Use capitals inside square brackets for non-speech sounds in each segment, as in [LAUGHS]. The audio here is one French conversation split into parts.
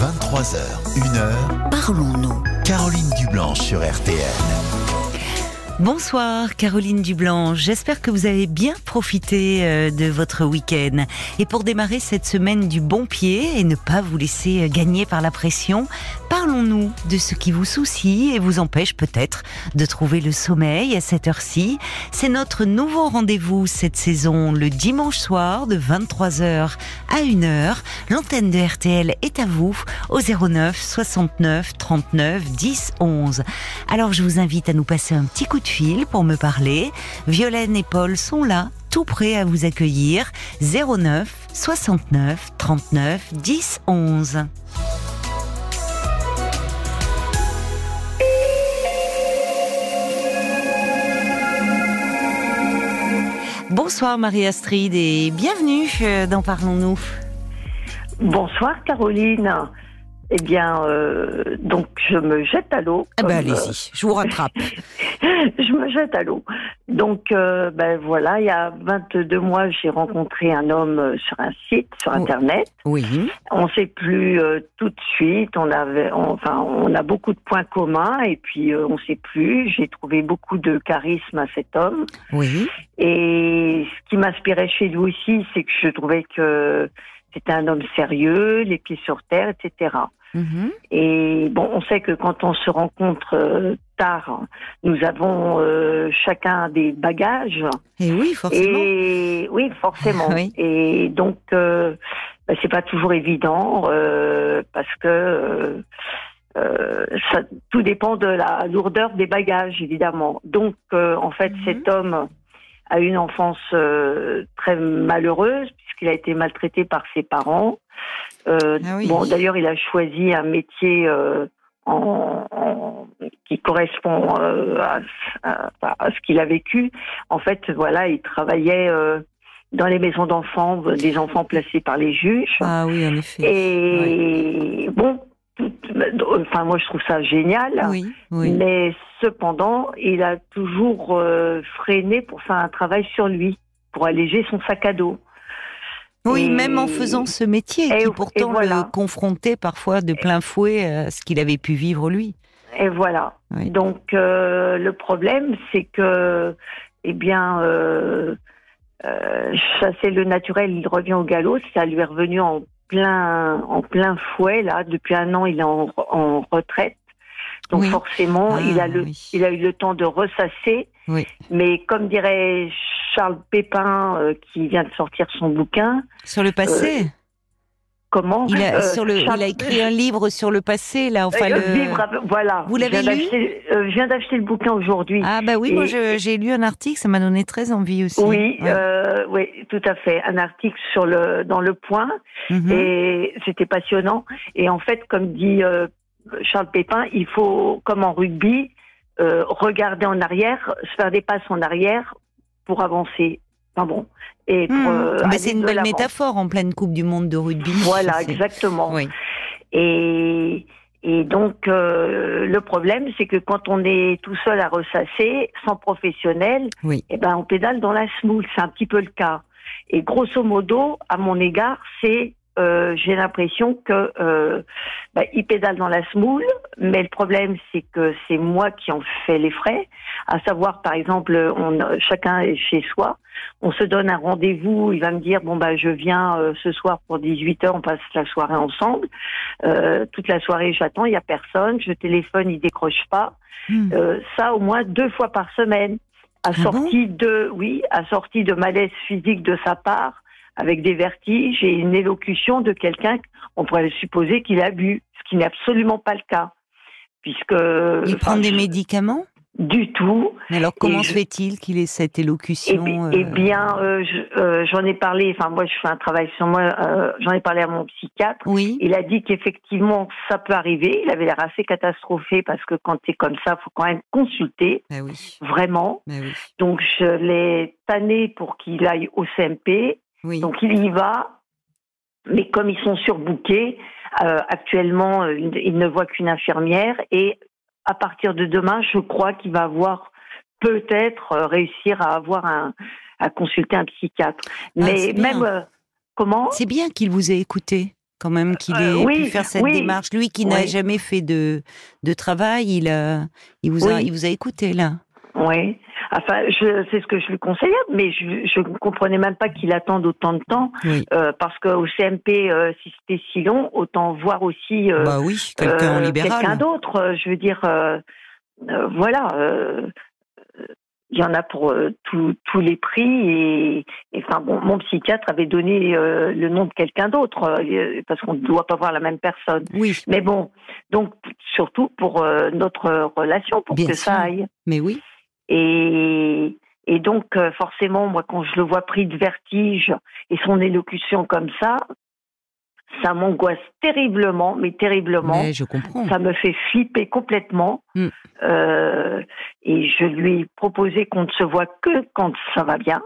23h, 1h. Parlons-nous. Caroline Dublanche sur RTN. Bonsoir Caroline Dublanche, j'espère que vous avez bien profité euh, de votre week-end. Et pour démarrer cette semaine du bon pied et ne pas vous laisser euh, gagner par la pression, parlons-nous de ce qui vous soucie et vous empêche peut-être de trouver le sommeil à cette heure-ci. C'est notre nouveau rendez-vous cette saison le dimanche soir de 23h à 1h. L'antenne de RTL est à vous au 09 69 39 10 11. Alors je vous invite à nous passer un petit coup de fil pour me parler. Violaine et Paul sont là, tout prêts à vous accueillir. 09 69 39 10 11. Bonsoir Marie-Astrid et bienvenue euh, dans Parlons-nous. Bonsoir Caroline. Eh bien, euh, donc je me jette à l'eau. Ah ben allez-y, je vous rattrape. euh, [LAUGHS] je me jette à l'eau. Donc, euh, ben voilà, il y a 22 mois, j'ai rencontré un homme euh, sur un site, sur Oh. Internet. Oui, On s'est plus euh, tout de suite. On avait, on- enfin, on a beaucoup de points communs et puis euh, on s'est plus. J'ai trouvé beaucoup de charisme à cet homme. oui, Et ce qui m'inspirait chez lui aussi, c'est que je trouvais que c'était un homme sérieux, les pieds sur terre, etc. mhm, Et bon, on sait que quand on se rencontre euh, tard, nous avons euh, chacun des bagages. et oui, forcément. Et oui, forcément. [LAUGHS] Oui. Et donc, euh, bah, c'est pas toujours évident euh, parce que ça, tout dépend de la lourdeur des bagages, évidemment. Donc, en fait, Mhm. cet homme a une enfance euh, très malheureuse puisqu'il a été maltraité par ses parents. Euh, Ah oui. Bon, d'ailleurs, il a choisi un métier euh, en, en- qui correspond euh, à, à- à ce qu'il a vécu. En fait, voilà, il travaillait euh, dans les maisons d'enfants, des enfants placés par les juges. Ah oui, en effet. Et bon, enfin, moi, je trouve ça génial. Oui, oui. Mais cependant, il a toujours euh, freiné pour faire un travail sur lui, pour alléger son sac à dos. Oui, Et- même en faisant ce métier Et- qui et pourtant voilà. le confrontait parfois de plein fouet à ce qu'il avait pu vivre lui. Et voilà. Oui. Donc euh, le problème, c'est que, eh bien, euh, euh, chasser le naturel, il revient au galop. Ça lui est revenu en plein, en plein fouet là. Depuis un an, il est en, en retraite. Donc Oui. forcément, Ah, il a le, oui. il a eu le temps de ressasser. Oui. Mais comme dirait Charles Pépin, euh, qui vient de sortir son bouquin, Sur le passé, comment il, a, Euh, sur le, Charles- il a écrit un livre sur le passé, là. Enfin, Euh, le... Avec- voilà. Vous l'avez Je viens lu d'acheter- euh, Je viens d'acheter le bouquin aujourd'hui. Ah bah oui, moi Et- j'ai lu un article, ça m'a donné très envie aussi. Oui, Ouais. euh, oui, tout à fait. Un article sur le dans le Point Mhm. et c'était passionnant. Et en fait, comme dit euh, Charles Pépin, il faut, comme en rugby, euh, regarder en arrière, se faire des passes en arrière pour avancer. Bon. Et Mhm. euh, Mais aller c'est une belle métaphore en pleine Coupe du Monde de rugby. Voilà, exactement. Oui. Et, et donc, euh, le problème, c'est que quand on est tout seul à ressasser, sans professionnel, Oui. eh ben, on pédale dans la semoule. C'est un petit peu le cas. Et grosso modo, à mon égard, c'est, euh, j'ai l'impression que euh, bah, il pédale dans la semoule, mais le problème, c'est que c'est moi qui en fais les frais. À savoir, par exemple, on, chacun est chez soi. On se donne un rendez-vous. Il va me dire bon bah je viens euh, ce soir pour 18 h On passe la soirée ensemble. Euh, toute la soirée, j'attends. Il y a personne. Je téléphone, il décroche pas. Euh, ça au moins deux fois par semaine. Assorti de, oui, assorti de malaise physique de sa part, avec des vertiges et une élocution de quelqu'un, on pourrait supposer qu'il a bu, ce qui n'est absolument pas le cas. Puisque. Il prend des je- médicaments? Du tout. Mais alors comment se fait-il qu'il ait cette Eh, élocution euh, eh bien, euh, je- euh, j'en ai parlé, enfin moi je fais un travail sur moi, euh, j'en ai parlé à mon psychiatre. Oui. Il a dit qu'effectivement ça peut arriver. Il avait l'air assez catastrophé parce que quand tu es comme ça, faut quand même consulter, Bah oui. vraiment. Bah oui. Donc je l'ai tanné pour qu'il aille au CMP. Oui. Donc il y va, mais comme ils sont surbookés, euh, actuellement euh, il ne voit qu'une infirmière et à partir de demain, je crois qu'il va avoir peut-être euh, réussir à avoir un à consulter un psychiatre. Ah, Mais c'est bien. même euh, comment? C'est bien qu'il vous ait écouté. quand même qu'il ait pu faire cette démarche. Lui qui n'a jamais fait de, de travail, il, il, vous a, il vous a écouté là. Oui. Enfin, c'est ce que je lui conseillais, mais je ne comprenais même pas qu'il attende autant de temps, euh, parce qu'au CMP, euh, si c'était si long, autant voir aussi euh, bah oui, quelqu'un d'autre. Je veux dire, voilà. il y en a pour tous les prix et, enfin bon, mon psychiatre avait donné le nom de quelqu'un d'autre parce qu'on ne doit pas voir la même personne. Oui. Mais bon, donc surtout pour notre relation, pour que ça aille. Mais oui. Et, et donc, euh, forcément, moi, quand je le vois pris de vertige et son élocution comme ça, ça m'angoisse terriblement, mais terriblement. Mais je comprends. Ça me fait flipper complètement. Mm. Euh, et je lui ai proposé qu'on ne se voit que quand ça va bien.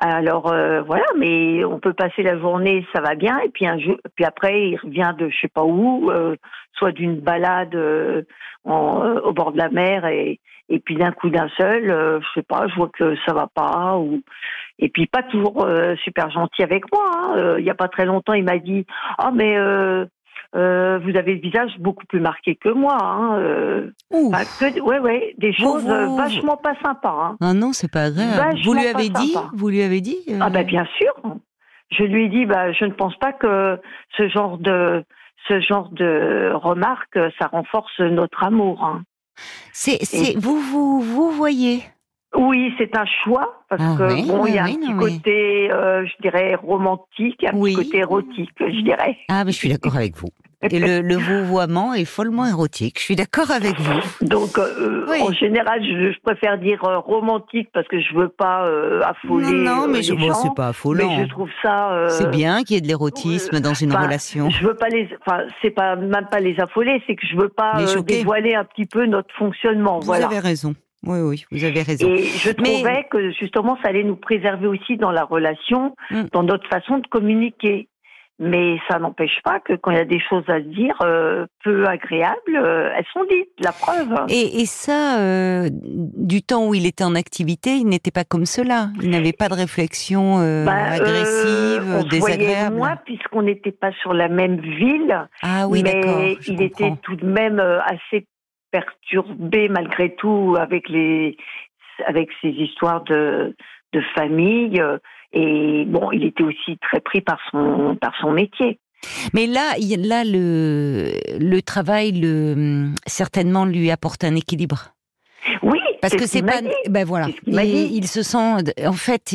Alors euh, voilà, mais on peut passer la journée, ça va bien, et puis un jeu, puis après il revient de je sais pas où, euh, soit d'une balade euh, en, au bord de la mer, et, et puis d'un coup d'un seul, je sais pas, je vois que ça va pas, ou et puis pas toujours super gentil avec moi. Hein. Il y a pas très longtemps, il m'a dit ah mais euh, vous avez le visage beaucoup plus marqué que moi. Hein, euh, ouais, ouais, des choses euh, vachement pas sympas. Hein. Ah non, c'est pas grave. vous lui avez dit Vous lui avez dit Ah ben bien sûr. Je lui ai dit, bah, je ne pense pas que ce genre de ce genre de remarques, ça renforce notre amour. Hein. C'est, vous, vous, vous voyez oui, c'est un choix parce ah que bon, il y a un petit côté, je dirais romantique, un petit côté érotique, je dirais. Ah, mais je suis d'accord avec vous. Et le, le vouvoiement est follement érotique. Je suis d'accord avec vous. Donc, euh, en général, je, préfère dire euh, romantique parce que je veux pas euh, affoler. Non, non mais je, bon, c'est pas affolant. Mais je trouve ça. c'est bien qu'il y ait de l'érotisme dans une relation. Je veux pas les. Enfin, c'est pas même pas les affoler, c'est que je veux pas dévoiler un petit peu notre fonctionnement. Vous avez raison. Oui, oui, vous avez raison. Et je trouvais que justement, ça allait nous préserver aussi dans la relation, mm. dans notre façon de communiquer. Mais ça n'empêche pas que quand il y a des choses à dire euh, peu agréables, euh, elles sont dites, la preuve. Et, ça, euh, du temps où il était en activité, il n'était pas comme cela. Il n'avait pas de réflexion bah, agressive, on désagréable. Moi, puisqu'on n'était pas sur la même ville. Ah oui, Mais il était tout de même assez perturbé malgré tout avec les avec histoires de de famille. Et bon, il était aussi très pris par son, par son métier. Mais là, là le, le travail, le, certainement, lui apporte un équilibre. Parce que c'est pas, ben voilà, il, il, se sent, en fait,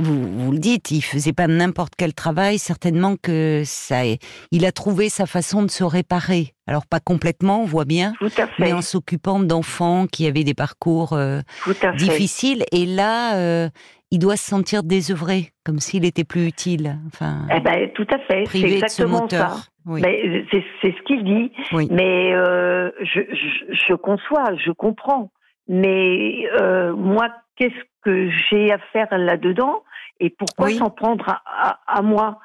vous, vous le dites, il faisait pas n'importe quel travail, certainement que ça, il a trouvé sa façon de se réparer. Alors pas complètement, on voit bien, mais en s'occupant d'enfants qui avaient des parcours euh, difficiles. Et là, euh, il doit se sentir désœuvré, comme s'il était plus utile. Enfin, eh ben, tout à fait, c'est exactement ça. Ben, c'est ce qu'il dit. Mais euh, je, je, conçois, je comprends. Mais euh, moi, qu'est-ce que j'ai à faire là-dedans et pourquoi s'en prendre à, moi?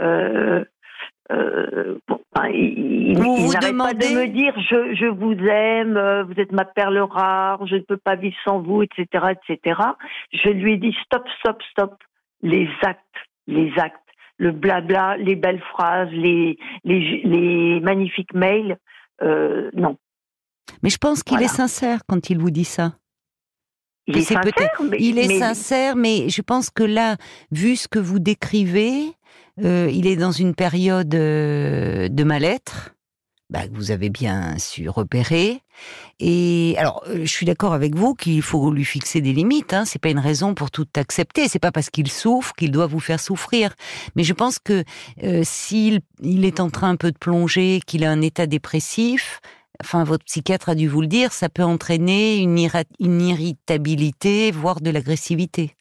Euh, euh, ben, il, n'arrête pas de me dire je, je, vous aime, euh, vous êtes ma perle rare, je ne peux pas vivre sans vous, etc., etc. Je lui ai dit stop, stop, stop. Les actes, les actes, le blabla, les belles phrases, les les, les magnifiques mails, euh, non. Mais je pense qu'il est sincère quand il vous dit ça. Il est, sincère, mais, il est sincère, mais je pense que là, vu ce que vous décrivez, euh, il est dans une période euh, de mal-être. Bah, que vous avez bien su repérer. Et alors, euh, je suis d'accord avec vous qu'il faut lui fixer des limites. Hein. C'est pas une raison pour tout accepter. C'est pas parce qu'il souffre qu'il doit vous faire souffrir. Mais je pense que s'il il est en train un peu de plonger, qu'il a un état dépressif, enfin votre psychiatre a dû vous le dire, ça peut entraîner une, une irritabilité, voire de l'agressivité.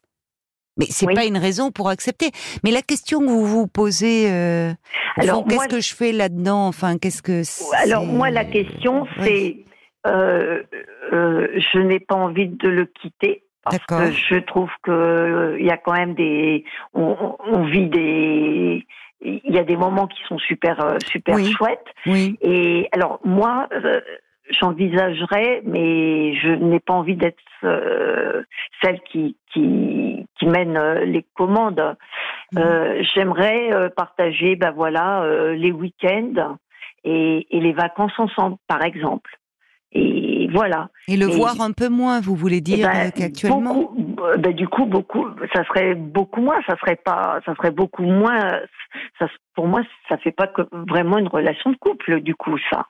Mais c'est n'est pas une raison pour accepter. Mais la question que vous vous posez, euh, alors qu'est-ce que je fais là-dedans? Enfin, qu'est-ce que Alors moi, la question, c'est, euh, euh, je n'ai pas envie de le quitter parce que je trouve que il y a quand même des, on, on, vit des, il y a des moments qui sont super super chouettes. Oui. Et alors moi, j'envisagerais, mais je n'ai pas envie d'être euh, celle qui, qui, qui mène euh, les commandes. Euh, J'aimerais euh, partager, ben voilà, euh, les week-ends et, et les vacances ensemble, par exemple. Et voilà. Et le Et- voir un peu moins, vous voulez Eh dire ben, euh, qu'actuellement? beaucoup, euh, ben, du coup, beaucoup, ça serait beaucoup moins. Ça serait pas, ça serait beaucoup moins. Pour moi, ça fait pas vraiment une relation de couple, du coup, ça.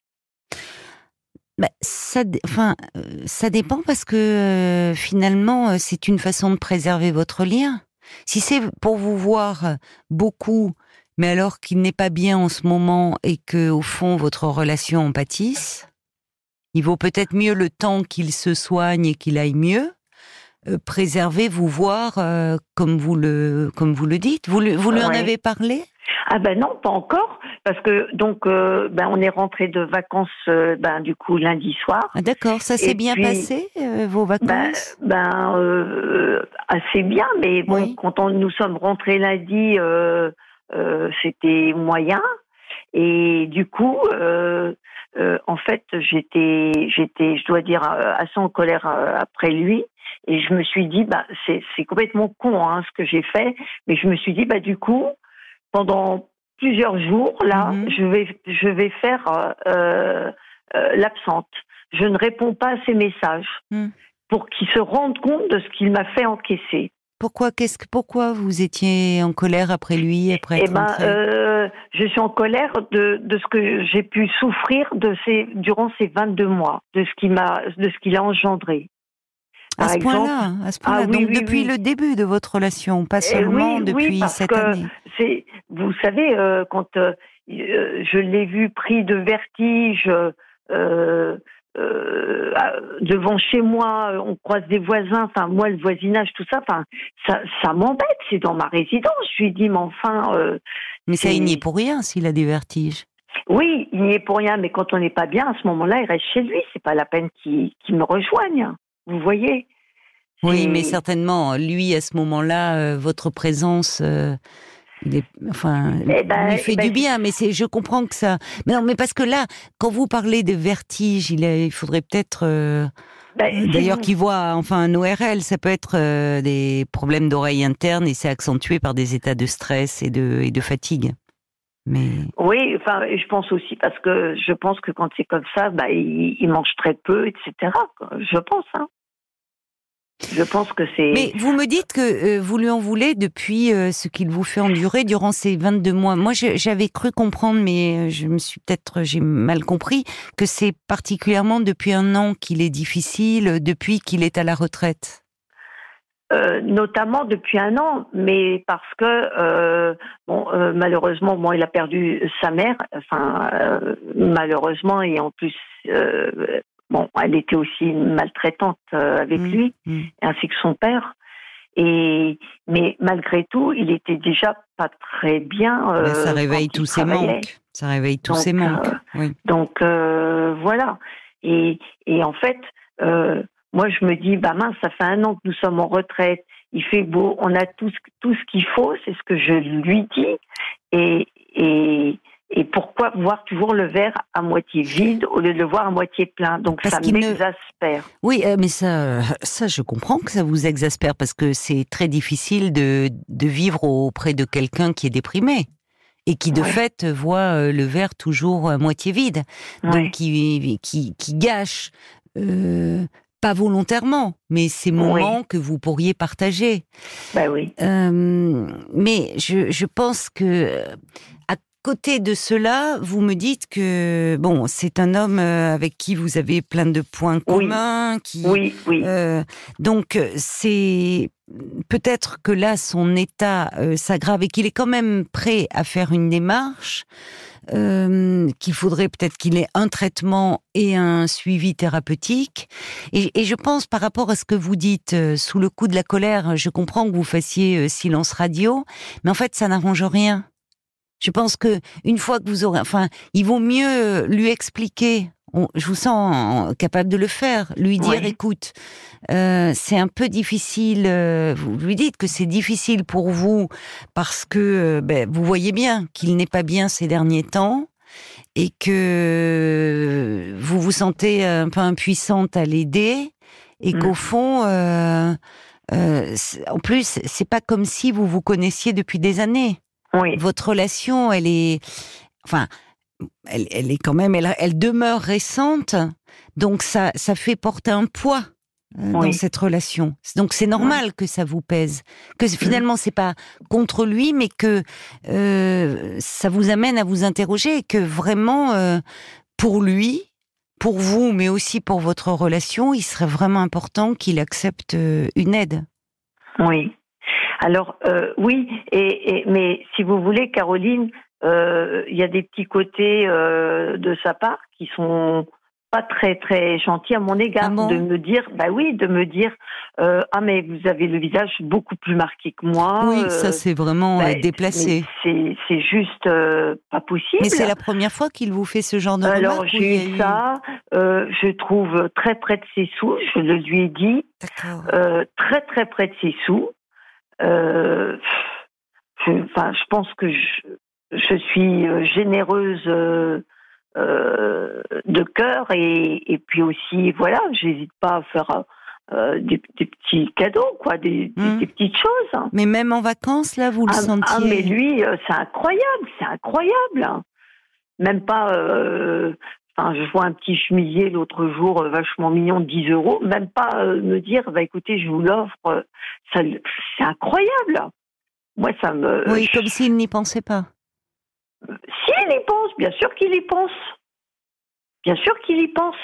Bah, ça, enfin, euh, ça dépend parce que euh, finalement, euh, c'est une façon de préserver votre lien. Si c'est pour vous voir euh, beaucoup, mais alors qu'il n'est pas bien en ce moment et que au fond votre relation en pâtisse, il vaut peut-être mieux le temps qu'il se soigne et qu'il aille mieux. Euh, préserver, vous voir euh, comme vous le comme vous le dites. Vous, lui- vous lui en avez parlé? Ah ben non, pas encore, parce que donc, euh, ben on est rentré de vacances, euh, ben du coup lundi soir. ah, D'accord, ça s'est bien puis- passé euh, vos Ben, vacances? ben assez bien, mais bon, Oui. quand on, nous sommes rentrés lundi, c'était moyen. Et du coup, en fait, j'étais, j'étais, je dois dire, assez en colère après lui. Et je me suis dit, bah, c'est, c'est complètement con hein, ce que j'ai fait. Mais je me suis dit, bah, du coup, pendant plusieurs jours, là, Mhm. je vais, je vais faire euh, euh, l'absente. Je ne réponds pas à ses messages Mhm. pour qu'il se rende compte de ce qu'il m'a fait encaisser. Pourquoi, qu'est-ce que, pourquoi vous étiez en colère après lui, après Eh être ben, rentré euh, je suis en colère de, de ce que j'ai pu souffrir de ces, durant ces 22 mois, de ce qu'il m'a, de ce qu'il a engendré. À ce exemple, point-là, à ce point-là. Ah Donc oui, depuis oui. le début de votre relation, pas Eh seulement depuis parce cette que année. c'est, vous savez, euh, quand euh, je l'ai vu pris de vertige euh, devant chez moi, on croise des voisins, enfin moi le voisinage, tout ça, enfin ça, ça m'embête. C'est dans ma résidence. Je lui dis, mais enfin, Mais ça, il n'y est pour rien s'il a des vertiges. Oui, il n'y est pour rien, mais quand on n'est pas bien, à ce moment-là, il reste chez lui. C'est pas la peine qu'il qu'il me rejoigne. Vous voyez? Oui, mais certainement, lui, à ce moment-là, euh, votre présence, euh, il est, enfin, Eh ben, lui fait eh ben, du bien. Mais c'est, je comprends que ça. Mais non, mais parce que là, quand vous parlez de vertige, il, faudrait peut-être. euh, Ben, si D'ailleurs, vous- qui voit enfin un ORL, ça peut être euh, des problèmes d'oreille interne et c'est accentué par des états de stress et de, et de fatigue. Mais Oui, enfin, je pense aussi parce que je pense que quand c'est comme ça, bah, il, il mange très peu, etc. Je pense. Hein. Je pense que c'est. Mais vous me dites que euh, vous lui en voulez depuis euh, ce qu'il vous fait endurer durant ces 22 mois. Moi, j'avais cru comprendre, mais euh, je me suis peut-être, j'ai mal compris, que c'est particulièrement depuis un an qu'il est difficile, depuis qu'il est à la retraite. Euh, notamment depuis un an, mais parce que bon, malheureusement, bon, il a perdu sa mère, enfin malheureusement, et en plus, bon, elle était aussi maltraitante euh, avec Mm, lui, mm. ainsi que son père. Et mais malgré tout, il était déjà pas très bien. euh, Ben, ça quand réveille il tous travaillait. manques. Ça réveille tous Donc, ces manques. euh, oui. Donc euh, voilà. Et, et en fait, euh, moi je me dis, bah mince, ça fait un an que nous sommes en retraite. Il fait beau, on a tout, ce- tout ce qu'il faut, c'est ce que je lui dis. Et, et, et pourquoi voir toujours le verre à moitié vide au lieu de le voir à moitié plein? Donc Parce ça qu'il ne- m'exaspère. Oui, euh, mais ça, ça, je comprends que ça vous exaspère parce que c'est très difficile de, de vivre auprès de quelqu'un qui est déprimé et qui de Ouais. fait voit euh, le verre toujours à moitié vide, Ouais. donc qui, qui, qui gâche. euh, pas volontairement, mais ces moments que vous pourriez partager. Bah oui. Euh, mais je, je pense que à côté de cela, vous me dites que bon, c'est un homme euh, avec qui vous avez plein de points Oui. communs, qui Oui, oui. euh, donc euh, c'est peut-être que là son état euh, s'aggrave et qu'il est quand même prêt à faire une démarche. euh, qu'il faudrait peut-être qu'il ait un traitement et un suivi thérapeutique. Et, et je pense par rapport à ce que vous dites, euh, sous le coup de la colère, je comprends que vous fassiez euh, silence radio, mais en fait ça n'arrange rien. Je pense que une fois que vous aurez, enfin, il vaut mieux lui expliquer. On- je vous sens capable de le faire. Lui dire, Oui. écoute, euh, c'est un peu difficile. euh, vous lui dites que c'est difficile pour vous parce que euh, ben, vous voyez bien qu'il n'est pas bien ces derniers temps et que vous vous sentez un peu impuissante à l'aider et Mm. qu'au fond, euh, euh, en plus, c'est pas comme si vous vous connaissiez depuis des années. Oui, Votre relation, elle est, enfin, elle, elle est quand même, elle, elle demeure récente, donc ça, ça fait porter un poids euh, dans cette relation. Donc c'est normal que ça vous pèse, que finalement c'est pas contre lui, mais que euh, ça vous amène à vous interroger et que vraiment euh, pour lui, pour vous, mais aussi pour votre relation, il serait vraiment important qu'il accepte euh, une aide. oui. Alors euh, oui, et, et- mais si vous voulez, Caroline, euh, il y a des petits côtés euh, de sa part qui sont pas très très gentils à mon égard Ah bon de me dire bah oui de me dire euh, ah mais vous avez le visage beaucoup plus marqué que moi oui, euh, ça c'est vraiment bah, déplacé. c'est c'est juste euh, pas possible Mais c'est la première fois qu'il vous fait ce genre de alors j'ai eu ça je trouve très près de ses sous je le lui ai dit très très près de ses sous. Euh, je, enfin, je pense que je, je suis euh, généreuse euh, euh, de cœur et, et puis aussi voilà, j'hésite pas à faire euh, des, des petits cadeaux quoi, des, des- des petites choses. Mais même en vacances, là, vous le Ah, sentiez ah, mais lui, euh, c'est incroyable, c'est incroyable. Même pas. euh, Enfin, je vois un petit chemisier l'autre jour, euh, vachement mignon, 10 euros. Même pas euh, me dire, bah écoutez, je vous l'offre. euh, ça, c'est incroyable. Moi, ça me. Oui, je- comme s'il n'y pensait pas. Si il y pense, bien sûr qu'il y pense. Bien sûr qu'il y pense.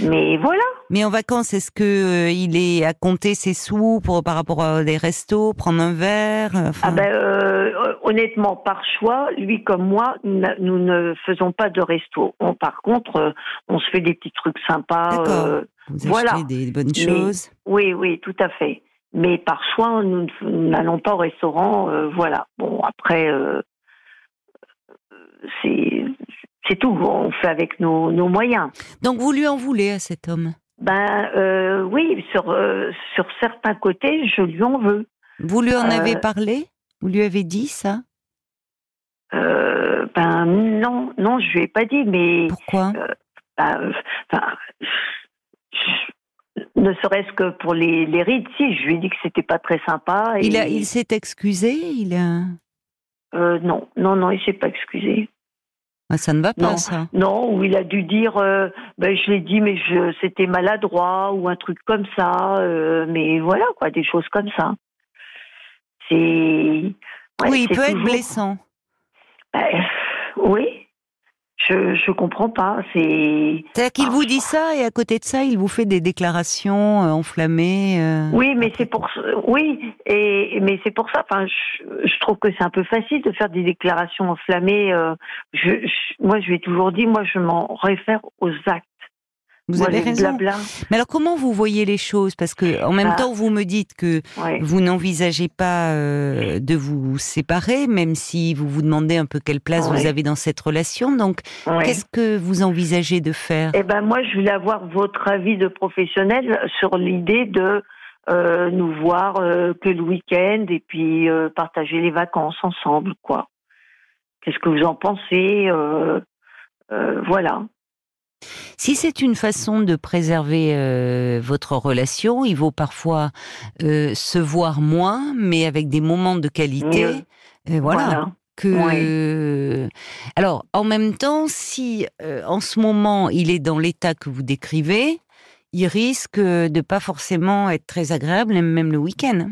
Mais voilà. Mais en vacances, est-ce que euh, il est à compter ses sous pour par rapport à des restos, prendre un verre euh, enfin, Ah ben, euh, honnêtement, par choix, lui comme moi, nous ne faisons pas de resto. On, par contre, euh, on se fait des petits trucs sympas. Vous voilà. des bonnes Mais- choses oui, oui, tout à fait. Mais par choix, nous n'allons pas au restaurant. voilà. Bon, après, c'est c'est tout. On fait avec nos, nos moyens. Donc vous lui en voulez à cet homme? Ben euh, oui, sur euh, sur certains côtés, je lui en veux. Vous lui en Euh, avez parlé? Vous lui avez dit ça? Ben non, non, je lui ai pas dit, mais Pourquoi? ben, je- ne serait-ce que pour les, les rides, si, je lui ai dit que c'était pas très sympa. Et, Il, a- il s'est excusé? Il a... non, non, non, il s'est pas excusé. Ah, ça ne va pas, Non. ça. Non, ou il a dû dire, euh, ben je l'ai dit, mais je c'était maladroit ou un truc comme ça. euh, mais voilà, quoi, des choses comme ça. C'est ouais, oui, il peut être blessant. Ben, oui, je je comprends pas. C'est C'est-à-dire qu'il Ah. vous dit ça et à côté de ça, il vous fait des déclarations euh, enflammées. euh, Oui, mais c'est pour oui, et mais c'est pour ça. Enfin, je, je trouve que c'est un peu facile de faire des déclarations enflammées. euh, je, je- moi, je lui ai toujours dit, moi, je m'en réfère aux actes. Vous Moi, avez raison. Mais alors, comment vous voyez les choses? Parce que en même Ah. temps, vous me dites que vous n'envisagez pas euh, de vous séparer, même si vous vous demandez un peu quelle place vous avez dans cette relation. Donc, qu'est-ce que vous envisagez de faire? Eh ben, moi, je voulais avoir votre avis de professionnel sur l'idée de euh, nous voir euh, que le week-end et puis partager les vacances ensemble, quoi. Qu'est-ce que vous en pensez? Voilà. Si c'est une façon de préserver euh, votre relation, il vaut parfois euh, se voir moins, mais avec des moments de qualité. Euh, voilà. que alors en même temps si euh, en ce moment il est dans l'état que vous décrivez il risque de pas forcément être très agréable même le week-end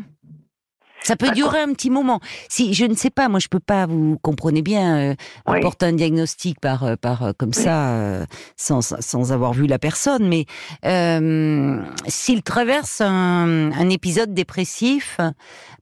ça peut durer un petit moment. Si je ne sais pas, moi je peux pas, vous comprenez bien, euh, Oui. porter un diagnostic par euh, par euh, comme ça euh, sans sans avoir vu la personne, mais euh, s'il traverse un, un épisode dépressif,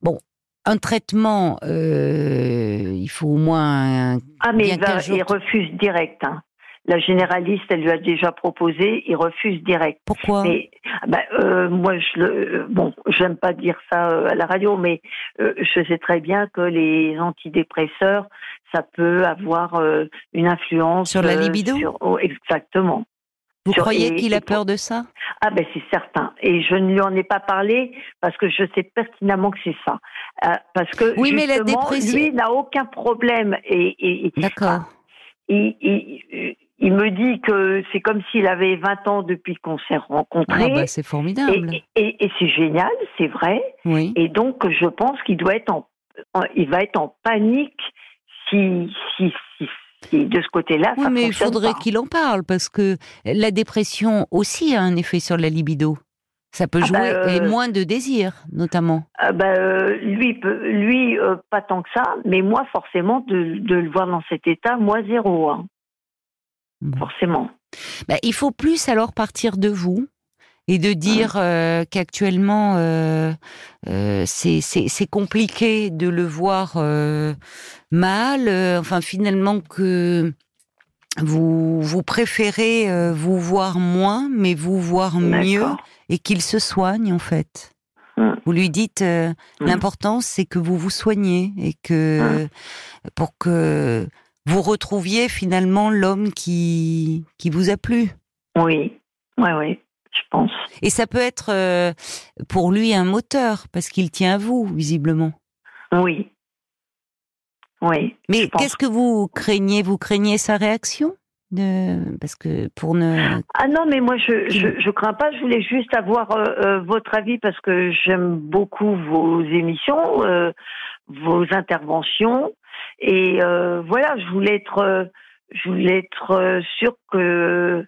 bon, un traitement, euh, il faut au moins un- Ah, mais il, va, il refuse direct. hein. La généraliste, elle lui a déjà proposé, il refuse direct. pourquoi? Mais bah, euh, moi, je le, bon, j'aime pas dire ça euh, à la radio, mais euh, je sais très bien que les antidépresseurs, ça peut avoir euh, une influence Sur la libido? sur- oh, Exactement. Vous sur- croyez et- qu'il a peur de ça? Ah ben c'est certain. Et je ne lui en ai pas parlé parce que je sais pertinemment que c'est ça. Euh, parce que Oui, mais la justement, dépression- lui n'a aucun problème et, et- et- D'accord. il, il, il me dis que c'est comme s'il avait 20 ans depuis qu'on s'est rencontrés. Ah bah, c'est formidable. Et, et- et c'est génial, c'est vrai. Oui. Et donc, je pense qu'il doit être en, en- il va être en panique si, si, si, si de ce côté-là, Oui, ça mais il faudrait qu'il en parle parce que la dépression aussi a un effet sur la libido. Ça peut Ah jouer bah, euh, et moins de désir, notamment. Ah bah, euh, lui, lui, euh, pas tant que ça, mais moi, forcément, de, de le voir dans cet état, moi zéro, hein. Forcément. Bah, il faut plus alors partir de vous et de dire euh, qu'actuellement euh, euh, c'est compliqué de le voir euh, mal. enfin, finalement que vous vous préférez vous voir moins, mais vous voir mieux et qu'il se soigne en fait. Mm. Vous lui dites euh, l'important c'est que vous vous soignez et que pour que vous retrouviez finalement l'homme qui qui vous a plu? Oui, oui, oui, je pense. Et ça peut être euh, pour lui un moteur parce qu'il tient à vous visiblement. Oui. Oui. Mais qu'est-ce que vous craignez? Vous craignez sa réaction? De... parce que pour ne Ah non, mais moi, je, je, je crains pas. Je voulais juste avoir euh, euh, votre avis parce que j'aime beaucoup vos émissions, euh, vos interventions. Et euh, voilà, je voulais être, euh, je voulais être euh, sûre que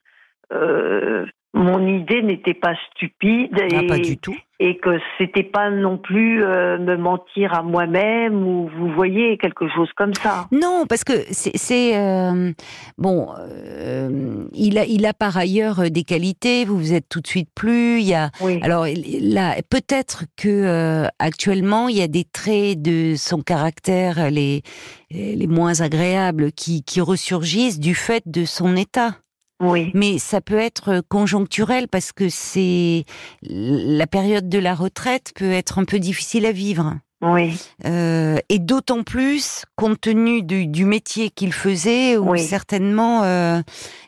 mon idée n'était pas stupide Ah, et, pas du tout. et que c'était pas non plus euh, me mentir à moi-même ou vous voyez quelque chose comme ça. Non, parce que c'est euh, bon. euh, il a il a par ailleurs euh, des qualités. Vous vous êtes tout de suite plus. Il y a Oui. alors là peut-être que euh, actuellement il y a des traits de son caractère les les moins agréables qui qui ressurgissent du fait de son état. Oui. Mais ça peut être conjoncturel parce que c'est la période de la retraite peut être un peu difficile à vivre. Oui. Euh, et d'autant plus compte tenu du, du métier qu'il faisait, où Oui. certainement euh,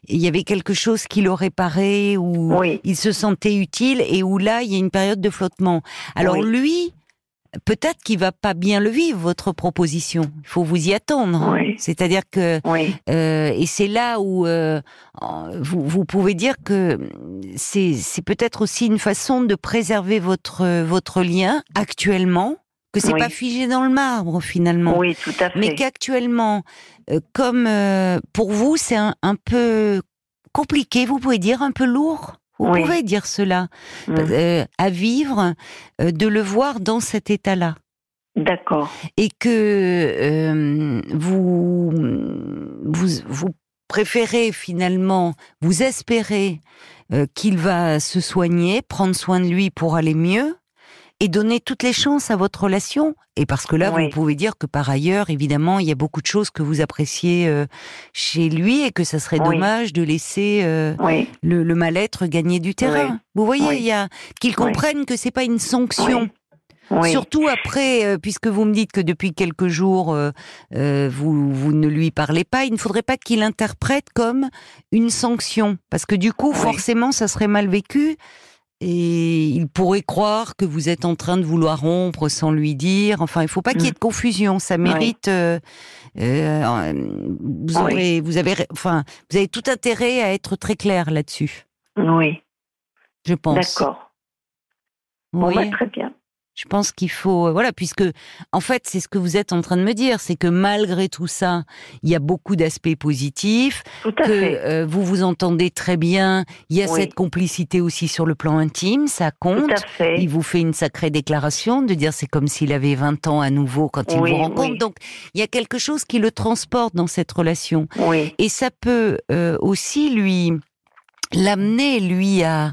il y avait quelque chose qui le réparait, où Oui. il se sentait utile, et où là il y a une période de flottement. Alors Oui. lui, peut-être qu'il va pas bien le vivre votre proposition. Il faut vous y attendre. Oui. C'est-à-dire que Oui. euh, et c'est là où euh, vous, vous pouvez dire que c'est c'est peut-être aussi une façon de préserver votre votre lien actuellement, que c'est Oui. pas figé dans le marbre finalement, Oui, tout à fait. mais qu'actuellement, euh, comme euh, pour vous c'est un, un peu compliqué, vous pouvez dire un peu lourd? Vous Oui. pouvez dire cela Mm. euh, à vivre, euh, de le voir dans cet état-là D'accord. et que euh, vous, vous vous préférez finalement, vous espérez euh, qu'il va se soigner, prendre soin de lui pour aller mieux et donner toutes les chances à votre relation. Et parce que là, Oui. vous pouvez dire que par ailleurs, évidemment, il y a beaucoup de choses que vous appréciez euh, chez lui et que ça serait Oui. dommage de laisser euh, Oui. le, le mal-être gagner du terrain. Vous voyez, il y a qu'ils comprennent que c'est pas une sanction. Oui. Surtout après, euh, puisque vous me dites que depuis quelques jours, euh, euh, vous, vous ne lui parlez pas, il ne faudrait pas qu'il interprète comme une sanction. Parce que du coup, Oui. forcément, ça serait mal vécu. Et il pourrait croire que vous êtes en train de vouloir rompre sans lui dire. Enfin, il faut pas qu'il y ait de confusion. Ça mérite. euh, euh, vous Oui. avez, enfin, vous avez tout intérêt à être très clair là-dessus. Oui. Je pense. D'accord. Bon, bah, voyez très bien. Je pense qu'il faut, euh, voilà, puisque en fait, c'est ce que vous êtes en train de me dire, c'est que malgré tout ça, il y a beaucoup d'aspects positifs, Tout à que fait. euh, vous vous entendez très bien. Il y a Oui. cette complicité aussi sur le plan intime, ça Tout compte. à fait. Il vous fait une sacrée déclaration de dire c'est comme s'il avait 20 ans à nouveau quand il Oui, vous rencontre. oui. Donc il y a quelque chose qui le transporte dans cette relation. Oui. Et ça peut euh, aussi lui l'amener lui à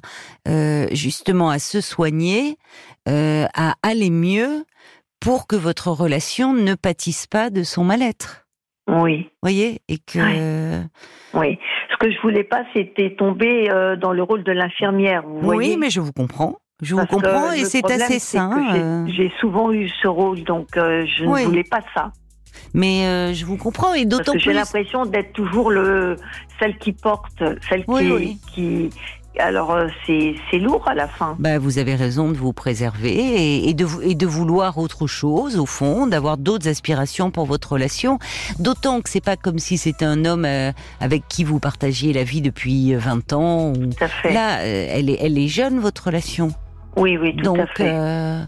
euh, justement à se soigner, euh, à aller mieux pour que votre relation ne pâtisse pas de son mal-être. Oui. Voyez et que Oui. Ce que je voulais pas, c'était tomber euh, dans le rôle de l'infirmière. Vous voyez oui, mais je vous comprends. Je vous Parce comprends et c'est assez sain. j'ai- euh, J'ai souvent eu ce rôle, donc euh, je Oui. ne voulais pas ça. Mais euh, je vous comprends et d'autant que j'ai plus. l'impression d'être toujours le celle qui porte, celle Oui, qui, oui. qui alors euh, c'est c'est lourd à la fin. Bah, vous avez raison de vous préserver et, et de, et de vouloir autre chose, au fond, d'avoir d'autres aspirations pour votre relation. D'autant que c'est pas comme si c'était un homme euh, avec qui vous partagiez la vie depuis euh, 20 ans. ou- Tout à fait. Là, euh, elle, est, elle est jeune, votre relation. oui, oui, tout Donc, à fait. euh,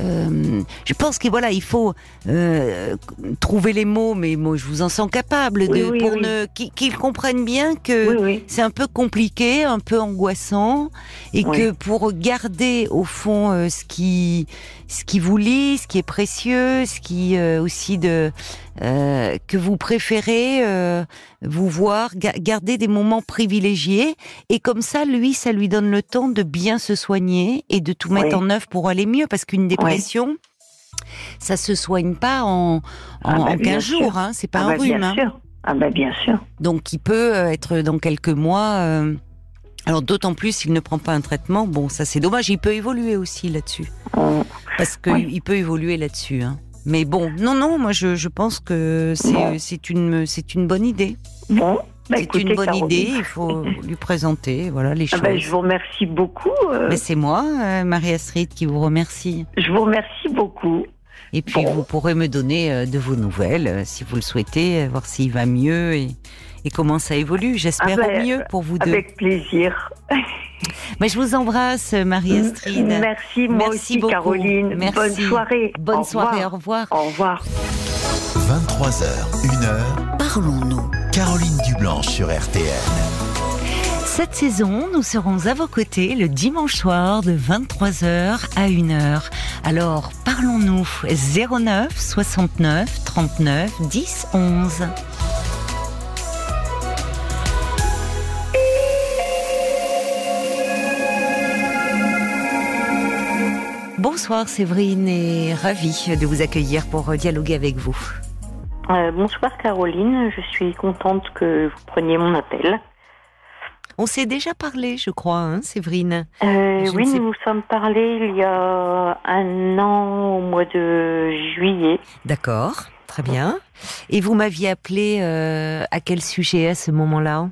euh, je pense que voilà, il faut euh, trouver les mots, mais moi, je vous en sens capable de, Oui, oui, pour oui. ne qu'ils comprennent bien que c'est un peu compliqué, un peu angoissant, et que pour garder au fond euh, ce qui ce qui vous lie, ce qui est précieux, ce qui euh, aussi de euh, que vous préférez euh, vous voir, ga- garder des moments privilégiés, et comme ça, lui, ça lui donne le temps de bien se soigner et de tout mettre Oui. en œuvre pour aller mieux, parce qu'une dépression. Ça se soigne pas en, en, Ah bah, en 15 jours, hein, c'est pas ah un bah, rhume. bien hein. sûr. Ah bah bien sûr. Donc, il peut euh, être dans quelques mois. euh, alors, d'autant plus s'il ne prend pas un traitement. Bon, ça c'est dommage. Il peut évoluer aussi là-dessus, parce que Oui. peut évoluer là-dessus. hein. Mais bon, non, non. Moi, je, je pense que c'est Bon. c'est une c'est une bonne idée. Bon, bah, c'est écoutez, une bonne Caroline. idée. Il faut lui présenter, voilà les Ah choses. bah, je vous remercie beaucoup. euh, Mais c'est moi, euh, Marie-Astrid, qui vous remercie. je vous remercie beaucoup. Et puis, Bon. vous pourrez me donner euh, de vos nouvelles, si vous le souhaitez, voir s'il va mieux et, et comment ça évolue. J'espère Ah ben, au mieux pour vous deux. Avec plaisir. [LAUGHS] Mais je vous embrasse, Marie-Astrid. Merci, moi Merci aussi, beaucoup. Caroline. Merci. Bonne soirée. Bonne Au soirée, au revoir. revoir. Au revoir. 23h, 1h, Parlons-nous. Caroline Dublanche sur RTN. Cette saison, nous serons à vos côtés le dimanche soir de 23h à 1h. Alors, parlons-nous 09 69 39 10 11. Bonsoir Séverine et ravie de vous accueillir pour dialoguer avec vous. Euh, bonsoir Caroline, je suis contente que vous preniez mon appel. On s'est déjà parlé, je crois, hein, Séverine. Euh, oui, sais- nous nous sommes parlé il y a un an au mois de juillet. D'accord, très bien. Et vous m'aviez appelé euh, à quel sujet à ce moment-là?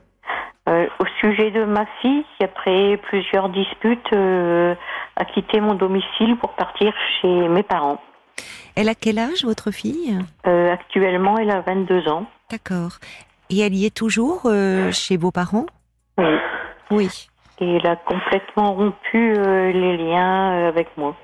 Euh, au sujet de ma fille qui, après plusieurs disputes, euh, a quitté mon domicile pour partir chez mes parents. Elle a quel âge, votre fille? Euh, actuellement, elle a 22 ans. D'accord. Et elle y est toujours euh, chez vos parents? Oui. Oui. Et elle a complètement rompu les liens avec moi.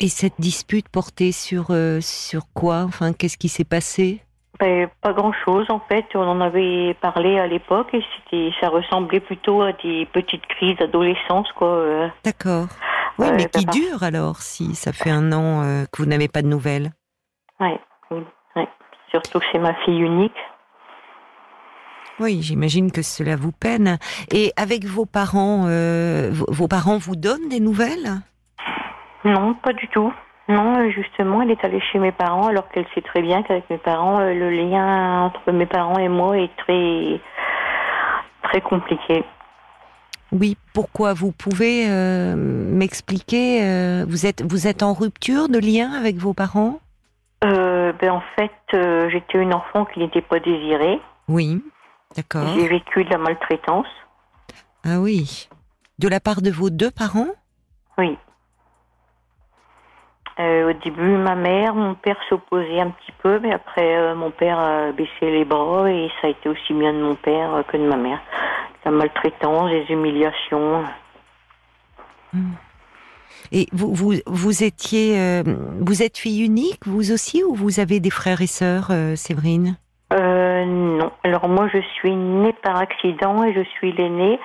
Et cette dispute portait sur, sur quoi? Enfin, qu'est-ce qui s'est passé? Ben, pas grand-chose en fait. On en avait parlé à l'époque et c'était, ça ressemblait plutôt à des petites crises d'adolescence quoi. euh. D'accord. Oui, mais qui bah, dure alors, si ça fait un an euh, que vous n'avez pas de nouvelles? Ouais, oui, ouais. Surtout que c'est ma fille unique. Oui, j'imagine que cela vous peine. Et avec vos parents, euh, vos parents vous donnent des nouvelles? Non, pas du tout. Non, euh, justement, elle est allée chez mes parents alors qu'elle sait très bien qu'avec mes parents, euh, le lien entre mes parents et moi est très très compliqué. Oui, pourquoi Vous pouvez euh, m'expliquer euh, Vous êtes vous êtes en rupture de lien avec vos parents? Euh, ben en fait, j'étais une enfant qui n'était pas désirée. Oui, d'accord. J'ai vécu de la maltraitance. Ah oui, de la part de vos deux parents? Oui. Euh, au début, ma mère, mon père s'opposait un petit peu, mais après, euh, mon père a baissé les bras et ça a été aussi bien de mon père euh, que de ma mère. La maltraitance, les humiliations. Et vous vous vous étiez euh, vous êtes fille unique vous aussi ou vous avez des frères et sœurs, Séverine? Euh, non. Alors moi, je suis née par accident et je suis l'aînée.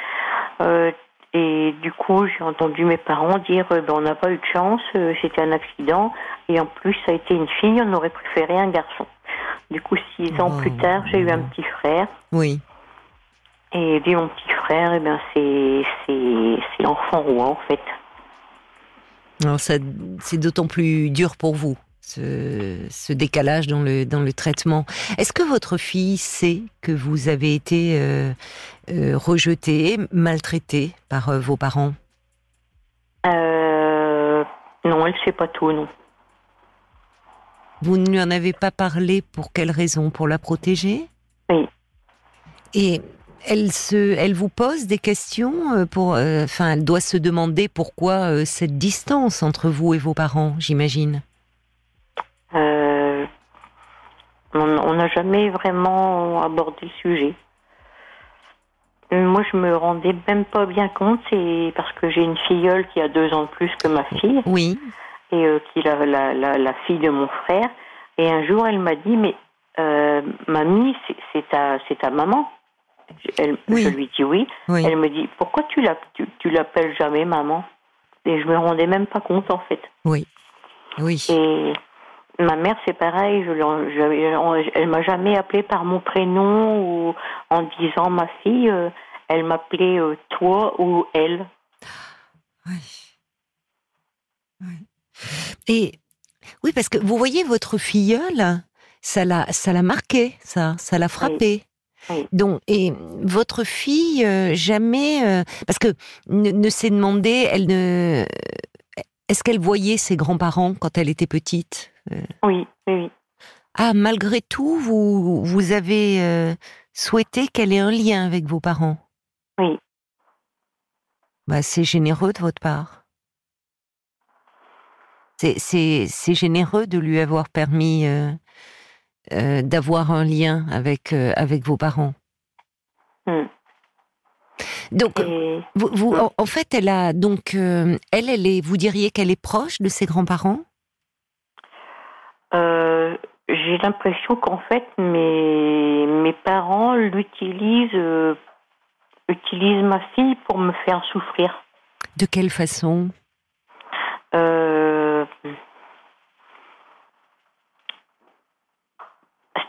Et du coup, j'ai entendu mes parents dire euh, ben, on n'a pas eu de chance, euh, c'était un accident. Et en plus, ça a été une fille, on aurait préféré un garçon. Du coup, six ans Oh. plus tard, j'ai eu un petit frère. Oui. Et lui, mon petit frère, eh ben, c'est, c'est, c'est l'enfant roi, en fait. Alors ça, c'est d'autant plus dur pour vous, ce, ce décalage dans le, dans le traitement. Est-ce que votre fille sait que vous avez été euh, euh, rejetée, maltraitée par euh, vos parents? Euh, non, elle sait pas tout, non. Vous ne lui en avez pas parlé pour quelle raison? Pour la protéger? Oui. Et elle se, elle vous pose des questions euh, pour, euh, enfin, elle doit se demander pourquoi euh, cette distance entre vous et vos parents, j'imagine? Euh, on n'a jamais vraiment abordé le sujet. Moi, je me rendais même pas bien compte, c'est parce que j'ai une filleule qui a deux ans de plus que ma fille Oui, et euh, qui est la, la, la, la fille de mon frère. Et un jour, elle m'a dit, mais euh, mamie, c'est- ta, maman. Elle, Oui. Je lui dis oui. oui. Elle me dit, pourquoi tu l'app- tu, tu l'appelles jamais maman? Et je me rendais même pas compte en fait. Oui. Et ma mère, c'est pareil. Je, je- elle m'a jamais appelé par mon prénom ou en disant ma fille. euh, elle m'appelait euh, toi ou elle. Oui. Oui. Et oui, parce que vous voyez votre filleule, ça l'a, ça l'a marqué, ça, ça l'a frappé. Oui. Donc, et votre fille euh, jamais, euh, parce que ne, ne s'est demandé, elle ne, est-ce qu'elle voyait ses grands-parents quand elle était petite Oui, oui, oui. Ah, malgré tout, vous, vous avez euh, souhaité qu'elle ait un lien avec vos parents? Oui. Bah, c'est généreux de votre part. C'est, c'est, c'est généreux de lui avoir permis euh, euh, d'avoir un lien avec, euh, avec vos parents. Hmm. Donc, Et vous, vous- Ouais. en, fait, elle a donc, euh, elle, elle est, vous diriez qu'elle est proche de ses grands-parents? Euh, j'ai l'impression qu'en fait, mes, mes parents l'utilisent, euh, utilisent ma fille pour me faire souffrir. De quelle façon? Euh,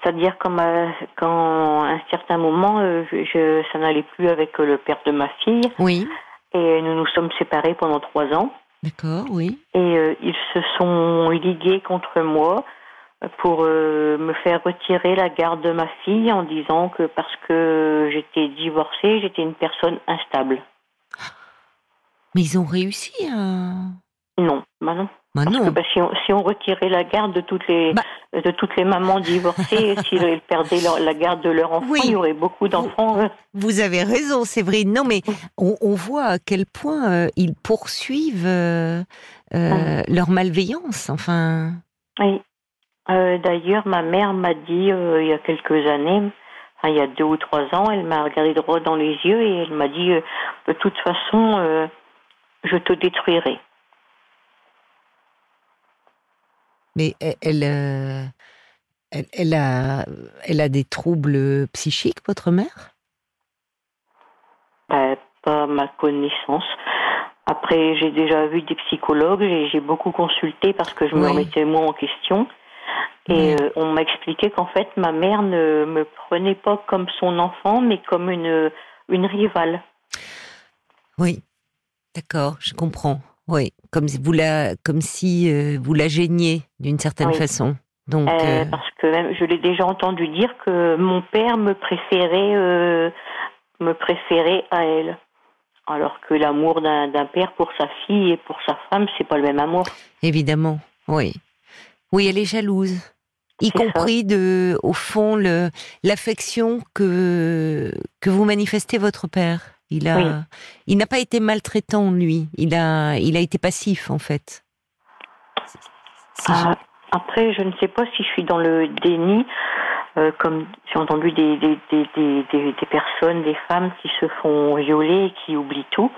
C'est-à-dire quand, ma- quand à un certain moment, euh, je, ça n'allait plus avec euh, le père de ma fille Oui, et nous nous sommes séparés pendant trois ans d'accord, oui. et euh, ils se sont ligués contre moi pour euh, me faire retirer la garde de ma fille en disant que parce que j'étais divorcée, j'étais une personne instable. Mais ils ont réussi à... Non, bah non. Bah Parce non. que bah, si, on, si on retirait la garde de toutes les Bah. de toutes les mamans divorcées, [LAUGHS] s'ils perdaient leur- la garde de leur enfant, Oui. il y aurait beaucoup d'enfants. euh, Vous avez raison, Séverine. Non, mais on, on voit à quel point euh, ils poursuivent euh, euh, leur malveillance. Enfin, Oui. D'ailleurs, ma mère m'a dit il y a quelques années, enfin, il y a deux ou trois ans, elle m'a regardé droit dans les yeux et elle m'a dit de toute façon, je te détruirai. Mais elle, elle, euh, elle, elle a, elle a des troubles psychiques, votre mère? Ben, pas ma connaissance. Après, j'ai déjà vu des psychologues, j'ai beaucoup consulté parce que je me remettais moi en question. Et Oui. euh, on m'a expliqué qu'en fait, ma mère ne me prenait pas comme son enfant, mais comme une, une rivale. Oui, d'accord, je comprends. Oui, comme si vous la, comme si euh, vous la gêniez d'une certaine Oui. façon. Donc, Euh, euh, Parce que même, je l'ai déjà entendu dire que mon père me préférait, me préférait à elle. Alors que l'amour d'un père pour sa fille et pour sa femme, c'est pas le même amour. évidemment, oui, oui, elle est jalouse, y ça. compris de, au fond, l'affection que que vous manifestez votre père. Il a, Oui. il n'a pas été maltraitant lui. Il a, il a été passif en fait. Ah, après, je ne sais pas si je suis dans le déni, euh, comme j'ai entendu des, des, des, des, personnes, des femmes qui se font violer et qui oublient tout.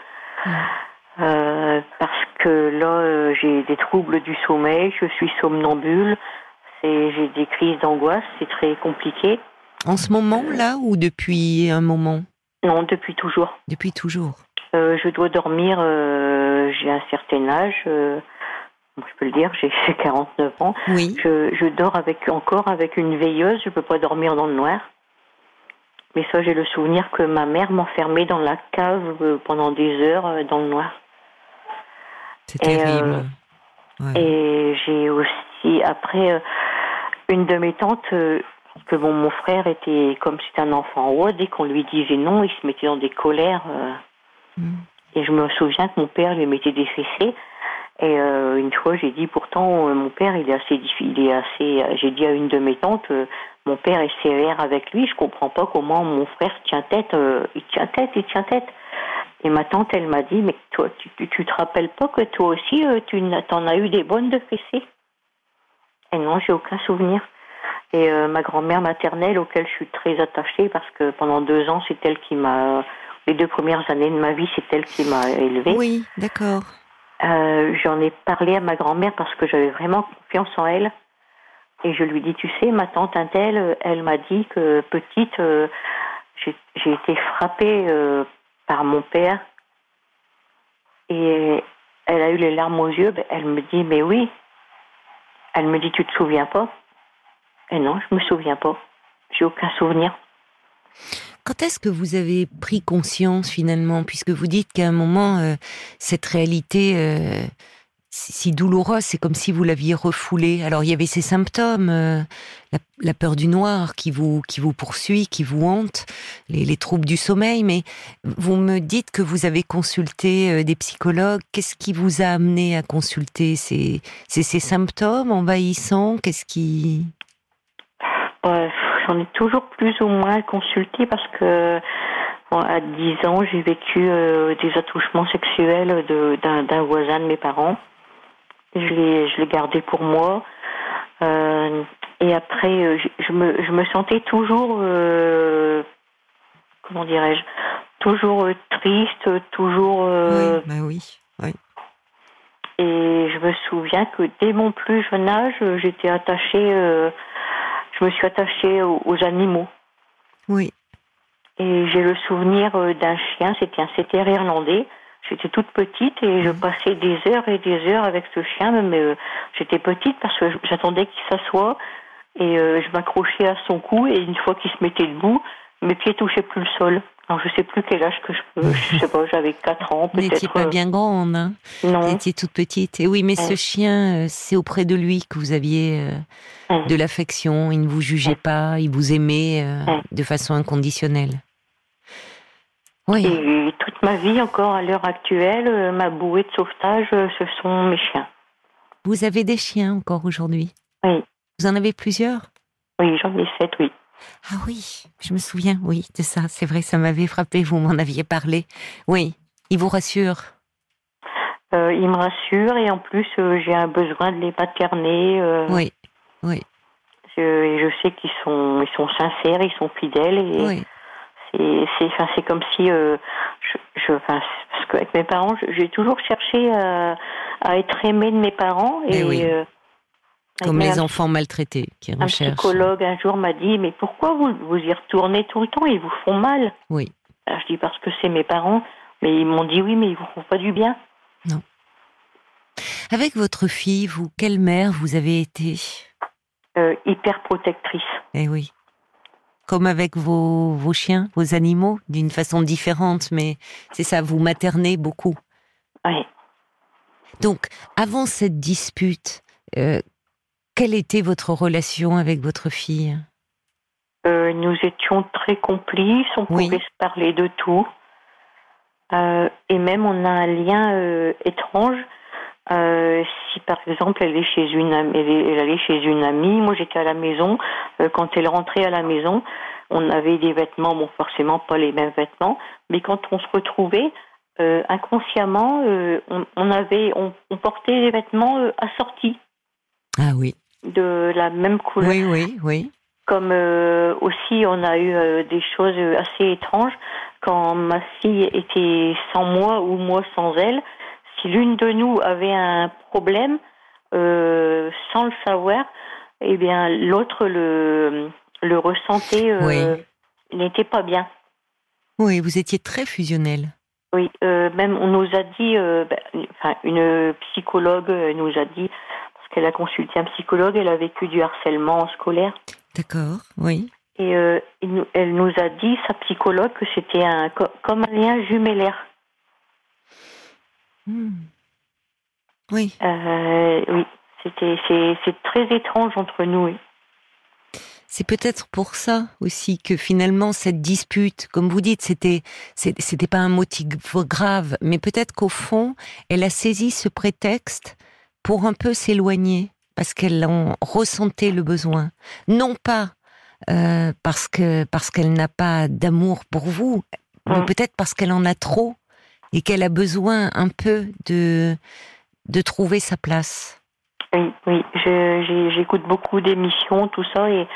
Euh, parce que là, euh, j'ai des troubles du sommeil, je suis somnambule, c'est- j'ai des crises d'angoisse, c'est très compliqué. En ce moment là ou depuis un moment, Non, depuis toujours. depuis toujours. Euh, je dois dormir, euh, j'ai un certain âge, euh, bon, je peux le dire, j'ai [LAUGHS] j'ai 49 ans. Oui, Je, je dors avec encore avec une veilleuse, je peux pas dormir dans le noir. Mais ça, j'ai le souvenir que ma mère m'enfermait dans la cave pendant des heures dans le noir. c'est terrible. Ouais. Et j'ai aussi, après, une de mes tantes, que bon, mon frère était comme c'était un enfant roi, dès qu'on lui disait non, il se mettait dans des colères. euh, Mm. et je me souviens que mon père lui mettait des fessées. Et euh, une fois, j'ai dit pourtant, euh, mon père, il est assez difficile, il est assez. J'ai dit à une de mes tantes, euh, mon père est sévère avec lui. Je comprends pas comment mon frère tient tête. il tient tête, il tient tête. Et ma tante, elle m'a dit, mais toi, tu, tu, tu te rappelles pas que toi aussi, tu t'en as eu des bonnes de fessées? Et non, j'ai aucun souvenir. Et euh, ma grand-mère maternelle, auquel je suis très attachée, parce que pendant deux ans, c'est elle qui m'a... Les deux premières années de ma vie, c'est elle qui m'a élevée. Oui, d'accord. Euh, J'en ai parlé à ma grand-mère parce que j'avais vraiment confiance en elle. Et je lui dis, tu sais, ma tante Intel, elle m'a dit que petite, euh, j'ai été frappée par mon père. Et elle a eu les larmes aux yeux. Ben, Elle me dit, mais oui. Elle me dit, tu te souviens pas? Et non, je me souviens pas. J'ai aucun souvenir. Quand est-ce que vous avez pris conscience finalement, puisque vous dites qu'à un moment, euh, cette réalité euh, si douloureuse, c'est comme si vous l'aviez refoulée. Alors il y avait ces symptômes, euh, la, peur du noir qui vous qui vous poursuit, qui vous hante, les, les troubles du sommeil. Mais vous me dites que vous avez consulté des psychologues. Qu'est-ce qui vous a amené à consulter C'est c'est ces symptômes envahissants? Qu'est-ce qui J'en ai toujours plus ou moins consulté parce que bon, à 10 ans, j'ai vécu euh, des attouchements sexuels de- d'un voisin de mes parents. Je l'ai je l'ai gardé pour moi. Euh, et après, euh, je, je me, je me sentais toujours, comment dirais-je, toujours triste, toujours... Oui, bah oui. oui. et je me souviens que dès mon plus jeune âge, j'étais attachée, je me suis attachée aux, aux animaux. Oui. Et j'ai le souvenir euh, d'un chien, c'était un setter irlandais. J'étais toute petite et je passais des heures et des heures avec ce chien, mais euh, j'étais petite parce que j'attendais qu'il s'assoie et euh, je m'accrochais à son cou et une fois qu'il se mettait debout, mes pieds touchaient plus le sol. Alors je sais plus quel âge que je peux, je sais pas, j'avais 4 ans Vous n'étiez peut-être. pas euh, bien grande, hein Non. Vous étiez toute petite. Et oui, mais ce chien, euh, c'est auprès de lui que vous aviez euh, Ouais. de l'affection. Il ne vous jugeait pas, il vous aimait euh, de façon inconditionnelle. Oui, Et toute ma vie, encore à l'heure actuelle, ma bouée de sauvetage, ce sont mes chiens. vous avez des chiens encore aujourd'hui? Oui. Vous en avez plusieurs? Oui, j'en ai sept, oui. Ah oui, je me souviens, oui, de ça. C'est vrai, ça m'avait frappé, vous m'en aviez parlé. Oui, il vous rassure. Euh, ils me rassurent et en plus, euh, j'ai un besoin de les materner. euh, Oui, oui, je, et je sais qu'ils sont, ils sont sincères, ils sont fidèles. Et oui. c'est, enfin, comme si, je, je, enfin, parce qu'avec mes parents, j'ai toujours cherché à, à être aimée de mes parents. Mais Et, oui. Comme les un- enfants maltraités qui Un recherchent. psychologue un jour m'a dit mais pourquoi vous vous y retournez tout le temps? Ils vous font mal. Oui. Alors, je dis parce que c'est mes parents, mais ils m'ont dit oui mais ils vous font pas du bien. Avec votre fille, vous, quelle mère vous avez été? Euh, hyper protectrice. Eh oui. Comme avec vos, vos chiens, vos animaux, d'une façon différente, mais c'est ça, vous maternez beaucoup. Oui. Donc, avant cette dispute, euh, quelle était votre relation avec votre fille? Euh, nous étions très complices, on Oui. pouvait se parler de tout. Euh, et même on a un lien euh, étrange. Si par exemple elle est chez une elle, est- elle allait chez une amie, moi j'étais à la maison. quand elle rentrait à la maison, on avait des vêtements, bon forcément pas les mêmes vêtements, mais quand on se retrouvait, euh, inconsciemment, euh, on, on avait, on, on portait des vêtements euh, assortis Ah oui. de la même couleur. Oui, oui, oui. Comme euh, aussi, on a eu euh, des choses assez étranges. Quand ma fille était sans moi ou moi sans elle, si l'une de nous avait un problème, euh, sans le savoir, eh bien l'autre le, le ressentait, Oui. n'était pas bien. Oui, vous étiez très fusionnel. Oui, euh, même on nous a dit, euh, ben, enfin une psychologue nous a dit, qu'elle a consulté un psychologue, elle a vécu du harcèlement scolaire. D'accord, oui. Et euh, elle nous a dit, sa psychologue, que c'était un, co- comme un lien jumellaire. Hmm. Oui. Euh, oui, c'était c'est c'est très étrange entre nous. oui. C'est peut-être pour ça aussi que finalement cette dispute, comme vous dites, c'était c'était pas un motif grave, mais peut-être qu'au fond, elle a saisi ce prétexte pour un peu s'éloigner parce qu'elle en ressentait le besoin, non pas euh, parce que parce qu'elle n'a pas d'amour pour vous, mais Mm. peut-être parce qu'elle en a trop et qu'elle a besoin un peu de de trouver sa place. Oui, oui. J'écoute beaucoup d'émissions, tout ça, et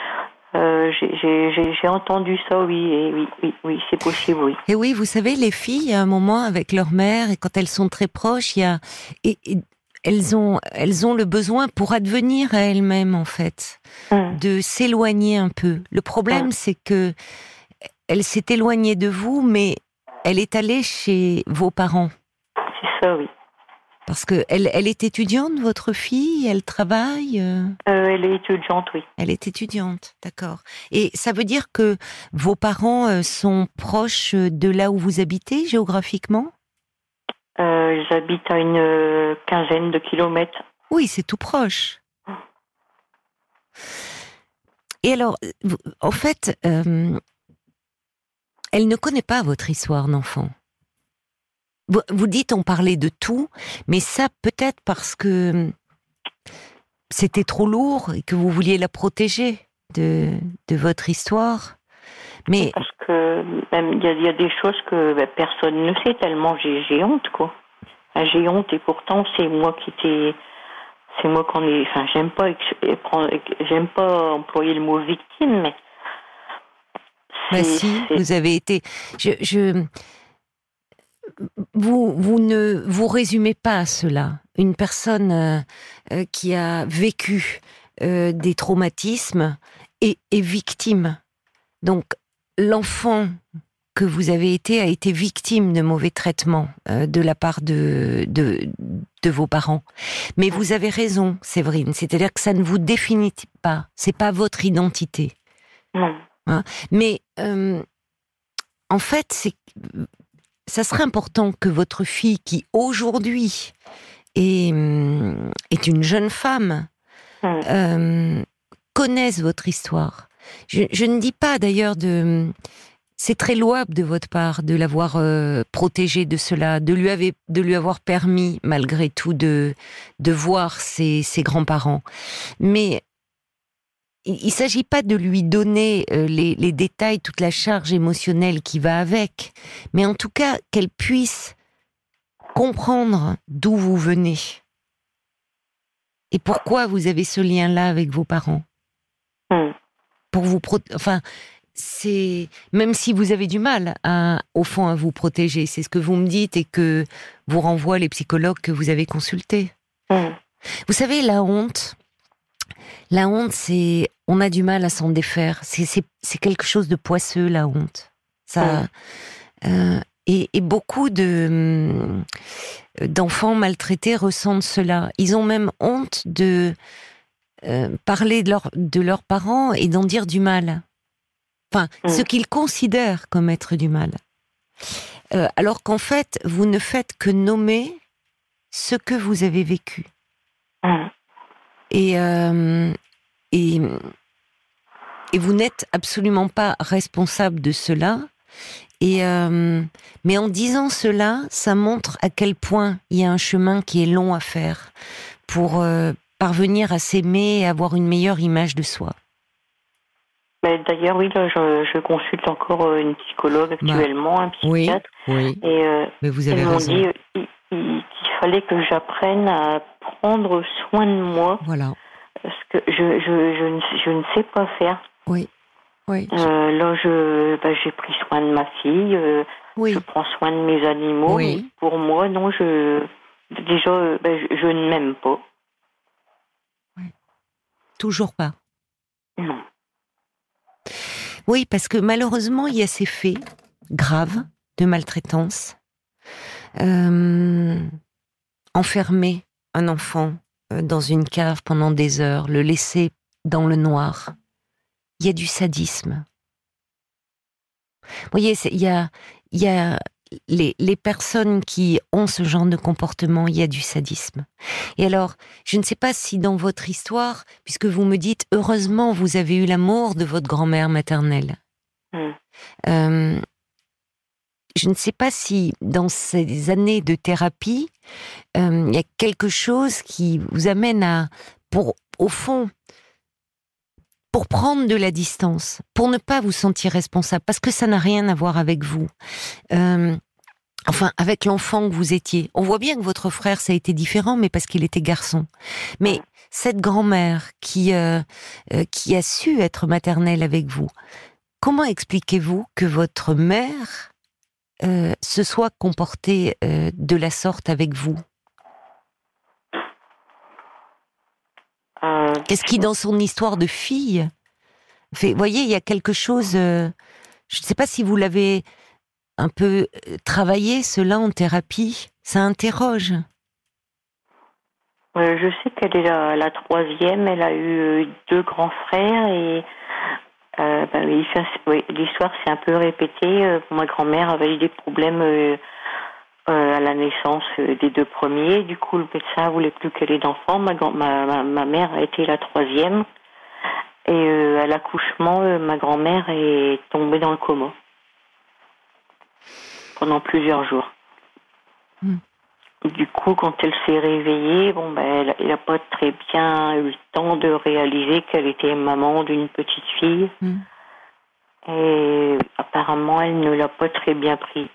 euh, j'ai- entendu ça, oui, et oui, oui, oui, c'est possible, oui. Et oui, vous savez, les filles, à un moment avec leur mère, et quand elles sont très proches, il y a, et, et elles ont, elles ont le besoin pour advenir à elles-mêmes, en fait, Hum, de s'éloigner un peu. Le problème, Ah. c'est que elle s'est éloignée de vous, mais elle est allée chez vos parents. C'est ça, oui. Parce que elle, elle est étudiante, votre fille, elle travaille, euh, Euh, elle est étudiante, oui. elle est étudiante, d'accord. Et ça veut dire que vos parents euh, sont proches de là où vous habitez géographiquement? Euh, J'habite à une euh, quinzaine de kilomètres. Oui, c'est tout proche. Et alors, en fait, euh, elle ne connaît pas votre histoire d'enfant. Vous, dites on parlait de tout, mais ça peut-être parce que c'était trop lourd et que vous vouliez la protéger de votre histoire. Mais Parce que même il y, a- il y a des choses que ben, personne ne sait tellement j'ai honte quoi. Enfin, J'ai honte et pourtant c'est moi qui t'ai c'est moi qu'on est enfin j'aime pas j'aime pas employer le mot victime mais Bah si, vous avez été. Je, je, vous, vous ne vous résumez pas à cela. Une personne euh, euh, qui a vécu euh, des traumatismes est, est victime. Donc, l'enfant que vous avez été a été victime de mauvais traitements euh, de la part de, de, de vos parents. Mais vous avez raison, Séverine. C'est-à-dire que ça ne vous définit pas. C'est pas votre identité. non. Mais euh, en fait, c'est, ça serait important que votre fille, qui aujourd'hui est, est une jeune femme, euh, connaisse votre histoire. Je, ne dis pas d'ailleurs de. C'est très louable de votre part de l'avoir euh, protégée de cela, de lui, avoir permis, malgré tout, de, voir ses, grands-parents. Mais il ne s'agit pas de lui donner euh, les, détails, toute la charge émotionnelle qui va avec, mais en tout cas qu'elle puisse comprendre d'où vous venez et pourquoi vous avez ce lien-là avec vos parents? Hum. Pour vous enfin, c'est même si vous avez du mal à, au fond, à vous protéger, c'est ce que vous me dites et que vous renvoient les psychologues que vous avez consultés. Hum. Vous savez, la honte, la honte, c'est, on a du mal à s'en défaire. C'est, quelque chose de poisseux, la honte. Ça, euh, et, et beaucoup de d'enfants maltraités ressentent cela. Ils ont même honte de euh, parler de, leur, de leurs parents et d'en dire du mal. Enfin, Mm. ce qu'ils considèrent comme être du mal. Euh, alors qu'en fait, vous ne faites que nommer ce que vous avez vécu. Hum. Et, euh, et, et vous n'êtes absolument pas responsable de cela. Et, euh, mais en disant cela, ça montre à quel point il y a un chemin qui est long à faire pour parvenir à s'aimer et avoir une meilleure image de soi. Mais d'ailleurs oui là je, je consulte encore euh, une psychologue actuellement, un psychiatre oui, et euh, mais vous Ils avez raison. dit euh, il- il- qu'il fallait que j'apprenne à prendre soin de moi Voilà, parce que je, je, je, ne, je ne sais pas faire. oui, oui, Euh, là, je, bah, j'ai pris soin de ma fille, euh, oui. je prends soin de mes animaux. Oui. mais Pour moi, non, je déjà, bah, je, je ne m'aime pas. Toujours pas. Non. Oui, parce que malheureusement, il y a ces faits graves de maltraitance. Euh, enfermer un enfant euh, dans une cave pendant des heures, le laisser dans le noir. Il y a du sadisme. Vous voyez, c'est- il y a, il y a les, les personnes qui ont ce genre de comportement, il y a du sadisme. Et alors, je ne sais pas si dans votre histoire, puisque vous me dites, heureusement, vous avez eu l'amour de votre grand-mère maternelle. Mm. Euh, je ne sais pas si dans ces années de thérapie, euh, il y a quelque chose qui vous amène à, pour, au fond, pour prendre de la distance, pour ne pas vous sentir responsable, parce que ça n'a rien à voir avec vous. Euh, enfin, avec l'enfant que vous étiez. On voit bien que votre frère, ça a été différent, mais parce qu'il était garçon. Mais cette grand-mère qui, euh, euh, a su être maternelle avec vous, comment expliquez-vous que votre mère se soit comportée de la sorte avec vous? Euh, Qu'est-ce qui, dans son histoire de fille, fait, voyez, il y a quelque chose. euh, je ne sais pas si vous l'avez un peu euh, travaillé cela en thérapie. Ça interroge. euh, je sais qu'elle est la, la troisième. Elle a eu deux grands frères et oui, l'histoire s'est un peu répétée. Ma grand-mère avait eu des problèmes euh, à la naissance euh, des deux premiers. Du coup, le médecin voulait plus qu'elle ait d'enfants. Ma, ma, ma, mère a été la troisième. Et euh, à l'accouchement, euh, ma grand-mère est tombée dans le coma pendant plusieurs jours. Hmm. Du coup, quand elle s'est réveillée, bon, ben, elle, elle a pas très bien eu le temps de réaliser qu'elle était maman d'une petite fille. Hmm. Et apparemment, elle ne l'a pas très bien pris.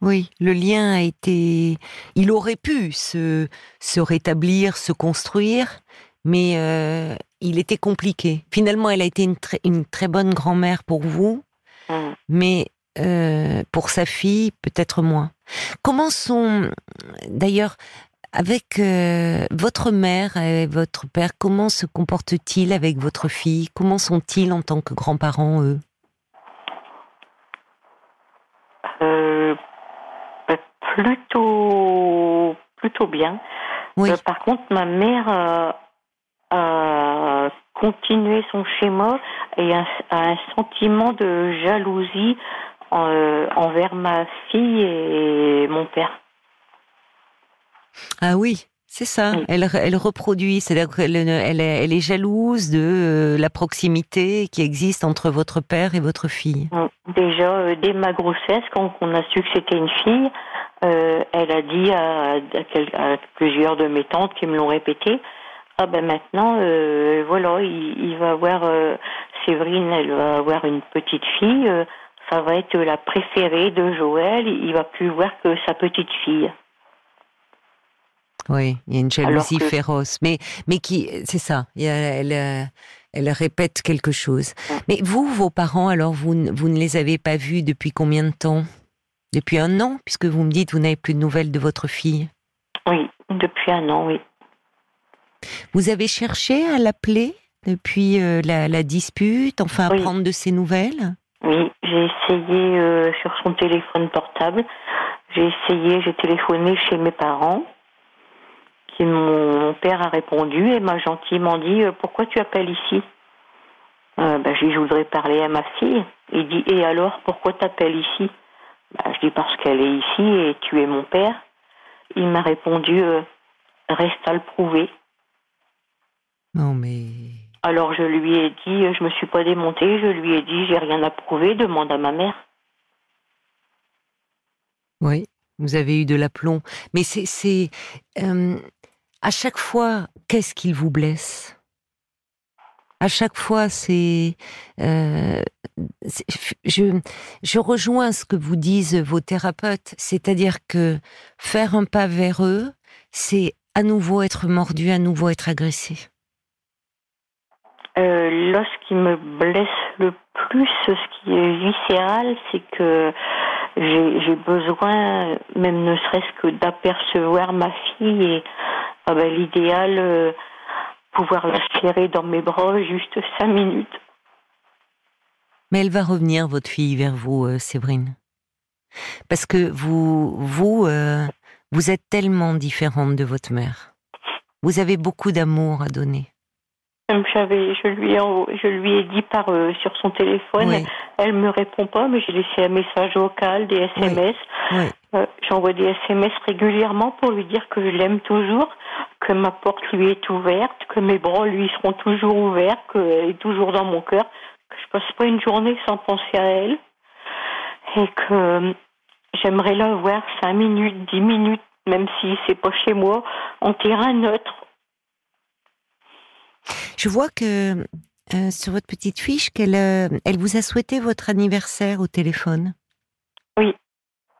Oui, le lien a été. Il aurait pu se, se rétablir, se construire, mais euh, il était compliqué. Finalement, elle a été une, très- une très bonne grand-mère pour vous, Hmm. mais euh, pour sa fille, peut-être moins. Comment sont, d'ailleurs, avec euh, votre mère et votre père, comment se comportent-ils avec votre fille? Comment sont-ils en tant que grands-parents, eux? Plutôt, plutôt bien. Oui. Euh, par contre, ma mère euh, a continué son schéma et a, a un sentiment de jalousie euh, envers ma fille et mon père. Ah oui, c'est ça. Oui. Elle, elle reproduit, c'est-à-dire qu'elle elle, est- elle est jalouse de euh, la proximité qui existe entre votre père et votre fille. Déjà, euh, dès ma grossesse, quand on a su que c'était une fille, euh, elle a dit à, à quel- à plusieurs de mes tantes qui me l'ont répété, ah ben maintenant, euh, voilà, il, il va avoir euh, Séverine, elle va avoir une petite fille, ça va être la préférée de Joël, il va plus voir que sa petite fille. Oui, il y a une jalousie que- féroce, mais mais qui, c'est ça. il y a- elle, elle répète quelque chose. Mais vous, vos parents, alors vous, vous ne les avez pas vus depuis combien de temps? Depuis un an, puisque vous me dites vous n'avez plus de nouvelles de votre fille. Oui, depuis un an, oui. Vous avez cherché à l'appeler depuis euh, la, la dispute, enfin à Oui. prendre de ses nouvelles? Oui, j'ai essayé euh, sur son téléphone portable. J'ai essayé, j'ai téléphoné chez mes parents. Qui mon, père a répondu et m'a gentiment dit euh, pourquoi tu appelles ici? Ben, j'ai dit, je voudrais parler à ma fille. Il dit et alors pourquoi t'appelles ici? Ben, Je dis parce qu'elle est ici et tu es mon père. Il m'a répondu euh, reste à le prouver. Non, mais Alors je lui ai dit, je me suis pas démontée, je lui ai dit j'ai rien à prouver, demande à ma mère. Oui, vous avez eu de l'aplomb. Mais c'est, c'est euh, à chaque fois, qu'est-ce qu'il vous blesse? À chaque fois, c'est, euh, je, rejoins ce que vous disent vos thérapeutes, c'est-à-dire que faire un pas vers eux, c'est à nouveau être mordu, à nouveau être agressé. Euh, ce qui me blesse le plus, ce qui est viscéral, c'est que j'ai j'ai besoin, même ne serait-ce que d'apercevoir ma fille et ah ben, l'idéal, euh, pouvoir la serrer dans mes bras juste cinq minutes. Mais elle va revenir, votre fille, vers vous, euh, Séverine. Parce que vous, vous, euh, vous êtes tellement différente de votre mère. Vous avez beaucoup d'amour à donner. Je lui ai, je lui ai dit par euh, sur son téléphone, Oui, elle me répond pas, mais j'ai laissé un message vocal, des SMS. oui. Euh, J'envoie des SMS régulièrement pour lui dire que je l'aime toujours, que ma porte lui est ouverte, que mes bras lui seront toujours ouverts, qu'elle est toujours dans mon cœur, que je passe pas une journée sans penser à elle, et que euh, j'aimerais la voir cinq minutes, dix minutes, même si c'est pas chez moi, en terrain neutre. Je vois que euh, sur votre petite fiche qu'elle euh, elle vous a souhaité votre anniversaire au téléphone. Oui.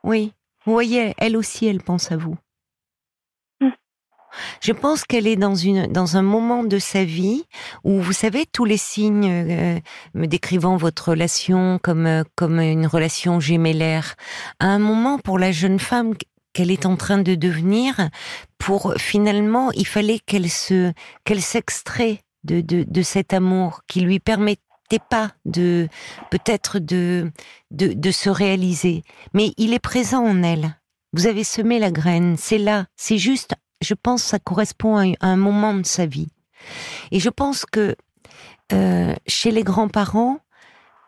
Oui. Vous voyez, elle aussi, elle pense à vous. Hmm. Je pense qu'elle est dans une dans un moment de sa vie où vous savez tous les signes euh, me décrivant votre relation comme euh, comme une relation gémellaire. À un moment pour la jeune femme qu'elle est en train de devenir, pour finalement il fallait qu'elle se qu'elle s'extrait de, de de cet amour qui lui permettait pas de peut-être de, de de se réaliser, mais il est présent en elle. Vous avez semé la graine, c'est là, c'est juste je pense ça correspond à un moment de sa vie. Et je pense que euh, chez les grands-parents,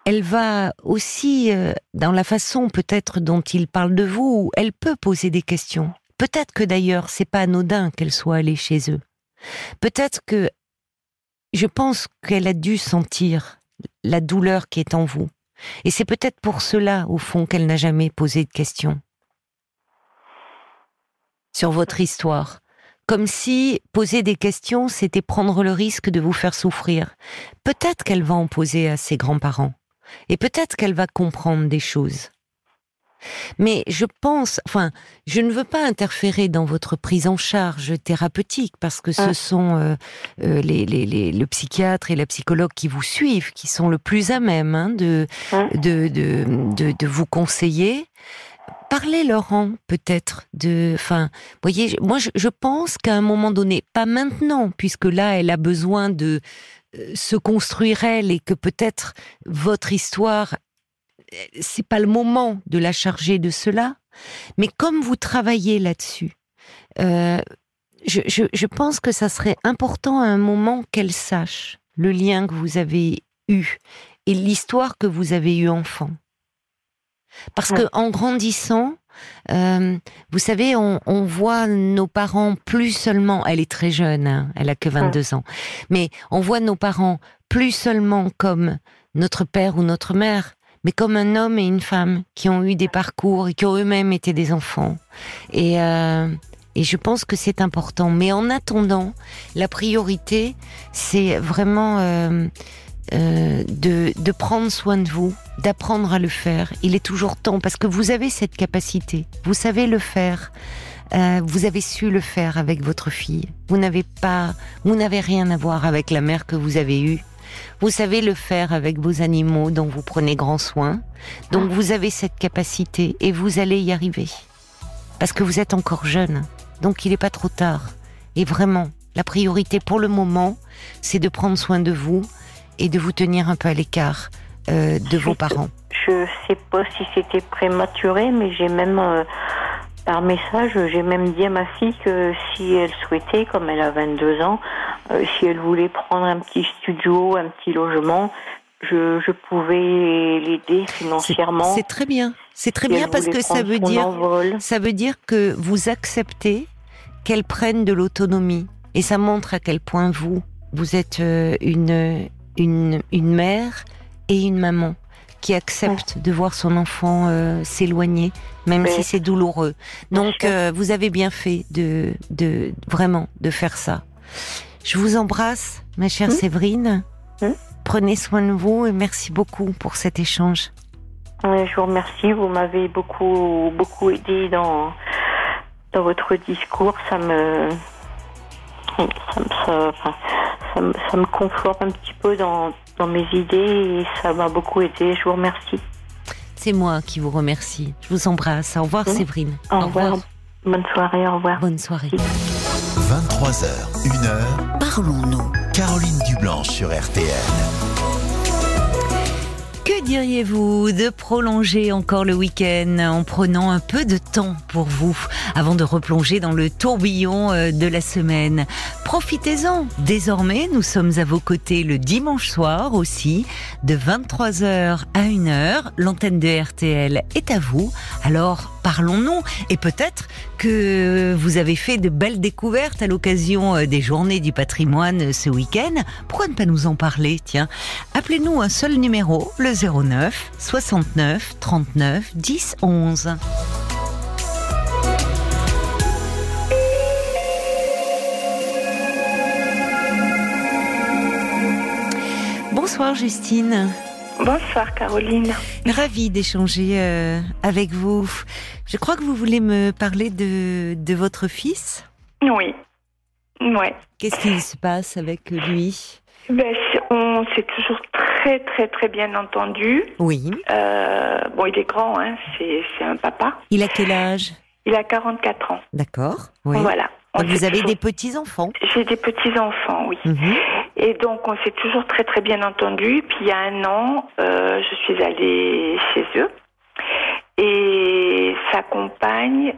elle va aussi, euh, dans la façon peut-être dont ils parlent de vous, elle peut poser des questions. Peut-être que d'ailleurs, c'est pas anodin qu'elle soit allée chez eux. Peut-être que je pense qu'elle a dû sentir la douleur qui est en vous. Et c'est peut-être pour cela, au fond, qu'elle n'a jamais posé de questions sur votre histoire. Comme si poser des questions, c'était prendre le risque de vous faire souffrir. Peut-être qu'elle va en poser à ses grands-parents. Et peut-être qu'elle va comprendre des choses. Mais je pense, enfin, je ne veux pas interférer dans votre prise en charge thérapeutique parce que ce Ah. sont euh, euh, les, les, les- le psychiatre et la psychologue qui vous suivent qui sont le plus à même hein, de, Ah. de, de, de, de vous conseiller. Parlez Laurent peut-être de, enfin, voyez, moi je, je pense qu'à un moment donné, pas maintenant, puisque là elle a besoin de euh, se construire elle et que peut-être votre histoire, c'est pas le moment de la charger de cela, mais comme vous travaillez là-dessus, euh, je, je, je pense que ça serait important à un moment qu'elle sache le lien que vous avez eu et l'histoire que vous avez eue enfant. Parce que en grandissant, euh, vous savez, on, on voit nos parents plus seulement. Elle est très jeune, hein, elle a que 22 ans, mais on voit nos parents plus seulement comme notre père ou notre mère, mais comme un homme et une femme qui ont eu des parcours et qui ont eux-mêmes été des enfants. Et euh, je pense que c'est important. Mais en attendant, la priorité, c'est vraiment euh, euh, de, prendre soin de vous, d'apprendre à le faire. Il est toujours temps, parce que vous avez cette capacité, vous savez le faire. Vous avez su le faire avec votre fille. Vous n'avez pas, vous n'avez rien à voir avec la mère que vous avez eue. Vous savez le faire avec vos animaux dont vous prenez grand soin. Donc vous avez cette capacité et vous allez y arriver. Parce que vous êtes encore jeune. Donc il n'est pas trop tard. Et vraiment, la priorité pour le moment, c'est de prendre soin de vous et de vous tenir un peu à l'écart euh, de vos parents. Je sais pas si c'était prématuré, mais j'ai même, euh, par message, j'ai même dit à ma fille que si elle souhaitait, comme elle a 22 ans, euh, si elle voulait prendre un petit studio, un petit logement, je, je pouvais l'aider financièrement. c'est très bien. C'est très Si bien parce que ça veut dire envol. ça veut dire que vous acceptez qu'elle prenne de l'autonomie et ça montre à quel point vous vous êtes euh, une une une mère et une maman qui accepte de voir son enfant euh, s'éloigner même Oui. si c'est douloureux. Donc euh, vous avez bien fait de de vraiment de faire ça. Je vous embrasse ma chère Hmm. Séverine. Hmm. Prenez soin de vous et merci beaucoup pour cet échange. Je vous remercie. Vous m'avez beaucoup, beaucoup aidé dans, dans votre discours. Ça me, ça, me- ça- me, ça me conforte un petit peu dans, dans mes idées et ça m'a beaucoup aidé. Je vous remercie. C'est moi qui vous remercie. Je vous embrasse. Au revoir. Séverine. Au revoir. Bonne soirée. Au revoir. Bonne soirée. 23h, 1h, Parlons-nous. Caroline Dublanche sur RTL. Que diriez-vous de prolonger encore le week-end en prenant un peu de temps pour vous avant de replonger dans le tourbillon euh, de la semaine? Profitez-en. Désormais, nous sommes à vos côtés le dimanche soir aussi, de 23h à 1h. L'antenne de RTL est à vous. Alors, parlons-nous. Et peut-être que vous avez fait de belles découvertes à l'occasion euh, des journées du patrimoine euh, ce week-end. Pourquoi ne pas nous en parler? Tiens, appelez-nous un seul numéro, le 09 69 39 10 11. Bonsoir Justine. Bonsoir Caroline. Ravie d'échanger euh, avec vous. Je crois que vous voulez me parler de, de votre fils. Oui. Ouais. Qu'est-ce qui se passe avec lui? Ben, On s'est toujours très très très bien entendu. Oui. Euh, bon, il est grand, hein, c'est un papa. Il a quel âge? Il a 44 ans. D'accord. Oui. Voilà. Vous avez des petits-enfants J'ai des petits-enfants, oui. Mhm. Et donc, on s'est toujours très très bien entendu. Puis il y a un an, euh, je suis allée chez eux. Et sa compagne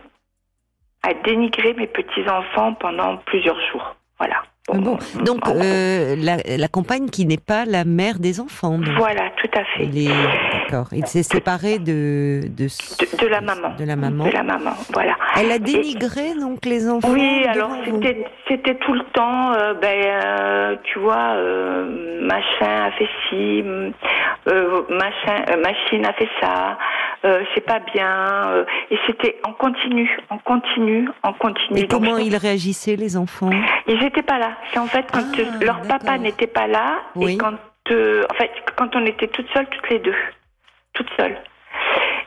a dénigré mes petits-enfants pendant plusieurs jours. Voilà. Bon, donc euh, la, la, compagne qui n'est pas la mère des enfants. Donc. Voilà, tout à fait. Il est d'accord. Il s'est séparé de de, de de, la maman. De la maman. De la maman. Voilà. Elle a dénigré Et, donc les enfants. Oui, alors c'était c'était tout le temps. Euh, ben euh, tu vois, machin a fait ci, machin, machine a fait ça. c'est pas bien. et c'était en continu, en continu, en continu. Et comment ils réagissaient les enfants? Ils étaient pas là. C'est en fait quand Ah, leur papa n'était pas là Oui. et quand euh, en fait quand on était toutes seules toutes les deux, toutes seules.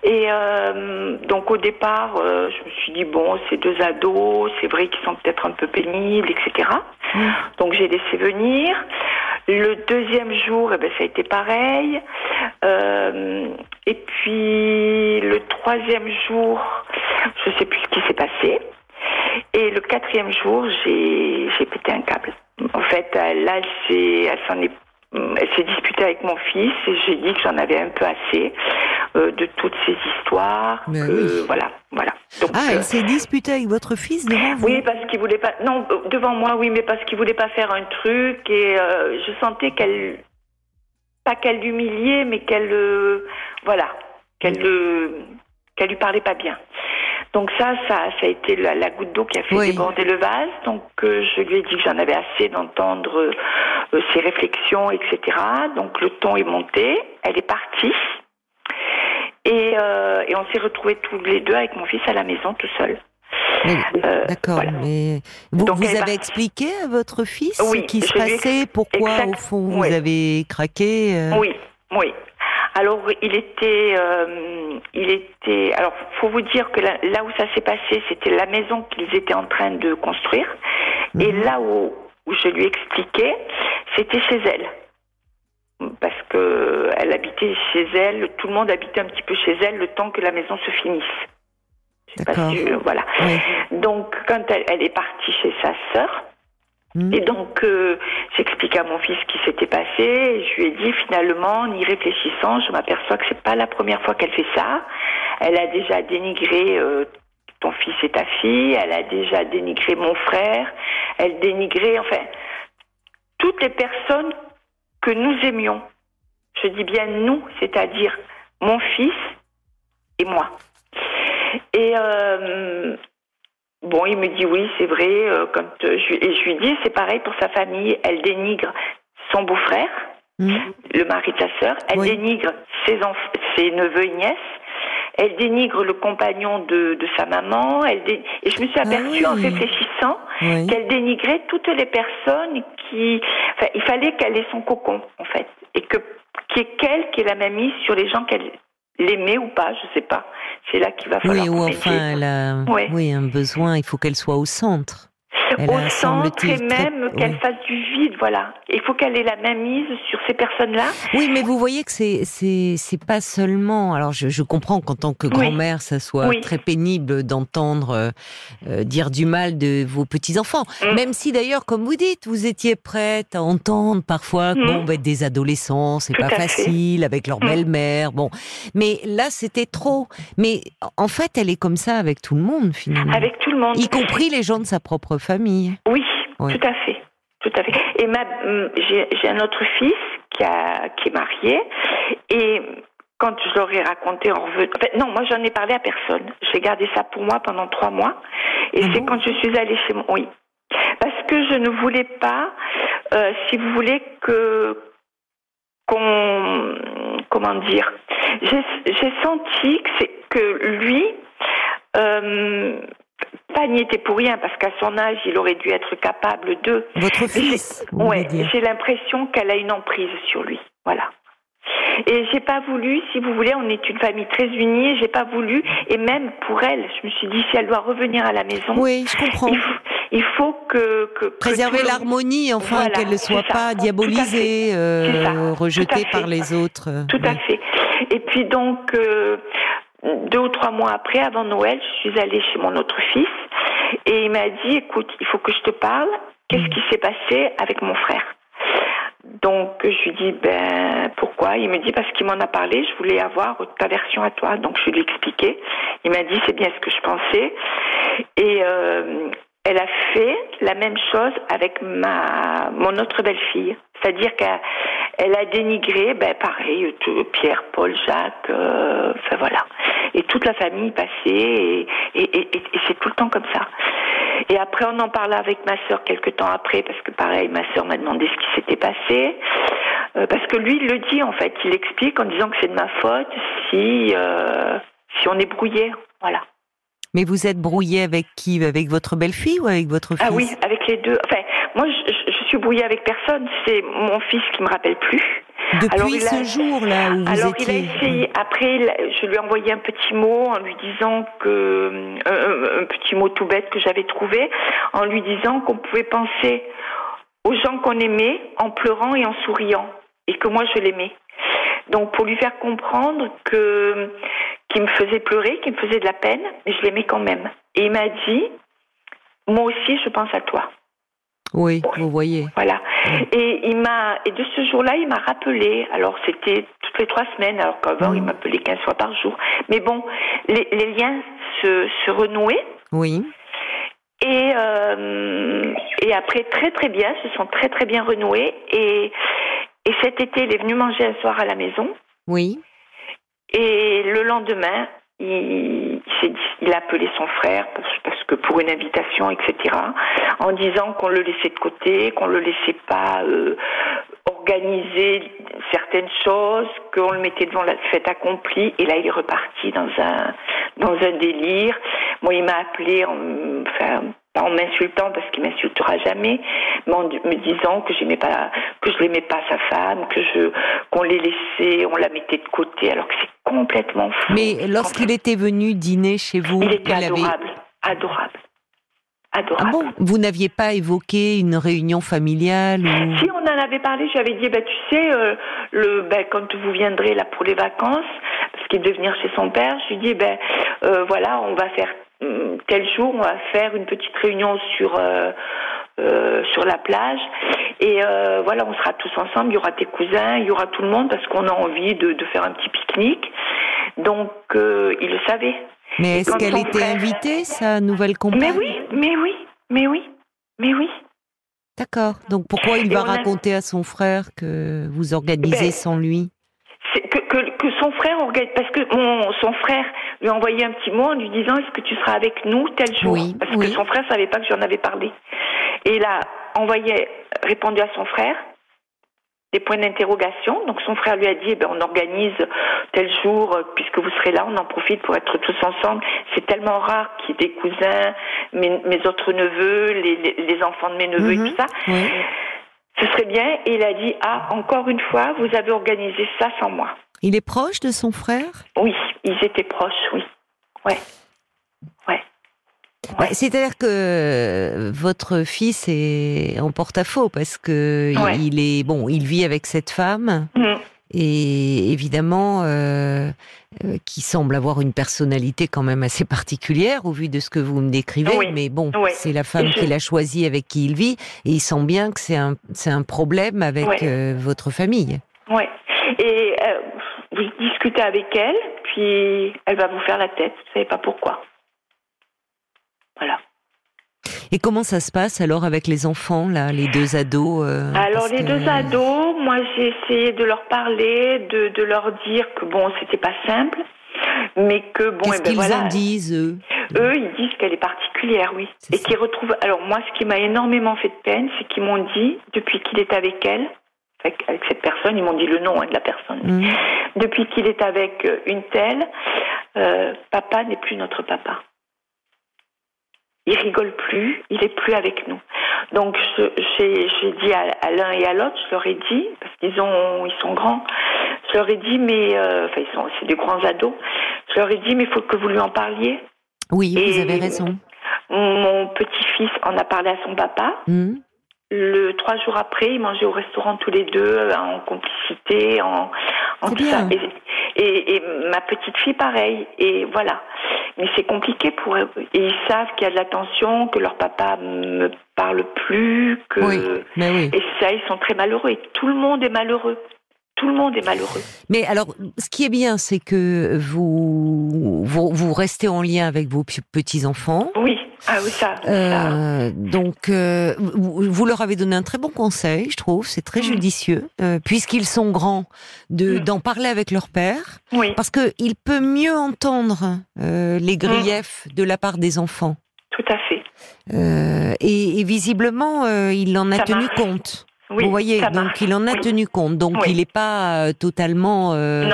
Et euh, donc au départ, euh, je me suis dit bon, ces deux ados, c'est vrai qu'ils sont peut-être un peu pénibles, etc. Donc j'ai laissé venir. Le deuxième jour, eh ben, ça a été pareil. Euh, et puis le troisième jour, je sais plus ce qui s'est passé. Et le quatrième jour, j'ai j'ai pété un câble. En fait, là, elle s'est elle s'en est elle s'est disputée avec mon fils et j'ai dit que j'en avais un peu assez euh, de toutes ces histoires. Mais que- oui. Voilà, voilà. Donc, Ah, euh, elle s'est disputée avec votre fils devant vous oui, parce qu'il voulait pas. Non, euh, devant moi, oui, mais parce qu'il voulait pas faire un truc et euh, je sentais qu'elle, pas qu'elle l'humiliait, mais qu'elle, euh, voilà, qu'elle le, qu'elle lui parlait pas bien. Donc ça, ça, ça a été la, la goutte d'eau qui a fait Oui. déborder le vase. Donc euh, je lui ai dit que j'en avais assez d'entendre euh, ses réflexions, etc. Donc le ton est monté. Elle est partie. Et, euh, et on s'est retrouvés tous les deux avec mon fils à la maison tout seul. D'accord, voilà. mais vous, Donc, vous avez partie. expliqué à votre fils Oui, ce qui se lui passait, pourquoi exact- au fond vous avez craqué Oui, oui. Alors il était, euh, il était. Alors faut vous dire que là, là où ça s'est passé, c'était la maison qu'ils étaient en train de construire, et Mhm. là où, où je lui expliquais, c'était chez elle, parce que elle habitait chez elle. Tout le monde habitait un petit peu chez elle le temps que la maison se finisse. Je sais pas D'accord. si je- voilà. Oui. Donc quand elle, elle est partie chez sa sœur. Et donc, euh, j'explique à mon fils ce qui s'était passé. Et je lui ai dit, finalement, en y réfléchissant, je m'aperçois que c'est pas la première fois qu'elle fait ça. Elle a déjà dénigré euh, ton fils et ta fille. Elle a déjà dénigré mon frère. Elle dénigrait, enfin, toutes les personnes que nous aimions. Je dis bien nous, c'est-à-dire mon fils et moi. Et euh, Bon, il me dit oui, c'est vrai. euh, quand euh, je, et je lui dis, c'est pareil pour sa famille. Elle dénigre son beau-frère, Mhm. le mari de sa sœur. Elle Oui. dénigre ses, ses neveux et nièces. Elle dénigre le compagnon de, de sa maman. Elle dé- Et je me suis Ah aperçue en réfléchissant Oui. qu'elle dénigrait toutes les personnes qui. Enfin, il fallait qu'elle ait son cocon, en fait. Et que qu'il y ait qu'elle qui ait la main mise sur les gens qu'elle l'aimait ou pas, je sais pas. C'est là qu'il va falloir. Oui, ou enfin, elle a Ouais. oui, un besoin, il faut qu'elle soit au centre. Elle au a, centre et même qu'elle oui. fasse du vide, voilà. Il faut qu'elle ait la main mise sur ces personnes-là. Oui, mais vous voyez que c'est c'est c'est pas seulement. Alors, je, je comprends qu'en tant que Oui. grand-mère, ça soit Oui. très pénible d'entendre euh, euh, dire du mal de vos petits enfants. Mm. Même si d'ailleurs, comme vous dites, vous étiez prête à entendre parfois que Mm. bon, ben, des adolescents, c'est pas fait. facile avec leur Mm. belle-mère. Bon, mais là, c'était trop. Mais en fait, elle est comme ça avec tout le monde finalement, Avec tout le monde. y compris les gens de sa propre famille. Oui, Oui. tout à fait. Tout à fait. Et ma, hum, j'ai, un autre fils qui, a, qui est marié. Et quand je leur ai raconté en revenant. enfin, non, moi, j'en ai parlé à personne. J'ai gardé ça pour moi pendant trois mois. Et Ah c'est quand je suis allée chez moi. Oui. Parce que je ne voulais pas, euh, si vous voulez, que. qu'on. Comment dire J'ai, senti que, que lui. Euh, pas n'y était pour rien parce qu'à son âge, il aurait dû être capable de. Votre fils, j'ai- vous voulez ouais, dire. j'ai l'impression qu'elle a une emprise sur lui. Voilà. Et j'ai pas voulu, si vous voulez, on est une famille très unie, j'ai pas voulu, et même pour elle, je me suis dit, si elle doit revenir à la maison, Oui, je comprends. il faut, il faut que, Préserver l'harmonie, enfin, Voilà, qu'elle ne soit ça. pas diabolisée, euh, rejetée par les autres. Tout à fait. Et puis donc, euh, deux ou trois mois après, avant Noël, je suis allée chez mon autre fils et il m'a dit, écoute, il faut que je te parle. Qu'est-ce qui s'est passé avec mon frère? Donc je lui dis, ben pourquoi? Il me dit parce qu'il m'en a parlé. Je voulais avoir ta version à toi. Donc je lui ai expliqué. Il m'a dit, c'est bien ce que je pensais. Et euh, elle a fait la même chose avec ma mon autre belle-fille. C'est-à-dire qu'elle elle a dénigré, ben pareil, tout- Pierre, Paul, Jacques, euh, enfin voilà. Et toute la famille passait et, et, et- et c'est tout le temps comme ça. Et après, on en parla avec ma sœur quelques temps après, parce que pareil, ma sœur m'a demandé ce qui s'était passé. Euh, parce que lui, il le dit en fait, il explique en disant que c'est de ma faute si, euh, si on est brouillé. Voilà. Mais vous êtes brouillé avec qui? Avec votre belle-fille ou avec votre fils Ah oui, avec les deux. Enfin, moi, je, suis brouillée avec personne. C'est mon fils qui me rappelle plus. Depuis Alors, a- ce jour-là où vous Alors étiez. il a essayé. Après, je lui ai envoyé un petit mot en lui disant que un, un- un petit mot tout bête que j'avais trouvé, en lui disant qu'on pouvait penser aux gens qu'on aimait en pleurant et en souriant, et que moi je l'aimais. Donc pour lui faire comprendre que qu'il me faisait pleurer, qu'il me faisait de la peine, mais je l'aimais quand même. Et il m'a dit, moi aussi je pense à toi. Oui, vous voyez. Voilà. Et il m'a et de ce jour-là, il m'a rappelé. Alors c'était toutes les trois semaines, alors qu'avant Mm. il m'appelait 15 fois par jour. Mais bon, les, les liens se, se renouaient. Oui. Et euh, et après très très bien, se sont très très bien renoués. Et et cet été, il est venu manger un soir à la maison. Oui. Et le lendemain, il, il a appelé son frère parce que pour une invitation, etc., en disant qu'on le laissait de côté, qu'on le laissait pas euh, organiser certaines choses, qu'on le mettait devant la fête accomplie. Et là, il est reparti dans un dans un délire. Moi, il m'a appelé, en, enfin, pas en m'insultant parce qu'il m'insultera jamais, mais en me disant que j'aimais pas, que je l'aimais pas sa femme, que je, qu'on les laissait, on la mettait de côté, alors que c'est complètement fou. Mais lorsqu'il était venu dîner chez vous, il était il avait- adorable, adorable, Ah adorable. bon Vous n'aviez pas évoqué une réunion familiale ou... Si on en avait parlé, j'avais dit, bah, tu sais, euh, le, bah, quand vous viendrez là pour les vacances, parce qu'il devait venir chez son père, je lui dis, ben euh, voilà, on va faire tel jour, on va faire une petite réunion sur euh, euh, sur la plage, et euh, voilà, on sera tous ensemble. Il y aura tes cousins, il y aura tout le monde parce qu'on a envie de, de faire un petit pique-nique. Donc, il le savait. Mais est-ce qu'elle était frère- invitée, sa nouvelle compagne? Mais oui, mais oui, mais oui, mais oui. D'accord. Donc pourquoi il Et va a- raconter à son frère que vous organisez Ben, sans lui? Que, que, que son frère organise, parce que mon, son frère lui a envoyé un petit mot en lui disant est-ce que tu seras avec nous tel jour Oui, Parce oui. que son frère savait pas que j'en avais parlé. Et il a envoyé, répondu à son frère des points d'interrogation. Donc son frère lui a dit eh ben, on organise tel jour euh, puisque vous serez là, on en profite pour être tous ensemble. C'est tellement rare qu'il y ait des cousins, mes, mes autres neveux, les, les, les enfants de mes neveux Mhm. et tout ça. Oui. Ce serait bien. Et il a dit ah encore une fois vous avez organisé ça sans moi. Il est proche de son frère? Oui, ils étaient proches, oui. Ouais. Ouais. Ouais, C'est-à-dire que euh, votre fils est en porte-à-faux parce que Ouais. il est bon, il vit avec cette femme Mm. et évidemment euh, euh, qui semble avoir une personnalité quand même assez particulière au vu de ce que vous me décrivez. Oui. Mais bon, Oui. c'est la femme je- qu'il a choisie avec qui il vit et il sent bien que c'est un c'est un problème avec euh, votre famille. Ouais. Et euh, vous discutez avec elle, puis elle va vous faire la tête. Vous savez pas pourquoi. Voilà. Et comment ça se passe alors avec les enfants là, les deux ados euh, Alors les que- deux ados, moi j'ai essayé de leur parler, de, de leur dire que bon, c'était pas simple, mais que bon, Qu'est-ce eh ben qu'ils voilà. en disent eux? Eux, ils disent qu'elle est particulière, oui. C'est Et ça. qu'ils retrouvent. Alors moi, ce qui m'a énormément fait de peine, c'est qu'ils m'ont dit, depuis qu'il est avec elle, avec, avec cette personne, ils m'ont dit le nom hein, de la personne. Mhm. Depuis qu'il est avec euh, une telle, euh, papa n'est plus notre papa. Il rigole plus, il est plus avec nous. Donc j'ai dit à, l'un et à l'autre, je leur ai dit parce qu'ils ont ils sont grands, je leur ai dit mais euh, enfin ils sont c'est des grands ados, je leur ai dit mais il faut que vous lui en parliez. Oui, vous avez raison. Mon petit-fils en a parlé à son papa. Mmh. Le trois jours après, ils mangeaient au restaurant tous les deux en complicité, en, en tout ça. Et, et, ma petite fille, pareil. Et voilà. Mais c'est compliqué pour eux. Et ils savent qu'il y a de la tension, que leur papa me parle plus, que. Oui, mais oui. Et ça, ils sont très malheureux. Et tout le monde est malheureux tout le monde est malheureux. Mais alors, ce qui est bien, c'est que vous, vous, restez en lien avec vos petits-enfants. Oui, ah oui, ça. Euh, donc, euh, vous, leur avez donné un très bon conseil, je trouve, c'est très mm. judicieux, euh, puisqu'ils sont grands, de mm. d'en parler avec leur père. Oui. Parce qu'il peut mieux entendre les griefs de la part des enfants. Tout à fait. Et, visiblement, il en a tenu compte. Vous voyez, donc il en a tenu compte. Donc il n'est pas euh, totalement euh,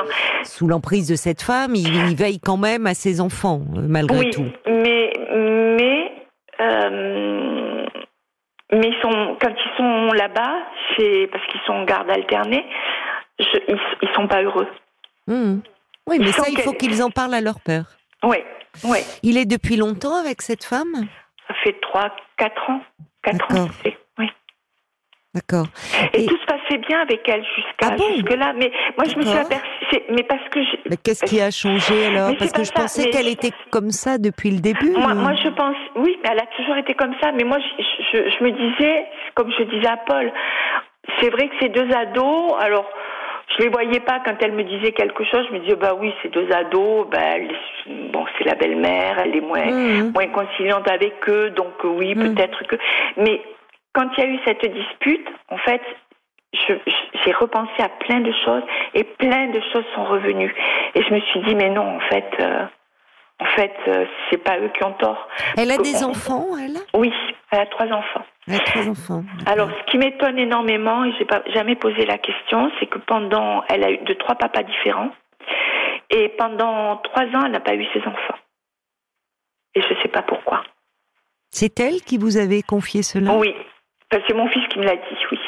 sous l'emprise de cette femme. Il, veille quand même à ses enfants, euh, malgré oui, tout. Mais, mais, mais ils sont, quand ils sont là-bas, c'est parce qu'ils sont en garde alternée, ils, ils sont pas heureux. Mmh. Oui, mais ça, il faut qu'ils en parlent à leur père. Oui, oui. Il est depuis longtemps avec cette femme? Ça fait 3, 4 ans. 4 ans, D'accord. Et, tout se passait bien avec elle jusqu'à ah jusque là, mais moi je me suis aperçue, mais parce que mais qu'est-ce qui a changé alors? Parce que je pensais qu'elle était comme ça depuis le début. Moi, moi, je pense, oui, mais elle a toujours été comme ça. Mais moi, je, je, me disais, comme je disais à Paul, c'est vrai que ces deux ados, alors. Je les voyais pas quand elle me disait quelque chose. Je me disais bah oui, ces deux ados, bah bon, c'est la belle-mère, elle est moins mmh. moins conciliante avec eux, donc oui, mmh. peut-être que. Mais quand il y a eu cette dispute, en fait, j'ai repensé à plein de choses et plein de choses sont revenues. Et je me suis dit, mais non, en fait, euh, en fait, euh, c'est pas eux qui ont tort. Elle a des enfants, elle? Oui, elle a trois enfants. Elle a trois enfants. Alors, ce qui m'étonne énormément, et j'ai pas jamais posé la question, c'est que pendant, elle a eu de trois papas différents, et pendant trois ans, elle n'a pas eu ses enfants. Et je ne sais pas pourquoi. C'est elle qui vous avait confié cela? Oui, c'est mon fils qui me l'a dit, oui.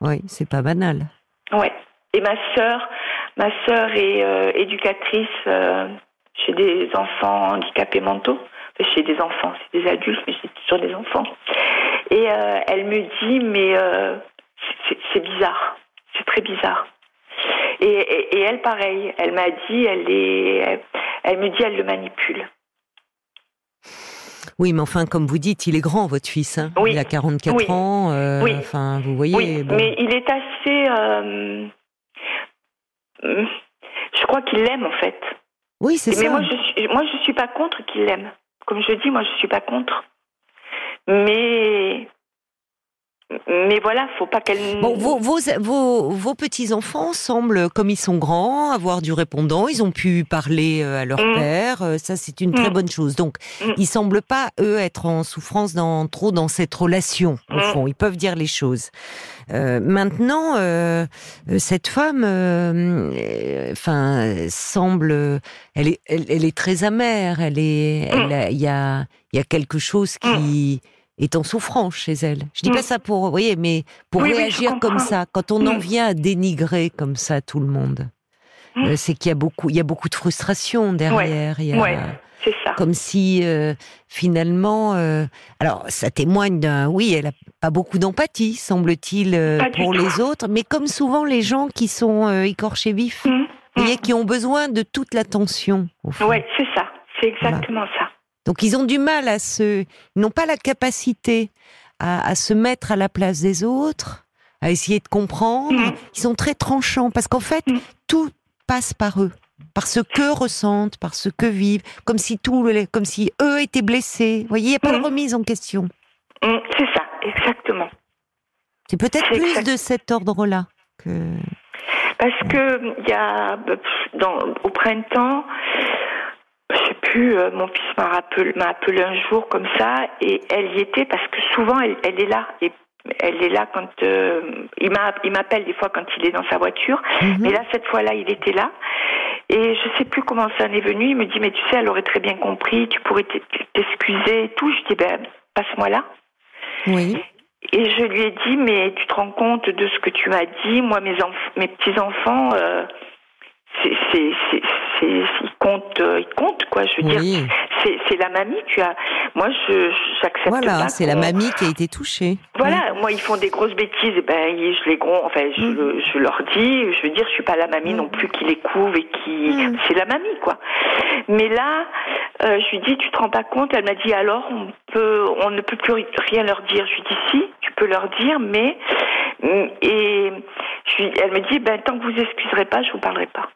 Oui, c'est pas banal. Ouais. Et ma sœur, ma sœur est euh, éducatrice euh, chez des enfants handicapés mentaux. Enfin, chez des enfants, c'est des adultes, mais c'est toujours des enfants. Et euh, elle me dit, mais c'est bizarre, c'est très bizarre. Et, et, elle, pareil, elle m'a dit, elle est, elle me dit, elle le manipule. Oui, mais enfin, comme vous dites, il est grand, votre fils. Hein. oui. Il a 44 ans. Euh, oui. Enfin, vous voyez. Oui, mais il est assez. Euh, je crois qu'il l'aime, en fait. Oui, c'est ça. Mais moi, je suis, moi, je suis pas contre qu'il l'aime. Comme je dis, moi, je suis pas contre. Mais mais voilà, faut pas qu'elle. Bon, vos, vos, vos, petits enfants semblent, comme ils sont grands, avoir du répondant. Ils ont pu parler euh, à leur mm. père. Euh, ça, c'est une très mm. bonne chose. Donc, mm. ils semblent pas eux être en souffrance dans trop dans cette relation. Au fond, ils peuvent dire les choses. Euh, maintenant, euh, cette femme, enfin, semble, elle est, elle, est très amère. Elle est, il y a, il y a quelque chose qui est en souffrance chez elle. Je dis pas mm. ça pour, vous voyez, mais pour réagir comme ça, quand on en mm. vient à dénigrer comme ça tout le monde, mm. euh, c'est qu'il y a beaucoup, il y a beaucoup de frustration derrière. Il c'est ça. Comme si euh, finalement, euh, alors ça témoigne d'un, oui, elle a pas beaucoup d'empathie, semble-t-il, pour les autres, mais comme souvent les gens qui sont écorchés vifs, voyez, qui ont besoin de toute l'attention. Oui, c'est ça, c'est exactement ça. Donc ils ont du mal à se, ils n'ont pas la capacité à, se mettre à la place des autres, à essayer de comprendre. Mm. Ils sont très tranchants parce qu'en fait mm. tout passe par eux, par ce que ressentent, par ce que vivent, comme si tout, comme si eux étaient blessés. Vous voyez, il n'y a pas de mm. remise en question. C'est ça, exactement. C'est peut-être plus de cet ordre-là que. Parce que il y a dans, au printemps, je sais plus, euh, mon fils m'a appelé, m'a appelé un jour comme ça et elle y était parce que souvent elle, elle est là et elle est là quand euh, il m'a il m'appelle des fois quand il est dans sa voiture, mhm. mais là cette fois-là il était là Et je sais plus comment ça en est venu. Il me dit, mais tu sais, elle aurait très bien compris, tu pourrais t'excuser et tout. Je dis, ben, passe-moi là. Oui. Et je lui ai dit, mais tu te rends compte de ce que tu m'as dit? Moi, mes, mes petits-enfants, euh, c'est, c'est, c'est, ils comptent, euh, ils comptent, quoi. Je veux dire, c'est la mamie. Tu as, moi, je j'accepte Voilà, c'est la mamie qui a été touchée. Voilà, moi, ils font des grosses bêtises, et ben, je les gronde, enfin, je, mm. je, leur dis, je veux dire, je suis pas la mamie non plus qui les couve et qui, mm. c'est la mamie, quoi. Mais là, euh, je lui dis, tu te rends pas compte? Elle m'a dit, alors, on peut, on ne peut plus rien leur dire. Je lui dis, si, tu peux leur dire, mais et je lui, elle me dit, ben, tant que vous excuserez pas, je vous parlerai pas.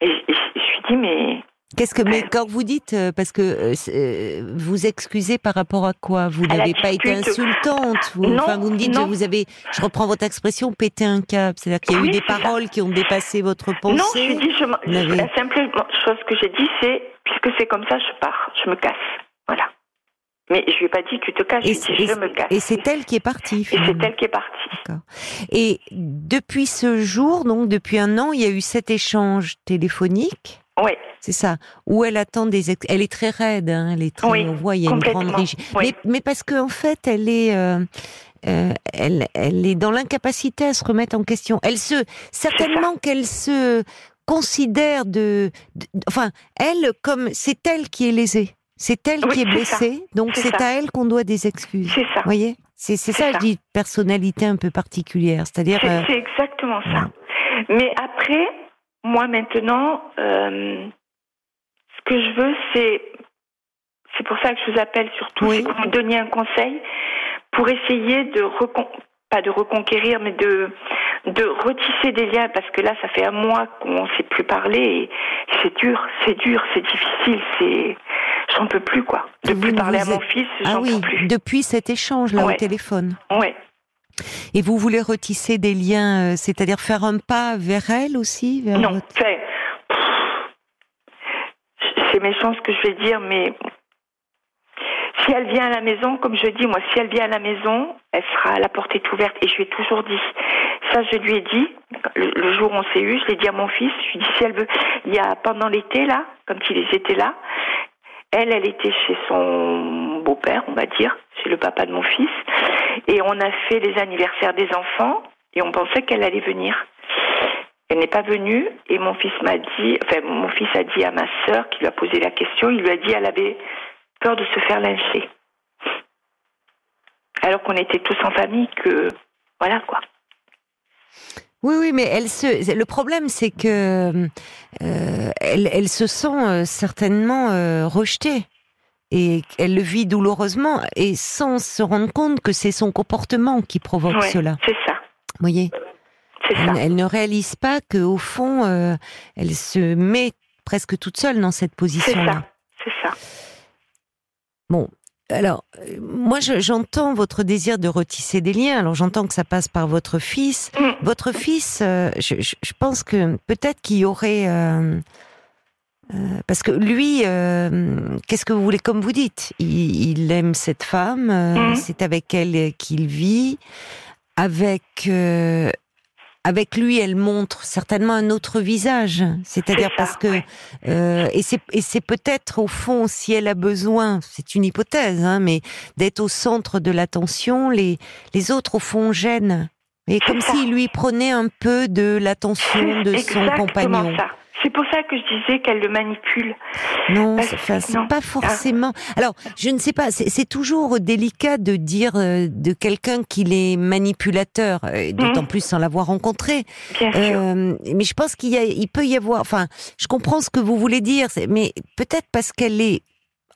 Et, je lui dis, mais Qu'est-ce que, mais quand vous dites, euh, parce que euh, euh, vous excusez par rapport à quoi? Vous n'avez pas été insultante vous, non, enfin, vous me dites, que vous avez, je reprends votre expression, pété un câble. C'est-à-dire qu'il y a eu des paroles qui ont dépassé votre pensée. Non, je dis, je, la simple chose que j'ai dit, c'est, puisque c'est comme ça, je pars, je me casse. Voilà. Mais je lui ai pas dit tu te casses, je dit je me casse. Et c'est elle qui est partie. Et c'est elle qui est partie. D'accord. Et depuis ce jour, donc depuis un an, il y a eu cet échange téléphonique? Oui. C'est ça. Où elle attend des. Elle est très raide, hein, elle est très. Oui, on voit, il y a une grande rigidité. Mais, mais, parce qu'en en fait, elle est. Euh, euh, elle, elle est dans l'incapacité à se remettre en question. Elle se, certainement qu'elle se considère de, de, enfin, elle comme c'est elle qui est lésée. C'est elle qui est blessée, donc c'est à elle qu'on doit des excuses. C'est ça. Vous voyez? C'est ça, je dis, personnalité un peu particulière. C'est-à-dire. C'est euh, exactement ça. Mais après, moi maintenant, euh, ce que je veux, c'est. C'est pour ça que je vous appelle surtout, c'est que vous me donniez un conseil pour essayer de recon... pas de reconquérir, mais de de retisser des liens parce que là, ça fait un mois qu'on ne s'est plus parlé et c'est dur, c'est dur, c'est difficile, c'est j'en peux plus quoi. De plus parler à mon fils, ah j'en peux plus. Depuis cet échange là au téléphone. Ouais. Et vous voulez retisser des liens, euh, c'est-à-dire faire un pas vers elle aussi vers Non, c'est méchant ce que je vais dire, mais si elle vient à la maison, comme je dis, moi, si elle vient à la maison, elle sera, la porte est ouverte. Et je lui ai toujours dit, ça, je lui ai dit, le, jour où on s'est eu, je l'ai dit à mon fils, je lui ai dit, si elle veut, il y a pendant l'été, là, quand ils étaient là, elle, elle était chez son beau-père, on va dire, chez le papa de mon fils, et on a fait les anniversaires des enfants, et on pensait qu'elle allait venir. Elle n'est pas venue, et mon fils m'a dit, enfin, mon fils a dit à ma sœur, qui lui a posé la question, il lui a dit, elle avait peur de se faire lyncher. Alors qu'on était tous en famille, que, voilà quoi. Oui, oui, mais elle se. Le problème, c'est que euh, elle, elle, se sent euh, certainement euh, rejetée et elle le vit douloureusement et sans se rendre compte que c'est son comportement qui provoque cela. C'est ça. Vous voyez? Elle, elle, ne réalise pas que au fond, elle se met presque toute seule dans cette position-là. C'est ça. Bon, alors, euh, moi, j'entends votre désir de retisser des liens. Alors, j'entends que ça passe par votre fils. Mm. Votre fils, euh, je, pense que peut-être qu'il y aurait... Euh, parce que lui, qu'est-ce que vous voulez, comme vous dites, il, aime cette femme, mm. c'est avec elle qu'il vit, avec avec lui, elle montre certainement un autre visage. C'est-à-dire parce que euh, et c'est et c'est peut-être au fond si elle a besoin, c'est une hypothèse, hein, mais d'être au centre de l'attention, les les autres au fond gênent. Et comme s'il lui prenait un peu de l'attention de son compagnon. Ça. C'est pour ça que je disais qu'elle le manipule. Non, c'est pas forcément. Alors, je ne sais pas. C'est toujours délicat de dire euh, de quelqu'un qu'il est manipulateur, euh, d'autant mhm. plus sans l'avoir rencontré. Euh, mais je pense qu'il il peut y avoir. Enfin, je comprends ce que vous voulez dire, mais peut-être parce qu'elle est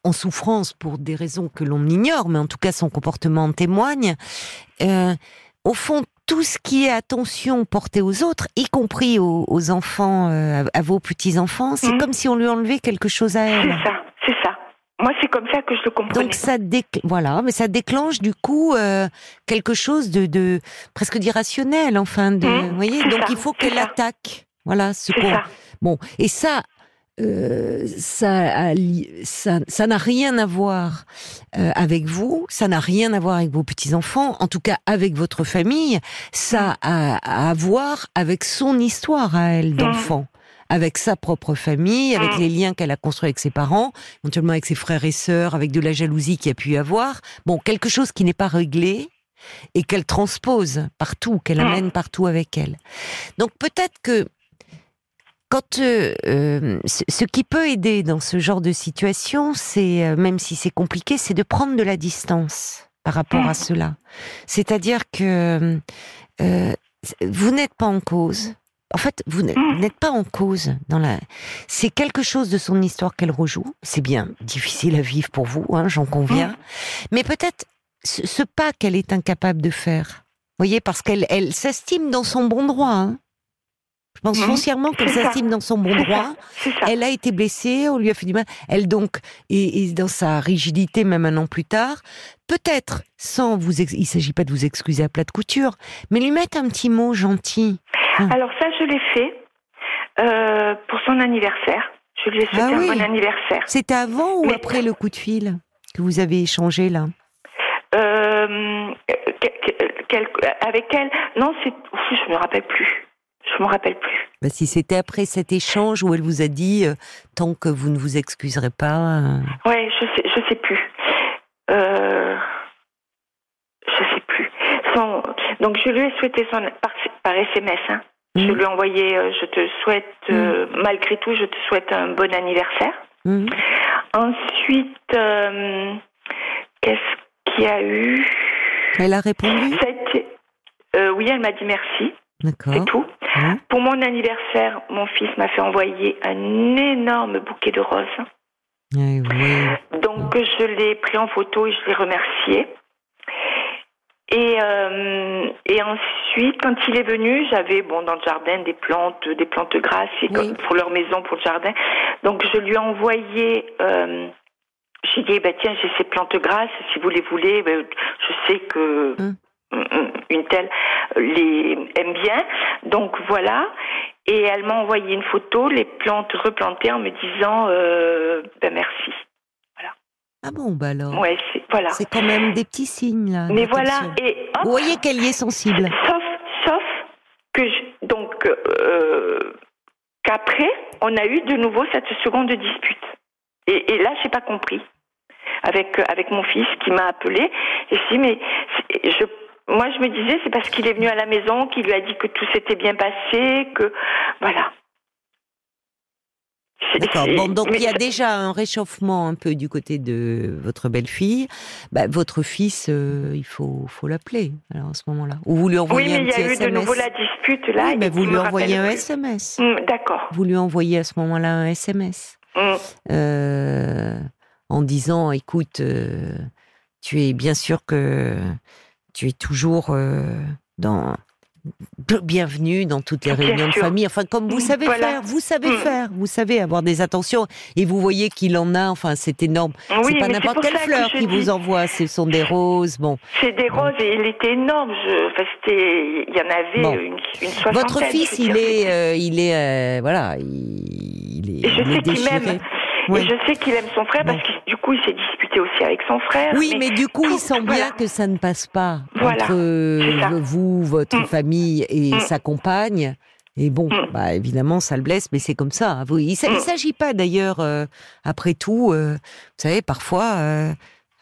en souffrance pour des raisons que l'on ignore, mais en tout cas son comportement en témoigne. Euh, au fond, tout ce qui est attention portée aux autres, y compris aux, enfants, euh, à, vos petits-enfants, c'est mhm. comme si on lui enlevait quelque chose à elle. C'est ça, c'est ça. Moi, c'est comme ça que je le comprends. Donc ça voilà, mais ça déclenche du coup euh, quelque chose de, de presque d'irrationnel, enfin, de, mhm. vous voyez. Donc il faut qu'elle attaque. Voilà, ce qu'on. Bon, et ça, euh, ça, n'a rien à voir euh, avec vous, ça n'a rien à voir avec vos petits enfants, en tout cas avec votre famille. Ça a à voir avec son histoire à elle d'enfant, avec sa propre famille, avec les liens qu'elle a construits avec ses parents, éventuellement avec ses frères et sœurs, avec de la jalousie qu'il y a pu y avoir. Bon, quelque chose qui n'est pas réglé et qu'elle transpose partout, qu'elle amène partout avec elle. Donc peut-être que quand euh, euh, ce, qui peut aider dans ce genre de situation, c'est euh, même si c'est compliqué, c'est de prendre de la distance par rapport à cela. C'est-à-dire que euh, vous n'êtes pas en cause. En fait, vous n'êtes vous n'êtes pas en cause dans la. C'est quelque chose de son histoire qu'elle rejoue. C'est bien difficile à vivre pour vous, hein, j'en conviens. Mais peut-être ce, ce pas qu'elle est incapable de faire. Vous voyez, parce qu'elle elle s'estime dans son bon droit. hein. Je pense Mhm. foncièrement qu'elle C'est ça. s'estime dans son bon droit. Elle a été blessée, on lui a fait du mal. Elle donc est, est dans sa rigidité même un an plus tard. Peut-être sans vous, ex- il s'agit pas de vous excuser à plat de couture, mais lui mettre un petit mot gentil. Alors ça, je l'ai fait euh, pour son anniversaire. Je lui ai souhaité Ah oui. un bon anniversaire. C'était avant ou Mais- après le coup de fil que vous avez échangé là? Euh, quel- avec elle? Non, c'est. Je me rappelle plus. Je me rappelle plus. Bah, Si c'était après cet échange où elle vous a dit euh, tant que vous ne vous excuserez pas. euh, Ouais, je sais, je sais plus. Euh, je sais plus. Son, donc je lui ai souhaité son par, par SMS. Hein. Je Mhm. lui ai envoyé. euh, je te souhaite, euh, malgré tout, je te souhaite un bon anniversaire. hum, Ensuite, qu'est-ce qu'il y a eu Elle a répondu? Oui, elle m'a dit merci. C'est tout. Hein Pour mon anniversaire, mon fils m'a fait envoyer un énorme bouquet de roses. Ouais. Donc je l'ai pris en photo et je l'ai remercié. Et, euh, et ensuite, quand il est venu, j'avais bon dans le jardin des plantes, des plantes grasses et Oui. comme pour leur maison, pour le jardin. Donc je lui ai envoyé. Euh, j'ai dit bah tiens j'ai ces plantes grasses. Si vous les voulez, ben, je sais que Hum. Une telle les aime bien. Donc voilà. Et elle m'a envoyé une photo, les plantes replantées, en me disant euh, ben merci. Ah bon, bah alors. Ouais, c'est voilà. C'est quand même des petits signes là. Mais voilà, et hop, Vous voyez qu'elle y est sensible. sauf, sauf que je- donc euh, qu'après, on a eu de nouveau cette seconde dispute. Et, et là, j'ai pas compris. Avec avec mon fils qui m'a appelé, et dis mais je moi je me disais c'est parce qu'il est venu à la maison qu'il lui a dit que tout s'était bien passé, que voilà. D'accord. Bon, donc mais il y a déjà un réchauffement un peu du côté de votre belle-fille. Bah, votre fils, euh, il faut, faut l'appeler alors à ce moment-là. Ou vous lui Oui, envoyez mais un il y a eu de SMS. nouveau la dispute là. Oui, mais vous lui envoyez un plus. SMS. Hum, D'accord. Vous lui envoyez à ce moment-là un SMS Hum. euh, en disant, écoute, euh, tu es bien sûr que tu es toujours euh, dans bienvenue dans toutes les Bien réunions de famille. Enfin, comme vous Mm, savez voilà. faire, vous savez Mm. faire, vous savez avoir des attentions et vous voyez qu'il en a. Enfin, c'est énorme. Oui, c'est pas n'importe quelle fleur qui dis- vous envoie. Ce sont des roses. Bon, C'est des roses et il était énorme. Je, enfin, c'était, il y en avait Bon. une, une soixantaine. votre fils, veux il est, euh, il est, euh, voilà, il, est, Et je il est sais qu'il déchiré. m'aime. Ouais. Et je sais qu'il aime son frère Bon. parce que du coup, il s'est disputé aussi avec son frère. Oui, mais, du coup, tout- il sent voilà. bien que ça ne passe pas Voilà, entre euh, vous, votre Mm. famille et Mm. sa compagne. Et bon, Mm. bah évidemment, ça le blesse, mais c'est comme ça. hein. Il ne s'agit pas d'ailleurs, euh, après tout, euh, vous savez, parfois, euh,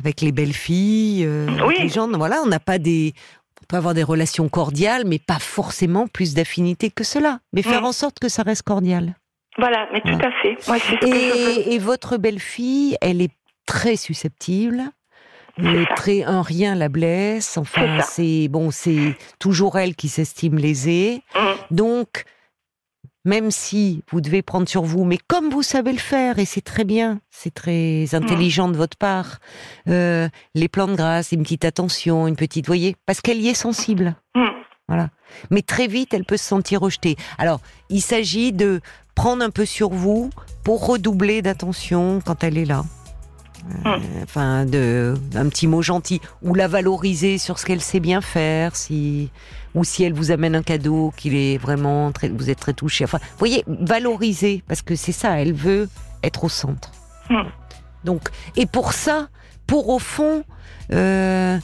avec les belles filles, euh, Oui. les gens, voilà, on n'a pas des... On peut avoir des relations cordiales, mais pas forcément plus d'affinité que cela. Mais faire en sorte que ça reste cordial. Voilà, mais tout à fait. Moi, c'est ce que je veux. Et, votre belle-fille, elle est très susceptible. ça. très un rien la blesse. Enfin, C'est bon, c'est toujours elle qui s'estime lésée. Hum, Donc, même si vous devez prendre sur vous, mais comme vous savez le faire, et c'est très bien, c'est très intelligent de votre part, euh, les plantes grasses, une petite attention, une petite, voyez, parce qu'elle y est sensible. hum. Voilà. Mais très vite, elle peut se sentir rejetée. Alors, il s'agit de prendre un peu sur vous pour redoubler d'attention quand elle est là. Euh, Mm. Enfin, de un petit mot gentil ou la valoriser sur ce qu'elle sait bien faire, si ou si elle vous amène un cadeau qu'il est vraiment très, vous êtes très touché. Enfin, vous voyez, valoriser parce que c'est ça, elle veut être au centre. Mm. Donc, et pour ça, pour au fond, euh,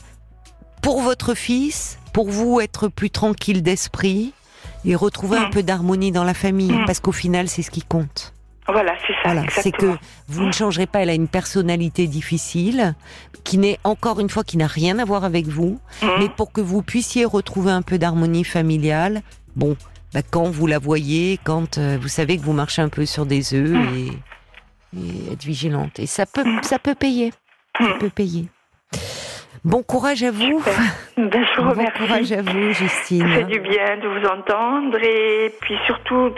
pour votre fils, pour vous être plus tranquille d'esprit et retrouver un Mm. peu d'harmonie dans la famille, Mm. parce qu'au final, c'est ce qui compte. Voilà, c'est ça. Voilà, c'est que vous ne changerez pas. Elle a une personnalité difficile, qui n'est encore une fois qui n'a rien à voir avec vous, Mhm. mais pour que vous puissiez retrouver un peu d'harmonie familiale. Bon, bah, quand vous la voyez, quand euh, vous savez que vous marchez un peu sur des œufs Mm. et, et être vigilante. Et ça peut, ça peut payer. Ça Mm. peut payer. Bon courage à vous. Ben, je vous Bon remercie. courage à vous, Ça fait Justine. du bien de vous entendre et puis surtout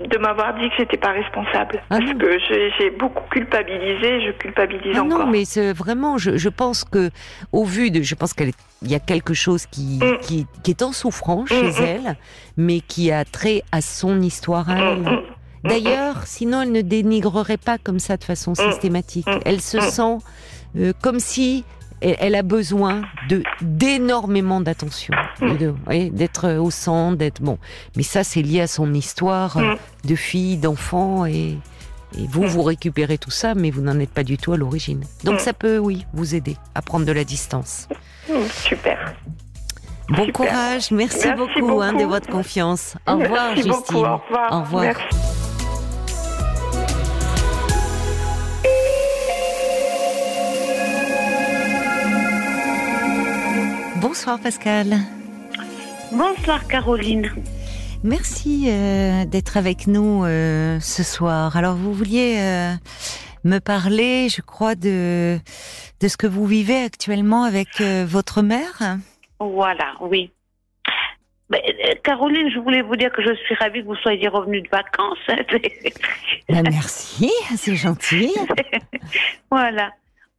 de m'avoir dit que j'étais pas responsable. Ah parce non. que j'ai beaucoup culpabilisé, je culpabilise Ah encore. non, mais vraiment, je, je pense que, au vu de, je pense qu'il y a quelque chose qui, Mm. qui, qui est en souffrance chez Mm, mm. elle, mais qui a trait à son histoire à Mm, elle. mm, D'ailleurs, sinon elle ne dénigrerait pas comme ça de façon systématique. Mm. Elle se Mm. sent euh, comme si elle, elle a besoin de d'énormément d'attention, Mm. d'être euh, au centre, d'être bon. Mais ça, c'est lié à son histoire euh, Mm. de fille, d'enfant, et, et vous, vous récupérez tout ça, mais vous n'en êtes pas du tout à l'origine. Donc Mm. ça peut, oui, vous aider à prendre de la distance. mm, Super. Bon Super. courage, merci, Merci beaucoup, hein, de beaucoup. votre confiance. Au revoir, Merci Justine. beaucoup. Au revoir. Au revoir. Merci. Bonsoir Pascal. Bonsoir Caroline. Merci euh, d'être avec nous euh, ce soir. Alors vous vouliez euh, me parler, je crois, de de ce que vous vivez actuellement avec votre mère? Voilà, oui. Caroline, je voulais vous dire que je suis ravie que vous soyez revenue de vacances. Ben, merci, c'est gentil. [LAUGHS] voilà.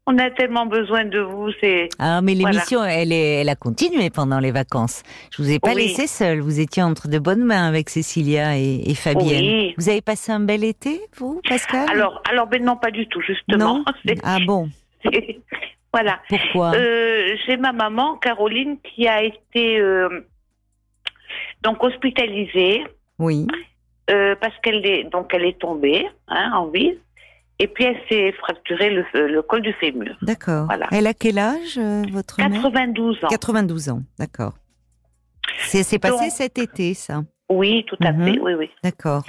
On a tellement besoin de vous, c'est Ah, mais Voilà. l'émission, elle est, elle a continué pendant les vacances. Je vous ai pas Oui. laissé seule. Vous étiez entre de bonnes mains avec Cécilia et, et Fabienne. Oui. Vous avez passé un bel été, vous, Pascal? Alors, alors ben non, pas du tout, justement. non? [LAUGHS] Ah bon? voilà. Pourquoi? Euh, J'ai ma maman, Caroline, qui a été euh, donc hospitalisée Oui. euh, parce qu'elle est donc elle est tombée hein, en ville et puis elle s'est fracturé le, le col du fémur. D'accord. Voilà. Elle a quel âge, euh, votre mère? 92 ans. 92 ans, d'accord. C'est passé Donc- cet été, ça? Oui, tout à Mhm. fait. Oui, oui. D'accord.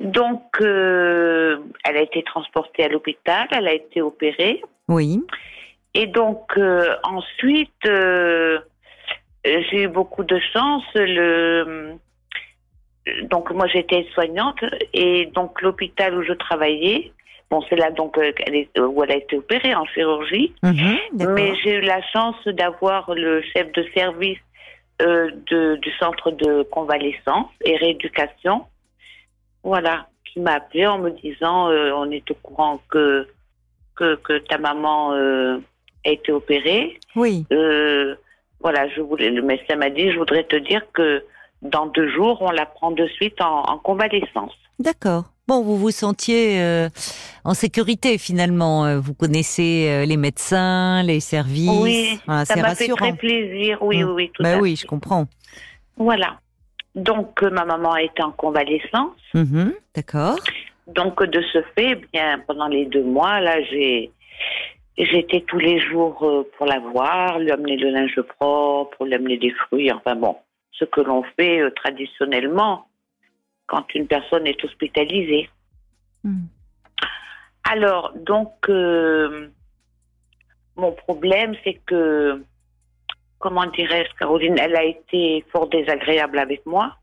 Donc, euh, elle a été transportée à l'hôpital, elle a été opérée. Oui. Et donc, euh, ensuite, euh, j'ai eu beaucoup de chance. Le, donc, moi, j'étais soignante et donc l'hôpital où je travaillais, bon, c'est là donc euh, est- où elle a été opérée en chirurgie. D'accord. Mais j'ai eu la chance d'avoir le chef de service euh, de, du centre de convalescence et rééducation, voilà, qui m'a appelé en me disant euh, on est au courant que que, que ta maman euh, a été opérée. Oui. Euh, voilà, je voulais, le médecin m'a dit je voudrais te dire que dans deux jours on la prend de suite en, en convalescence. D'accord. Bon, vous vous sentiez euh, en sécurité finalement. Euh, Vous connaissez euh, les médecins, les services. Oui, Voilà, Ça m'a fait très plaisir. Oui, Mm. oui, oui, tout Bah à oui, fait. je comprends. Voilà. Donc ma maman a été en convalescence. Mhm, D'accord. Donc de ce fait, bien pendant les deux mois là, j'ai j'étais tous les jours pour la voir, lui amener le linge propre, lui amener des fruits, enfin bon, ce que l'on fait traditionnellement quand une personne est hospitalisée. Mm. Alors donc euh, mon problème c'est que comment dirais-je, Caroline, elle a été fort désagréable avec moi.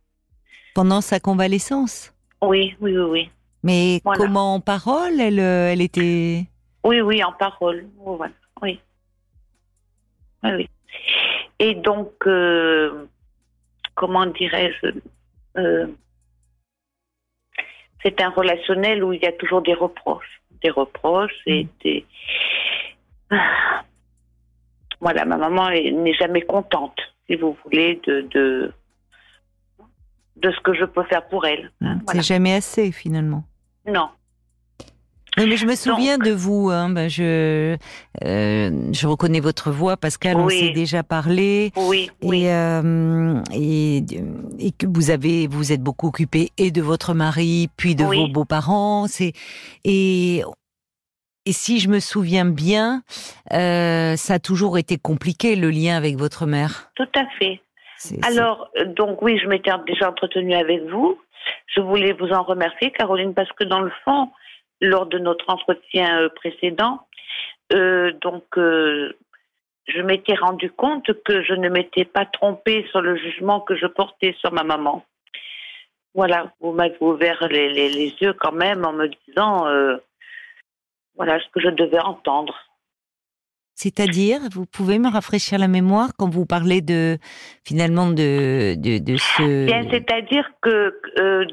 Pendant sa convalescence? Oui, oui, oui, oui. Mais Voilà. comment en parole, elle, euh, elle était? Oui, oui, en parole. Oh, voilà. Oui. Oui, oui. Et donc, euh, comment dirais-je euh, C'est un relationnel où il y a toujours des reproches. Des reproches et des. Ah. Voilà, ma maman est- n'est jamais contente, si vous voulez, de, de, de ce que je peux faire pour elle. hein, C'est jamais assez finalement. Non. Oui, mais je me souviens de vous. Hein, ben je, euh, je reconnais votre voix, Pascal. On s'est déjà parlé. Oui, oui. Et, euh, et, et que vous avez, vous êtes beaucoup occupé et de votre mari, puis de Oui. vos beaux-parents. C'est et et si je me souviens bien, euh, ça a toujours été compliqué le lien avec votre mère. Tout à fait. Alors, euh, donc oui, je m'étais déjà entretenue avec vous. Je voulais vous en remercier, Caroline, parce que dans le fond, lors de notre entretien euh, précédent, euh, donc euh, je m'étais rendu compte que je ne m'étais pas trompée sur le jugement que je portais sur ma maman. Voilà, vous m'avez ouvert les, les- les yeux quand même en me disant, euh, voilà ce que je devais entendre. C'est-à-dire, vous pouvez me rafraîchir la mémoire quand vous parlez de finalement de de, de ce. Bien, c'est-à-dire que,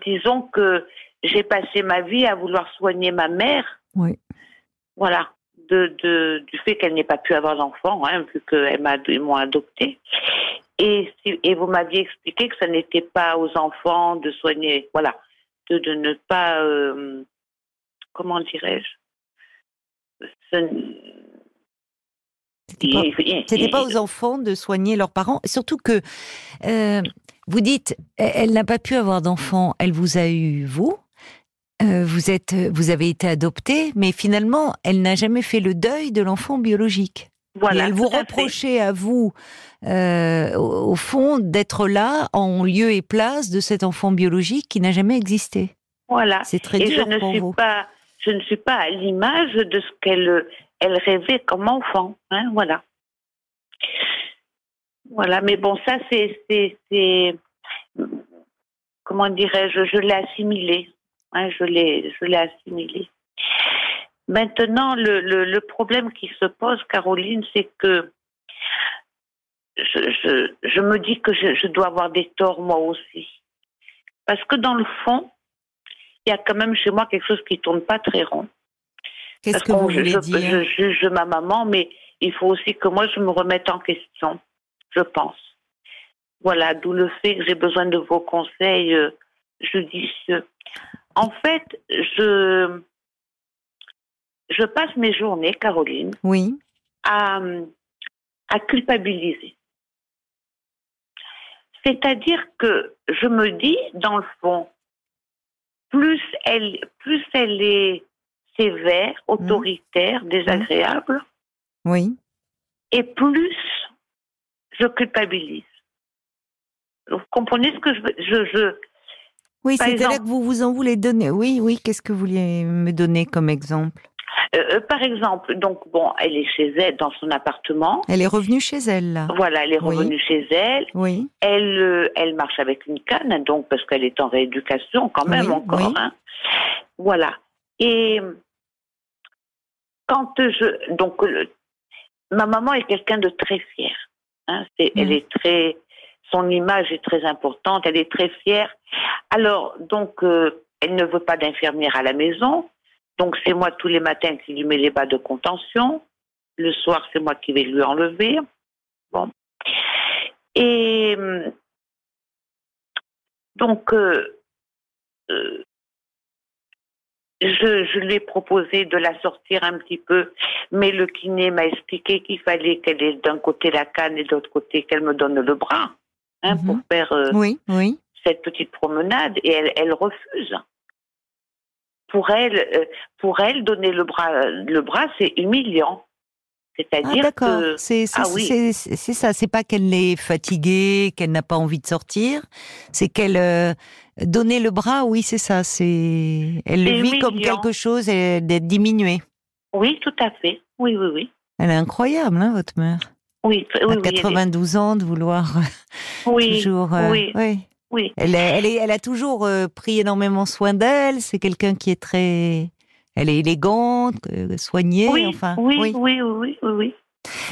disons que j'ai passé ma vie à vouloir soigner ma mère. Oui. Voilà. De, de, du fait qu'elle n'ait pas pu avoir d'enfant, hein, vu qu'elle m'a, ils m'ont adopté. Et, et vous m'aviez expliqué que ça n'était pas aux enfants de soigner, voilà, de, de ne pas, euh, comment dirais-je, Ce- C'était pas- pas aux enfants de soigner leurs parents. Surtout que euh, vous dites, elle, elle n'a pas pu avoir d'enfants. Elle vous a eu vous? Euh, vous êtes, vous avez été adopté, mais finalement, elle n'a jamais fait le deuil de l'enfant biologique. voilà, et elle vous à reprochait à vous, euh, au, fond, d'être là en lieu et place de cet enfant biologique qui n'a jamais existé. Voilà. C'est très et je ne pour suis vous. pas je ne suis pas à l'image de ce qu'elle elle rêvait comme enfant hein, voilà voilà mais bon ça c'est comment dirais-je je l'ai assimilé hein, je l'ai je l'ai assimilé maintenant le, le le problème qui se pose Caroline c'est que je, je, je me dis que je, je dois avoir des torts moi aussi parce que dans le fond il y a quand même chez moi quelque chose qui tourne pas très rond. Qu'est-ce Parce que vous voulez je, dire? je juge ma maman, mais il faut aussi que moi je me remette en question, je pense. Voilà, d'où le fait que j'ai besoin de vos conseils euh, judicieux. En fait, je je passe mes journées, Caroline, Oui. à, à culpabiliser. C'est-à-dire que je me dis, dans le fond, plus elle, plus elle est sévère, autoritaire, désagréable, Oui. et plus je culpabilise. Vous comprenez ce que je veux je, je, Oui, c'est là que vous vous en voulez donner. Oui, oui. Qu'est-ce que vous vouliez me donner comme exemple? Euh, euh, Par exemple, donc, bon, elle est chez elle, dans son appartement. Elle est revenue chez elle, là. Voilà, elle est Oui. revenue chez elle. Oui. Elle, euh, elle marche avec une canne, donc parce qu'elle est en rééducation quand même Oui, encore. oui. hein. Voilà. Et quand je, donc, le- ma maman est quelqu'un de très fier. hein. Elle Mhm. est très, son image est très importante. Elle est très fière. Alors, donc, euh, elle ne veut pas d'infirmière à la maison. Donc, c'est moi tous les matins qui lui mets les bas de contention. Le soir, c'est moi qui vais lui enlever. Bon. Et hum, donc, euh, euh, je, je lui ai proposé de la sortir un petit peu, mais le kiné m'a expliqué qu'il fallait qu'elle ait d'un côté la canne et de l'autre côté qu'elle me donne le bras hein, Mhm. pour faire euh, Oui, oui. cette petite promenade et elle, elle refuse. Pour elle, euh, pour elle, donner le bras, le bras, c'est humiliant. Ah, C'est-à-dire d'accord. que C'est Ah oui. ça. C'est pas qu'elle est fatiguée, qu'elle n'a pas envie de sortir. C'est qu'elle euh, donner le bras. Oui, c'est ça. C'est elle le vit comme quelque chose d'être diminuée. oui, tout à fait. Oui, oui, oui. Elle est incroyable, hein, votre mère. Oui, oui, à oui, elle est- 92 ans, de vouloir oui, toujours. euh, oui, oui. oui. Elle, est- elle, est, elle a toujours euh, pris énormément soin d'elle. C'est quelqu'un qui est très. Elle est élégante, euh, soignée. Oui, enfin, oui, oui, oui, oui.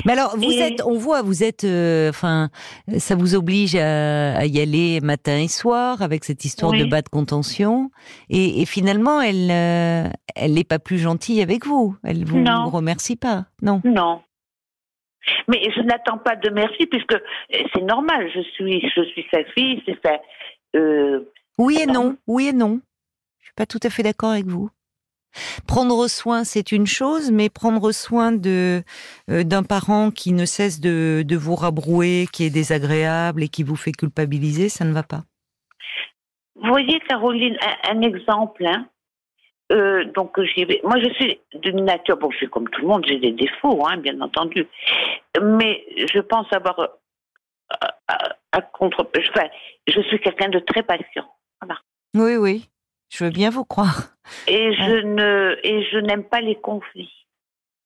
Mais alors, vous Et- êtes, on voit, vous êtes, euh, enfin, ça vous oblige à, à y aller matin et soir avec cette histoire Oui. de bas de contention. Et, et finalement, elle, euh, elle n'est pas plus gentille avec vous. Elle vous Non. remercie pas. Non. Non. Mais je n'attends pas de merci puisque euh, c'est normal. Je suis, je suis sa fille. C'est ça. Euh, Oui et non. Oui et non. Je suis pas tout à fait d'accord avec vous. Prendre soin, c'est une chose, mais prendre soin de euh, d'un parent qui ne cesse de, de vous rabrouer, qui est désagréable et qui vous fait culpabiliser, ça ne va pas. Vous voyez, Caroline, un, un exemple. Hein. Euh, donc, j'y vais. Moi, je suis d'une nature. Bon, je suis comme tout le monde, j'ai des défauts, hein, bien entendu. Mais je pense avoir. euh, à, à contre. Enfin, je suis quelqu'un de très patient. Voilà. Oui, oui, je veux bien vous croire. Et je ne et je n'aime pas les conflits.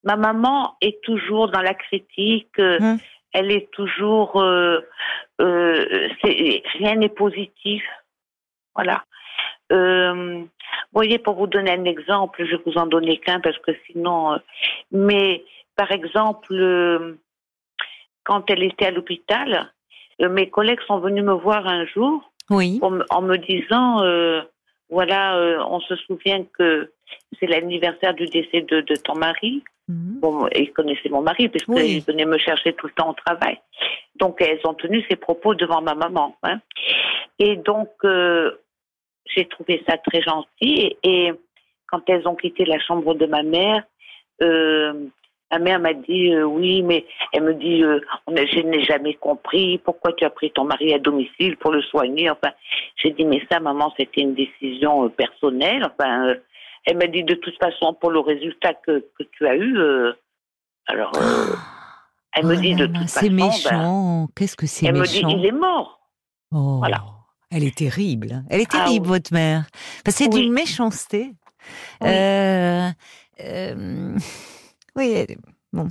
Ma maman est toujours dans la critique. euh, Hum. Elle est toujours. Euh, euh, rien n'est positif. Voilà. Euh, vous voyez, pour vous donner un exemple, je vais vous en donner qu'un parce que sinon. euh, mais par exemple, euh, quand elle était à l'hôpital, euh, mes collègues sont venus me voir un jour Oui. en, me- en me disant, voilà, on se souvient que c'est l'anniversaire du décès de, de ton mari. Mhm. Bon, ils connaissaient mon mari puisqu'ils Oui. venaient me chercher tout le temps au travail. Donc, elles ont tenu ces propos devant ma maman. hein. Et donc, euh, j'ai trouvé ça très gentil. Et, et quand elles ont quitté la chambre de ma mère, euh, ma mère m'a dit euh, oui, mais elle me dit euh, je n'ai jamais compris pourquoi tu as pris ton mari à domicile pour le soigner. Enfin, j'ai dit mais ça, maman, c'était une décision personnelle. Enfin, elle m'a dit de toute façon pour le résultat que, que tu as eu. alors, elle me dit là de là, toute c'est façon. ben, méchant. Qu'est-ce que c'est elle me dit méchant il est mort. Oh, Voilà. Elle est terrible. Elle est Ah terrible, votre mère. Parce que c'est Oui. d'une méchanceté. Oui. Euh, euh, oui, elle- bon.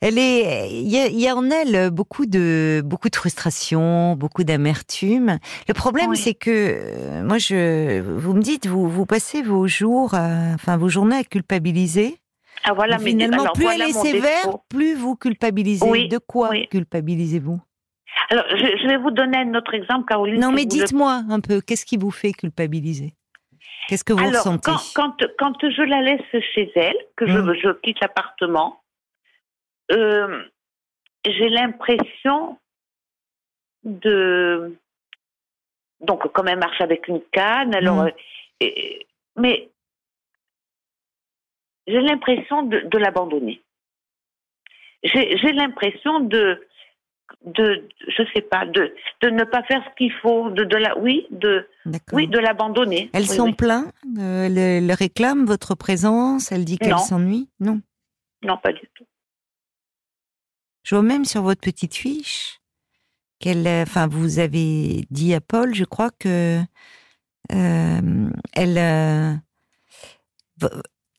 Elle est. Il y, a, il y a en elle beaucoup de beaucoup de frustration, beaucoup d'amertume. Le problème, Oui. c'est que euh, moi, je, vous me dites, vous vous passez vos jours, enfin vos journées à culpabiliser. Ah voilà, mais Finalement, alors, plus voilà elle est sévère, défaut. plus vous culpabilisez. Oui, de quoi culpabilisez-vous? Alors, je, je vais vous donner un autre exemple, Caroline. Non, mais le dites-moi un peu, qu'est-ce qui vous fait culpabiliser? Qu'est-ce que vous Alors, ressentez? quand, quand, quand je la laisse chez elle, que je, je quitte l'appartement, euh, j'ai l'impression de. Donc, comme elle marche avec une canne, alors. Mm. euh, mais j'ai l'impression de, de l'abandonner. J'ai l'impression de, de, je sais pas, de, de ne pas faire ce qu'il faut, de, de la, oui, de, D'accord. oui, de l'abandonner. Elle Oui, s'en oui. plaint euh, Elle, elle réclame votre présence Elle dit qu'elle s'ennuie Non? Non, pas du tout. Je vois même sur votre petite fiche qu'elle, euh, enfin, vous avez dit à Paul, je crois que euh, elle, euh,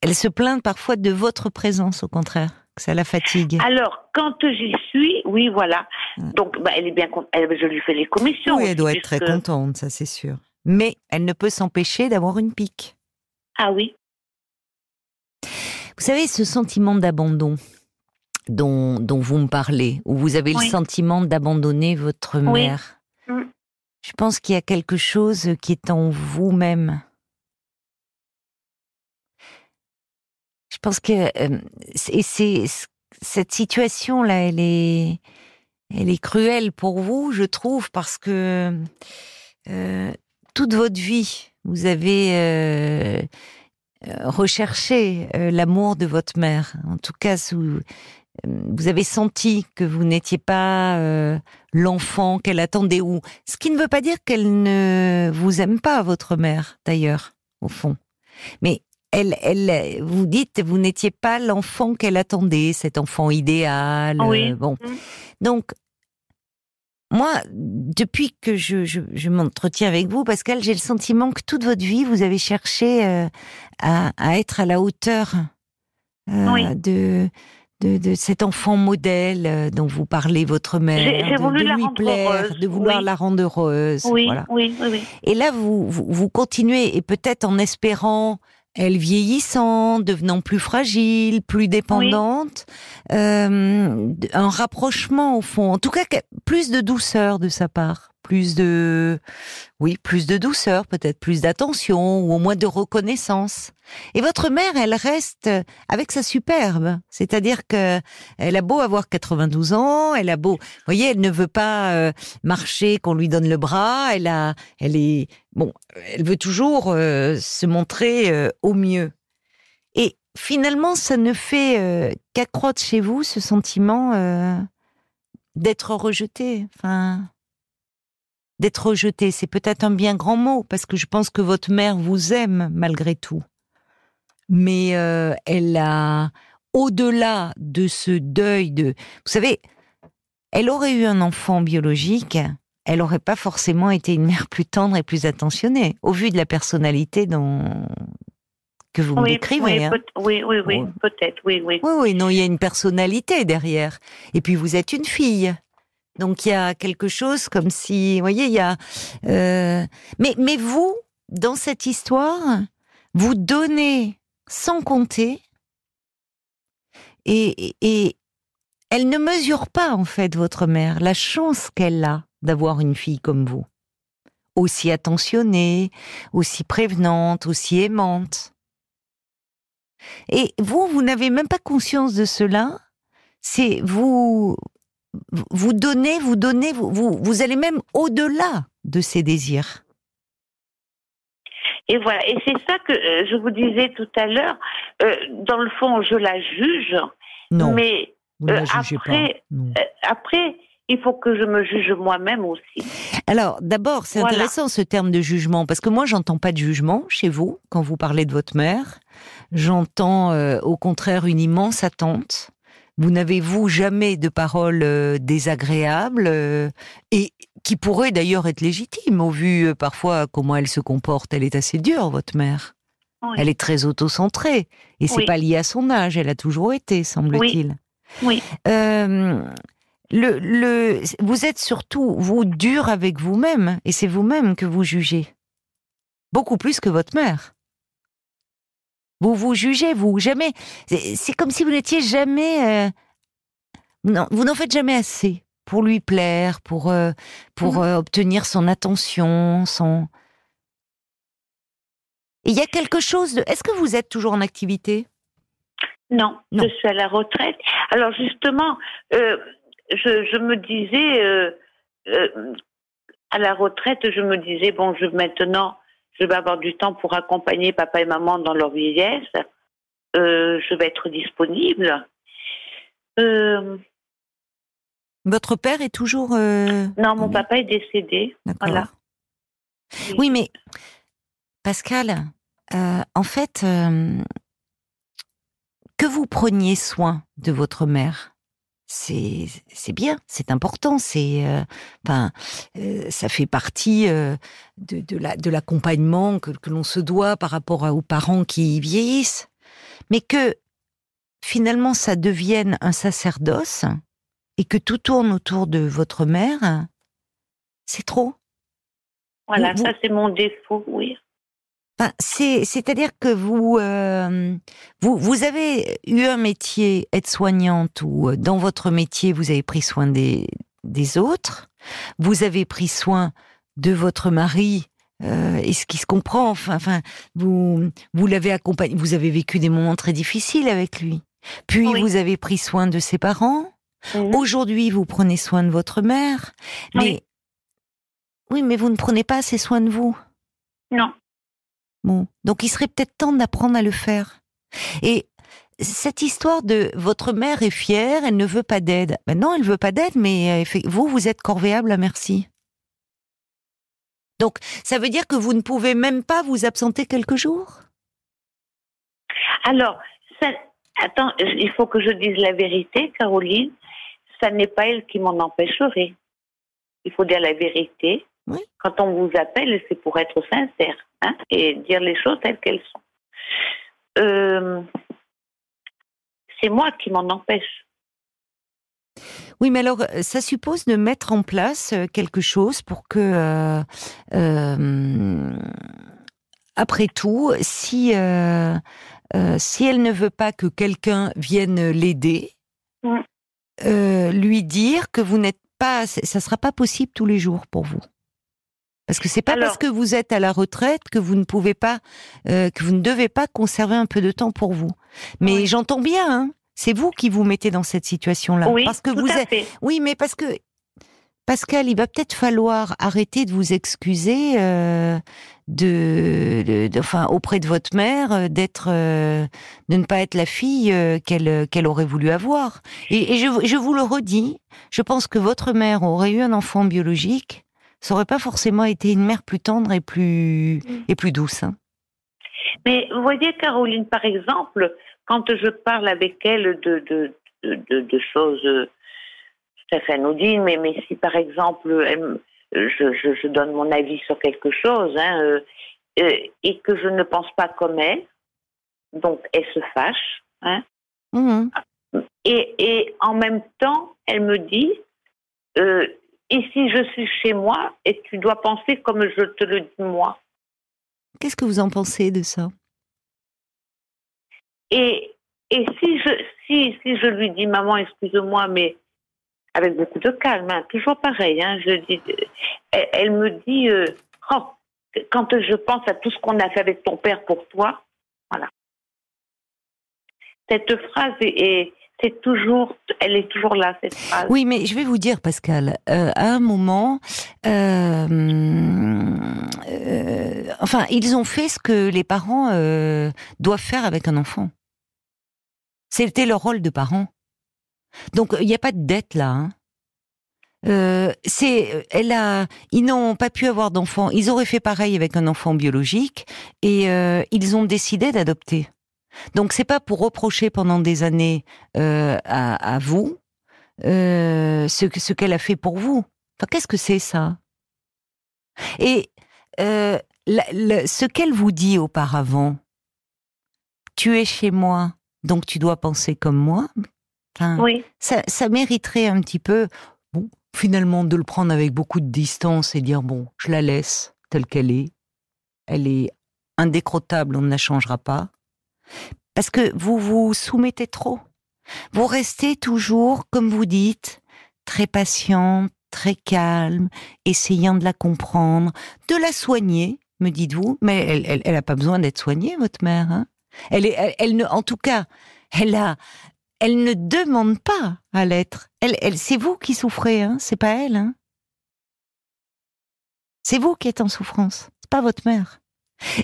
elle se plaint parfois de votre présence, au contraire, que ça la fatigue. Alors, quand j'y suis, oui, voilà. Ouais. Donc, bah, elle est bien contente. Elle- Je lui fais les commissions. oui, elle doit être très contente, ça c'est sûr. Mais elle ne peut s'empêcher d'avoir une pique. Ah oui. Vous savez, ce sentiment d'abandon dont, dont vous me parlez, où vous avez Oui. le sentiment d'abandonner votre Oui. mère, Mm. je pense qu'il y a quelque chose qui est en vous-même. Pense que euh, c'est, cette situation-là, elle est, elle est cruelle pour vous, je trouve, parce que euh, toute votre vie, vous avez euh, recherché l'amour de votre mère. En tout cas, vous avez senti que vous n'étiez pas l'enfant qu'elle attendait, ou ce qui ne veut pas dire qu'elle ne vous aime pas, votre mère, d'ailleurs, au fond. Mais elle, elle, vous dites, vous n'étiez pas l'enfant qu'elle attendait, cet enfant idéal. Oui. euh, bon, Mm. donc. Moi, depuis que je, je, je m'entretiens avec vous, Pascal, j'ai le sentiment que toute votre vie, vous avez cherché euh, à, à être à la hauteur euh, Oui. de, de, de cet enfant modèle dont vous parlez, votre mère, J'ai- voulu de la lui plaire, heureuse, de vouloir oui. la rendre heureuse. Oui, voilà. oui, oui, oui. Et là, vous, vous, vous continuez, et peut-être en espérant elle vieillissant, devenant plus fragile, plus dépendante, euh, un rapprochement au fond. En tout cas, plus de douceur de sa part, plus de, oui, plus de douceur, peut-être plus d'attention ou au moins de reconnaissance. Et votre mère, elle reste avec sa superbe, c'est-à-dire que elle a beau avoir 92 ans, elle a beau, vous voyez, elle ne veut pas euh, marcher qu'on lui donne le bras, elle a, elle est, bon, elle veut toujours euh, se montrer euh, au mieux. finalement, ça ne fait qu'accroître chez vous ce sentiment d'être rejeté. Enfin, d'être rejeté, c'est peut-être un bien grand mot parce que je pense que votre mère vous aime malgré tout. Mais euh, elle a, au-delà de ce deuil de, vous savez, elle aurait eu un enfant biologique, elle n'aurait pas forcément été une mère plus tendre et plus attentionnée, au vu de la personnalité dont, que vous me Oui, décrivez. oui, hein. peut- oui, oui, oui, Ouais. peut-être, oui, oui. Oui, oui, non, il y a une personnalité derrière. Et puis vous êtes une fille. Donc il y a quelque chose comme si, vous voyez, il y a. euh, Mais, mais vous, dans cette histoire, vous donnez sans compter. Et, et- et elle ne mesure pas, en fait, votre mère, la chance qu'elle a d'avoir une fille comme vous. Aussi attentionnée, aussi prévenante, aussi aimante. Et vous, vous n'avez même pas conscience de cela. C'est vous, vous donnez, vous donnez, vous, vous, vous allez même au-delà de ces désirs. Et voilà, et c'est ça que euh, je vous disais tout à l'heure. euh, dans le fond, je la juge, Non, mais vous ne la euh, jugez après- pas. Non. euh, après, il faut que je me juge moi-même aussi. Alors, d'abord, c'est Voilà. intéressant ce terme de jugement, parce que moi, j'entends pas de jugement chez vous quand vous parlez de votre mère. J'entends euh, au contraire une immense attente. Vous n'avez, vous, jamais de paroles euh, désagréables euh, et qui pourraient d'ailleurs être légitimes au vu euh, parfois comment elle se comporte. Elle est assez dure, votre mère. Oui. Elle est très autocentrée et c'est Oui. pas lié à son âge. Elle a toujours été, semble-t-il. Oui. Le, le, vous êtes surtout, vous, dur avec vous-même, et c'est vous-même que vous jugez. Beaucoup plus que votre mère. Vous vous jugez, vous, jamais. C'est comme si vous n'étiez jamais. euh, non, vous n'en faites jamais assez pour lui plaire, pour, euh, pour Mhm. euh, obtenir son attention, son. Il y a quelque chose de. Est-ce que vous êtes toujours en activité? Non, Non. je suis à la retraite. Alors justement, je, je me disais, à la retraite, je me disais, bon, je, maintenant, je vais avoir du temps pour accompagner papa et maman dans leur vieillesse. Euh, je vais être disponible. Euh, Votre père est toujours. euh, non, mon Oui. papa est décédé. D'accord. Voilà. Oui, mais Pascal, en fait, que vous preniez soin de votre mère, c'est c'est bien, c'est important, c'est euh, enfin euh, ça fait partie euh, de, de la de l'accompagnement que, que l'on se doit par rapport à- aux parents qui vieillissent, mais que finalement ça devienne un sacerdoce et que tout tourne autour de votre mère, c'est trop. Voilà, vous- ça c'est mon défaut, oui. Enfin, c'est, c'est-à-dire que vous, euh, vous, vous avez eu un métier aide-soignante ou euh, dans votre métier vous avez pris soin des, des autres, vous avez pris soin de votre mari euh, et ce qui se comprend. Enfin, enfin, vous, vous l'avez accompagné, vous avez vécu des moments très difficiles avec lui. Puis Oui. vous avez pris soin de ses parents. Mhm. Aujourd'hui, vous prenez soin de votre mère. Mais Oui. oui, mais vous ne prenez pas assez soin de vous. Non. Donc il serait peut-être temps d'apprendre à le faire. Et cette histoire de votre mère est fière, elle ne veut pas d'aide. Ben non, elle veut pas d'aide, mais euh, vous, vous êtes corvéable à merci. Donc, ça veut dire que vous ne pouvez même pas vous absenter quelques jours? Alors, ça, attends, il faut que je dise la vérité, Caroline. Ça n'est pas elle qui m'en empêcherait. Il faut dire la vérité. Oui. Quand on vous appelle, c'est pour être sincère hein, et dire les choses telles qu'elles sont. Euh, c'est moi qui m'en empêche. Oui, mais alors, euh, ça suppose de mettre en place euh, quelque chose pour que, euh, euh, après tout, si, euh, si elle ne veut pas que quelqu'un vienne l'aider, lui dire que vous n'êtes pas, ça sera pas possible tous les jours pour vous. Parce que c'est pas Alors- parce que vous êtes à la retraite que vous ne pouvez pas, euh, que vous ne devez pas conserver un peu de temps pour vous. Mais Oui. j'entends bien, hein, c'est vous qui vous mettez dans cette situation-là. oui, parce que tout vous à êtes, fait. oui, mais parce que Pascal, il va peut-être falloir arrêter de vous excuser euh, de, de- de- enfin, auprès de votre mère euh, d'être, euh, de ne pas être la fille euh, qu'elle qu'elle aurait voulu avoir. Et, et je, je vous le redis, je pense que votre mère aurait eu un enfant biologique, ça aurait pas forcément été une mère plus tendre et plus et plus douce. hein. Mais vous voyez, Caroline, par exemple, quand je parle avec elle de, de, de, choses euh, tout à fait anodines, mais, mais si par exemple, elle je, je, je donne mon avis sur quelque chose, hein, euh, euh, et que je ne pense pas comme elle, donc elle se fâche, hein, Mhm. et, et en même temps, elle me dit, euh, ici je suis chez moi et tu dois penser comme je te le dis moi. Qu'est-ce que vous en pensez de ça? Et, et si, je, si, si je lui dis, maman, excuse-moi, mais avec beaucoup de calme, hein, toujours pareil, hein, je dis, elle, elle me dit, euh, Oh, quand je pense à tout ce qu'on a fait avec ton père pour toi, voilà. Cette phrase est, est- c'est toujours, elle est toujours là, cette phrase. Oui, mais je vais vous dire, Pascal, euh, à un moment, euh, euh, enfin, ils ont fait ce que les parents euh, doivent faire avec un enfant. C'était leur rôle de parents. Donc, il n'y a pas de dette là. hein. Euh, c'est, elle a, ils n'ont pas pu avoir d'enfant. Ils auraient fait pareil avec un enfant biologique et euh, ils ont décidé d'adopter. Donc c'est pas pour reprocher pendant des années euh, à, à vous euh, ce, que- ce qu'elle a fait pour vous. Enfin, qu'est-ce que c'est ça? Et euh, la- la- ce qu'elle vous dit auparavant, tu es chez moi, donc tu dois penser comme moi. Enfin, Oui, ça, ça mériterait un petit peu, bon, finalement, de le prendre avec beaucoup de distance et dire bon, je la laisse telle qu'elle est. Elle est indécrottable, on ne la changera pas. Parce que vous vous soumettez trop. Vous restez toujours, comme vous dites, très patiente, très calme, essayant de la comprendre, de la soigner, me dites-vous. Mais elle, elle, pas besoin d'être soignée, votre mère. hein. elle est, elle ne, en tout cas, elle a, elle ne demande pas à l'être. Elle, elle, c'est vous qui souffrez, hein. C'est pas elle, hein. C'est vous qui êtes en souffrance. C'est pas votre mère.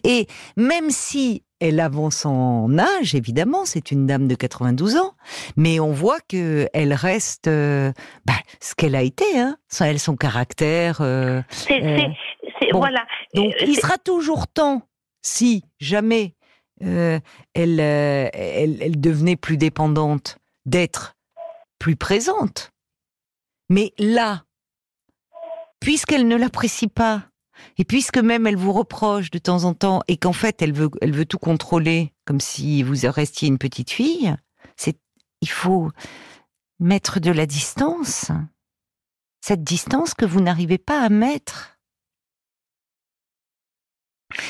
Et même si elle avance en âge, évidemment, c'est une dame de 92 ans, mais on voit que elle reste euh, bah, ce qu'elle a été, hein. Son- Elle, son caractère. euh, c'est, Euh, c'est, c'est- bon. voilà. donc, il sera toujours temps, si jamais elle, elle, elle devenait plus dépendante, d'être plus présente. Mais là, puisqu'elle ne l'apprécie pas, et puisque même elle vous reproche de temps en temps, et qu'en fait elle veut, elle veut tout contrôler, comme si vous restiez une petite fille, il faut mettre de la distance. Cette distance que vous n'arrivez pas à mettre.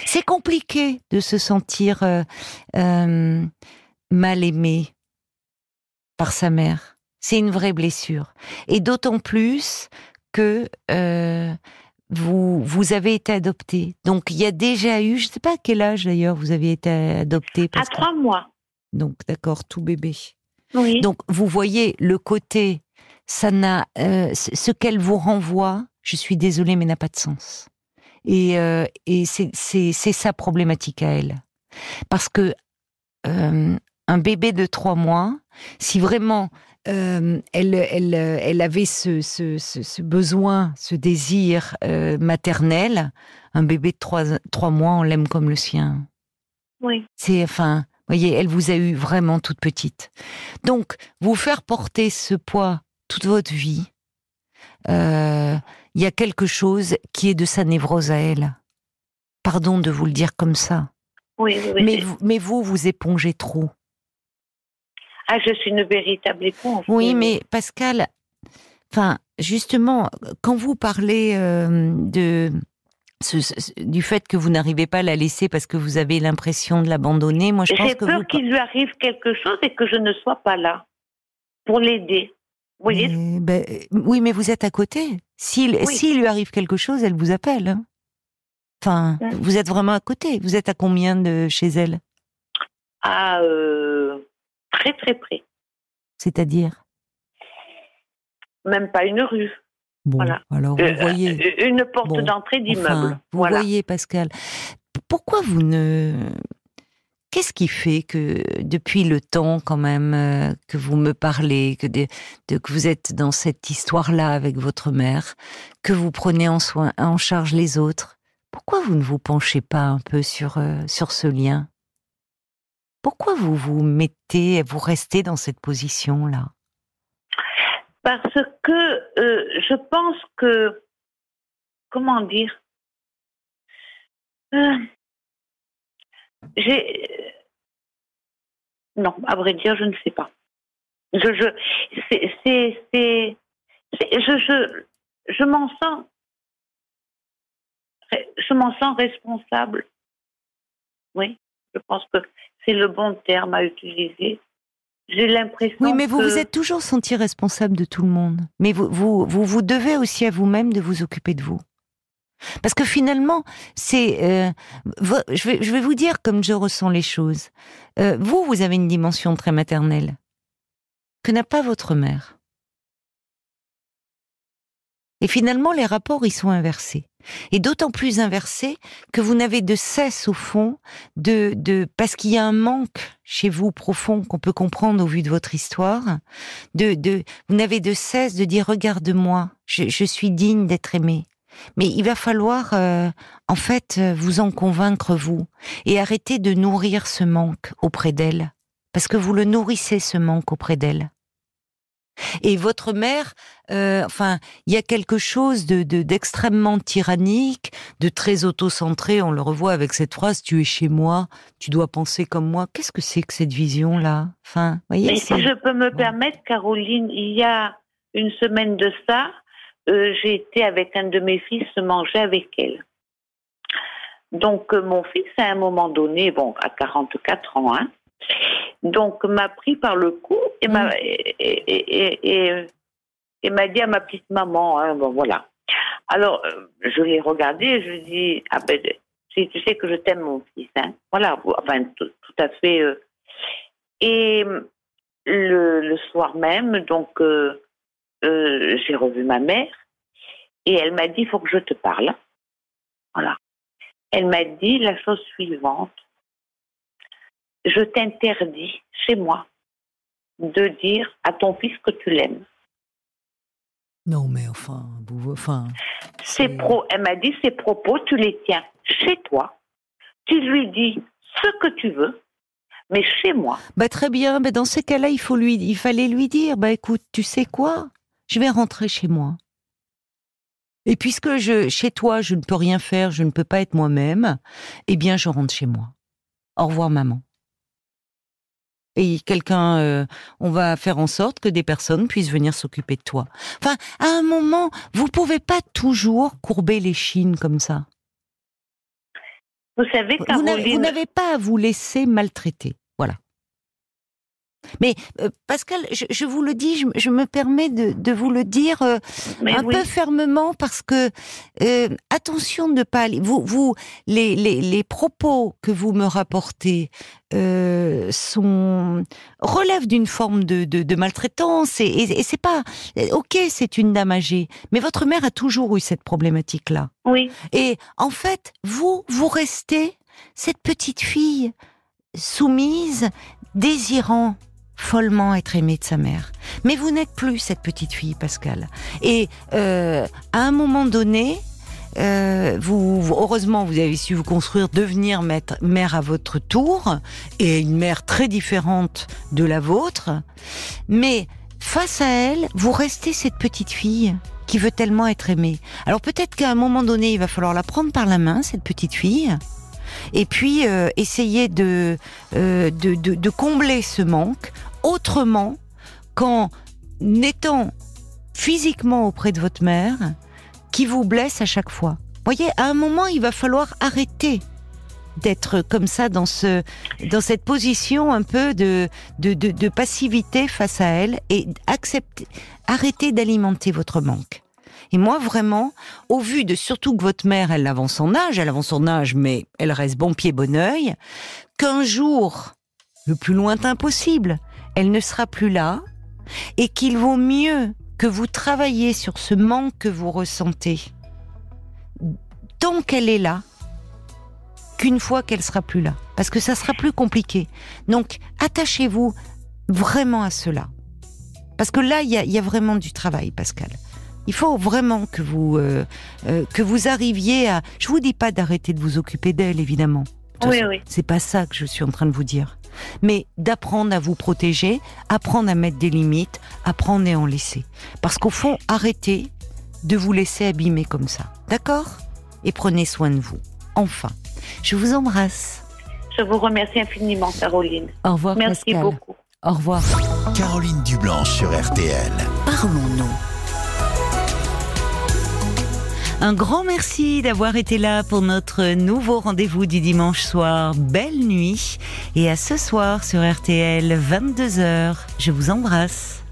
C'est compliqué de se sentir euh, euh, mal aimé par sa mère. C'est une vraie blessure. Et d'autant plus que euh, vous, vous avez été adopté. Donc il y a déjà eu, je ne sais pas à quel âge d'ailleurs vous avez été adopté. à que- trois mois. Donc d'accord, tout bébé. Oui. Donc vous voyez le côté, ça n'a, euh, ce qu'elle vous renvoie, je suis désolée, mais n'a pas de sens. Et, euh, et c'est c'est c'est sa problématique à elle, parce que euh, un bébé de trois mois, si vraiment euh, elle elle elle avait ce ce, ce, ce besoin, ce désir euh, maternel, un bébé de trois trois mois, on l'aime comme le sien. oui. C'est, enfin, voyez, elle vous a eu vraiment toute petite. Donc, vous faire porter ce poids toute votre vie, euh, il y a quelque chose qui est de sa névrose à elle. Pardon de vous le dire comme ça. Oui, oui, oui. Mais, vous- mais vous, vous épongez trop. Ah, je suis une véritable éponge. Oui, mais Pascal, enfin, justement, quand vous parlez euh, de ce- ce- du fait que vous n'arrivez pas à la laisser parce que vous avez l'impression de l'abandonner, moi je pense J'ai peur vous... qu'il lui arrive quelque chose et que je ne sois pas là pour l'aider. Vous voyez Mais, ben, oui, mais vous êtes à côté. S'il Oui. lui arrive quelque chose, elle vous appelle. hein. Enfin, Mm. vous êtes vraiment à côté. Vous êtes à combien de chez elle? Ah, euh, très très près. C'est-à-dire? Même pas une rue. Bon, Voilà. alors vous Euh, voyez. euh, Une porte Bon, d'entrée d'immeuble. Enfin, vous voilà. voyez, Pascal, pourquoi vous ne... Qu'est-ce qui fait que depuis le temps quand même euh, que vous me parlez, que, de- de- que vous êtes dans cette histoire-là avec votre mère, que vous prenez en, soin, en charge les autres, pourquoi vous ne vous penchez pas un peu sur, euh, sur ce lien? Pourquoi vous vous mettez, vous restez dans cette position-là? Parce que euh, je pense que, comment dire, Euh, j'ai, non, à vrai dire, je ne sais pas. Je, m'en sens, je m'en sens responsable. Oui, je pense que c'est le bon terme à utiliser. J'ai l'impression Oui, mais vous que- vous êtes toujours senti responsable de tout le monde. Mais vous vous, vous, vous devez aussi à vous-même de vous occuper de vous. Parce que finalement, c'est, euh, je, vais, je vais vous dire comme je ressens les choses. Euh, vous, vous avez une dimension très maternelle que n'a pas votre mère. Et finalement, les rapports, ils sont inversés. Et d'autant plus inversés que vous n'avez de cesse, au fond, de, de parce qu'il y a un manque chez vous profond qu'on peut comprendre au vu de votre histoire, de, de vous n'avez de cesse de dire regarde-moi, je, je suis digne d'être aimé. Mais il va falloir, euh, en fait, vous en convaincre vous et arrêter de nourrir ce manque auprès d'elle, parce que vous le nourrissez ce manque auprès d'elle. Et votre mère, euh, enfin, il y a quelque chose de de- d'extrêmement tyrannique, de très auto-centré. On le revoit avec cette phrase "Tu es chez moi, tu dois penser comme moi". Qu'est-ce que c'est que cette vision-là? Enfin, voyez. Mais si je peux me Bon. permettre, Caroline, il y a une semaine de ça, euh, j'ai été avec un de mes fils manger avec elle. Donc, euh, mon fils, à un moment donné, bon, à 44 ans, hein, donc m'a pris par le cou et m'a et, et, et, et- et m'a dit à ma petite maman, hein, bon, voilà. Alors, euh, je l'ai regardé et je lui ai dit, ah ben, tu tu sais que je t'aime, mon fils, hein. Voilà, enfin, tout, tout à fait. euh. Et le, le soir même, donc, euh, euh, j'ai revu ma mère et elle m'a dit, il faut que je te parle. Voilà. Elle m'a dit la chose suivante. Je t'interdis chez moi de dire à ton fils que tu l'aimes. Non, mais enfin, vous, enfin. Ces pro, elle m'a dit ces propos, tu les tiens chez toi. Tu lui dis ce que tu veux, mais chez moi. Bah très bien, bah dans ces cas-là, il faut lui, il fallait lui dire, bah écoute, tu sais quoi, je vais rentrer chez moi. Et puisque je, chez toi, je ne peux rien faire, je ne peux pas être moi-même, eh bien, je rentre chez moi. Au revoir, maman. Et quelqu'un, euh, on va faire en sorte que des personnes puissent venir s'occuper de toi. Enfin, à un moment, vous pouvez pas toujours courber les chines comme ça. Vous savez, n'avez- vous Caroline, n'avez pas à vous laisser maltraiter. Mais euh, Pascal, je, je vous le dis, je, je me permets de, de vous le dire euh, un oui. peu fermement parce que euh, attention de pas aller. Vous, vous, les, les, les propos que vous me rapportez sont relèvent d'une forme de, de, de maltraitance et, et, et c'est pas ok, c'est une dame âgée, mais votre mère a toujours eu cette problématique-là. Oui, Et en fait, vous, vous restez cette petite fille soumise, désirant follement être aimée de sa mère. Mais vous n'êtes plus cette petite fille, Pascal. Et euh, à un moment donné, euh, vous, heureusement, vous avez su vous construire, devenir maître- mère à votre tour, et une mère très différente de la vôtre. Mais face à elle, vous restez cette petite fille qui veut tellement être aimée. Alors peut-être qu'à un moment donné, il va falloir la prendre par la main, cette petite fille, et puis euh, essayer de, euh, de, de, de combler ce manque autrement qu'en étant physiquement auprès de votre mère, qui vous blesse à chaque fois. Voyez, à un moment, il va falloir arrêter d'être comme ça dans ce dans cette position un peu de de, de, de passivité face à elle et accepter arrêter d'alimenter votre manque. Et moi vraiment, au vu de surtout que votre mère elle avance son âge, elle avance son âge mais elle reste bon pied bon oeil, qu'un jour le plus lointain possible, elle ne sera plus là et qu'il vaut mieux que vous travaillez sur ce manque que vous ressentez tant qu'elle est là qu'une fois qu'elle sera plus là. Parce que ça sera plus compliqué. Donc, attachez-vous vraiment à cela. Parce que là, il y a, vraiment du travail, Pascal. Il faut vraiment que vous euh, euh, que vous arriviez à. Je vous dis pas d'arrêter de vous occuper d'elle, évidemment. Oui, oui. C'est pas ça que je suis en train de vous dire. Mais d'apprendre à vous protéger, apprendre à mettre des limites, apprendre à en laisser. Parce qu'au fond, arrêtez de vous laisser abîmer comme ça. D'accord? Et prenez soin de vous. Enfin, je vous embrasse. Je vous remercie infiniment, Caroline. Au revoir, Merci Pascal. beaucoup. Au revoir. Caroline Dublanche sur RTL. Parlons-nous. Un grand merci d'avoir été là pour notre nouveau rendez-vous du dimanche soir. Belle nuit et à ce soir sur RTL 22h. Je vous embrasse.